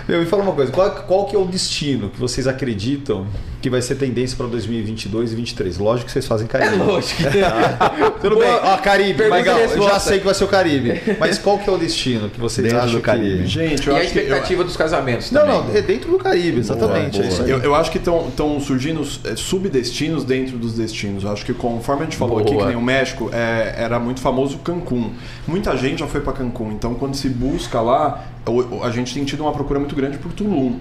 Meu, me fala uma coisa, qual, qual que é o destino que vocês acreditam que vai ser tendência para 2022 e 2023? Lógico que vocês fazem É Caribe. lógico. Tudo bem, ó, Caribe, legal, e eu já sei que vai ser o Caribe. Mas qual que é o destino que vocês Dentro acham do Caribe. que... Gente, E eu a acho que. eu- expectativa dos casamentos Não, também. não, é dentro do Caribe, exatamente. boa. é isso aí. Eu, eu acho que estão surgindo é, subdestinos dentro dos destinos. Eu acho que conforme a gente falou aqui, Boa. que nem o México, é, era muito famoso Cancún. Muita gente já foi para Cancún. Então, quando se busca lá, a gente tem tido uma procura muito grande por Tulum,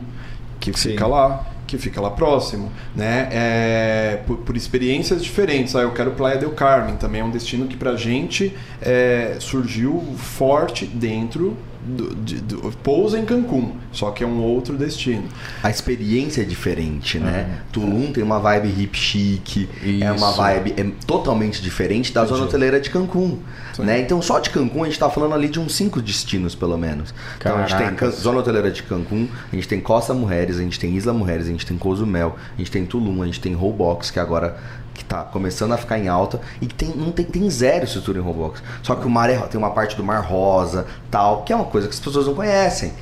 que Sim. fica lá, que fica lá próximo, né? É, por, por experiências diferentes. Ah, eu quero Playa del Carmen, também é um destino que pra gente é, surgiu forte dentro do, de, do pousa em Cancún, só que é um outro destino. A experiência é diferente, né? Tulum tem uma vibe hip chique, é uma vibe é totalmente diferente da zona hoteleira de Cancún. Né? Então, só de Cancún a gente tá falando ali de uns cinco destinos, pelo menos. Então, a gente tem zona hoteleira de Cancún, a gente tem Costa Mujeres, a gente tem Isla Mujeres, a gente tem Cozumel, a gente tem Tulum, a gente tem Roblox, que agora que tá começando a ficar em alta e que tem, não tem, tem zero estrutura em Roblox. Só que o mar é, tem uma parte do mar rosa, tal, que é uma coisa que as pessoas não conhecem.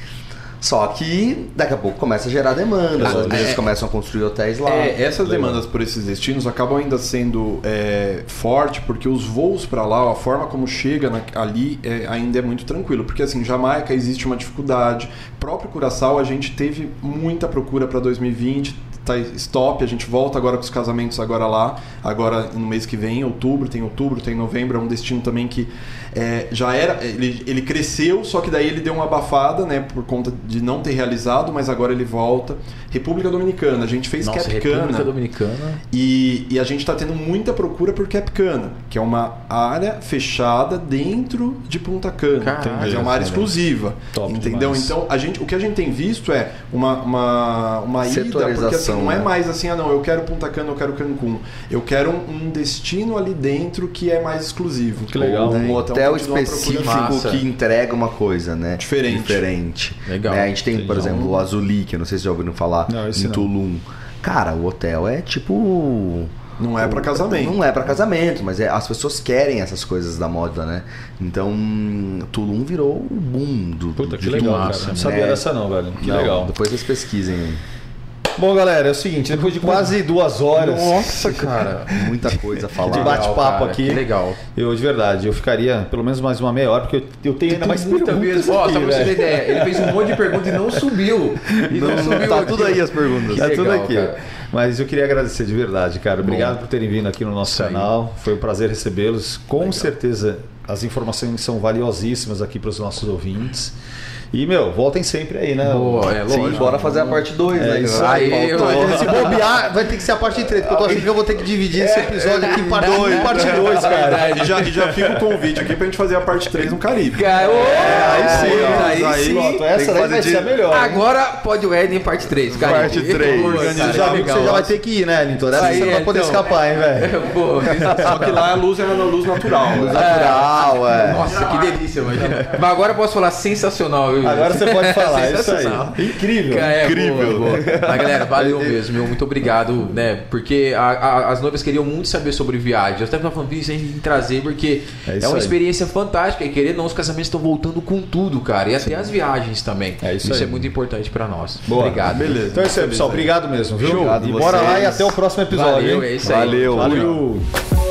Só que daqui a pouco começa a gerar demanda, as Ah, empresas é. começam a construir hotéis lá. É, essas Legal. demandas por esses destinos acabam ainda sendo é, forte porque os voos para lá, a forma como chega na- ali é, ainda é muito tranquilo. Porque assim, Jamaica existe uma dificuldade. Próprio Curaçao a gente teve muita procura para 2020. Tá stop, a gente volta agora com os casamentos agora lá, agora no mês que vem, outubro, tem outubro, tem novembro, é um destino também que é, já era, ele, ele cresceu, só que daí ele deu uma abafada, né, por conta de não ter realizado, mas agora ele volta. República Dominicana, a gente fez Nossa, Capcana. República Dominicana. E, e a gente está tendo muita procura por Capcana, que é uma área fechada dentro de Punta Cana. Caraca. mas é uma área exclusiva. Top entendeu? demais. Então, a gente, o que a gente tem visto é uma, uma, uma ida, porque assim, não é né? mais assim, ah não, eu quero Punta Cana, eu quero Cancún. Eu quero um, um destino ali dentro que é mais exclusivo. Que legal. Né? Um Então, hotel específico massa. que entrega uma coisa, né? Diferente. Diferente. Legal. Né? A gente tem, por exemplo, o Azuli, que eu não sei se já ouviram falar, Não, esse em não. Tulum. Cara, o hotel é tipo. Não é para casamento. Não é pra casamento, mas é, as pessoas querem essas coisas da moda, né? Então, Tulum virou o boom do. Puta, que de legal, tudo, cara. Não né? sabia dessa não, velho. Que Não, legal. Depois vocês pesquisem aí. Bom, galera, é o seguinte, depois de quase duas horas Nossa, cara. Muita coisa a falar. De bate-papo Legal, aqui. Que legal. eu de verdade, eu ficaria pelo menos mais uma meia hora, porque eu, eu tenho ainda mais Muita perguntas. Ó, só pra você ter ideia, ele fez um monte de perguntas e não subiu. E não, subiu tá aqui. tudo aí as perguntas. Que Tá tudo legal, aqui. cara. Mas eu queria agradecer de verdade, cara. Obrigado por terem vindo aqui no nosso canal. Foi um prazer recebê-los. Com certeza as informações são valiosíssimas aqui para os nossos ouvintes. E, meu, voltem sempre aí, né? Boa, é Sim, lógico. bora fazer a parte 2, É né? isso aí, eu- Se bobear, vai ter que ser a parte 3, porque eu tô achando que eu vou ter que dividir esse episódio aqui em parte 2, parte 2, cara. E já, já fica o convite aqui pra gente fazer a parte 3 no Caribe. Ô, aí sim, aí aí sim. Pronto, Tem essa daí vai de- ser a melhor. hein? Agora pode o Ed em parte 3, cara. Parte três. Pô, Você cara, já viu que legal. você já vai ter que ir, né, Linton? Essa Aí, você não vai poder então. escapar, hein, velho? Só que lá a luz é uma luz natural. né? Natural, é. Nossa, que delícia, imagina. Mas agora eu posso falar sensacional, viu? Agora você pode falar, é isso aí. Incrível. É, Incrível. boa, boa. Mas galera, valeu mesmo, meu, muito obrigado, né? Porque a- a- as noivas queriam muito saber sobre viagem. Eu até tava falando isso, a gente tem que trazer, porque É é, isso uma aí. experiência fantástica. E querendo ou não, os casamentos estão voltando com tudo, cara. E até as viagens também. É isso aí. é muito importante pra nós. Boa. Obrigado. Beleza. Então é isso aí, pessoal. Obrigado mesmo, viu? Obrigado e bora lá e até o próximo episódio. Valeu, hein? é isso aí. Valeu. Valeu.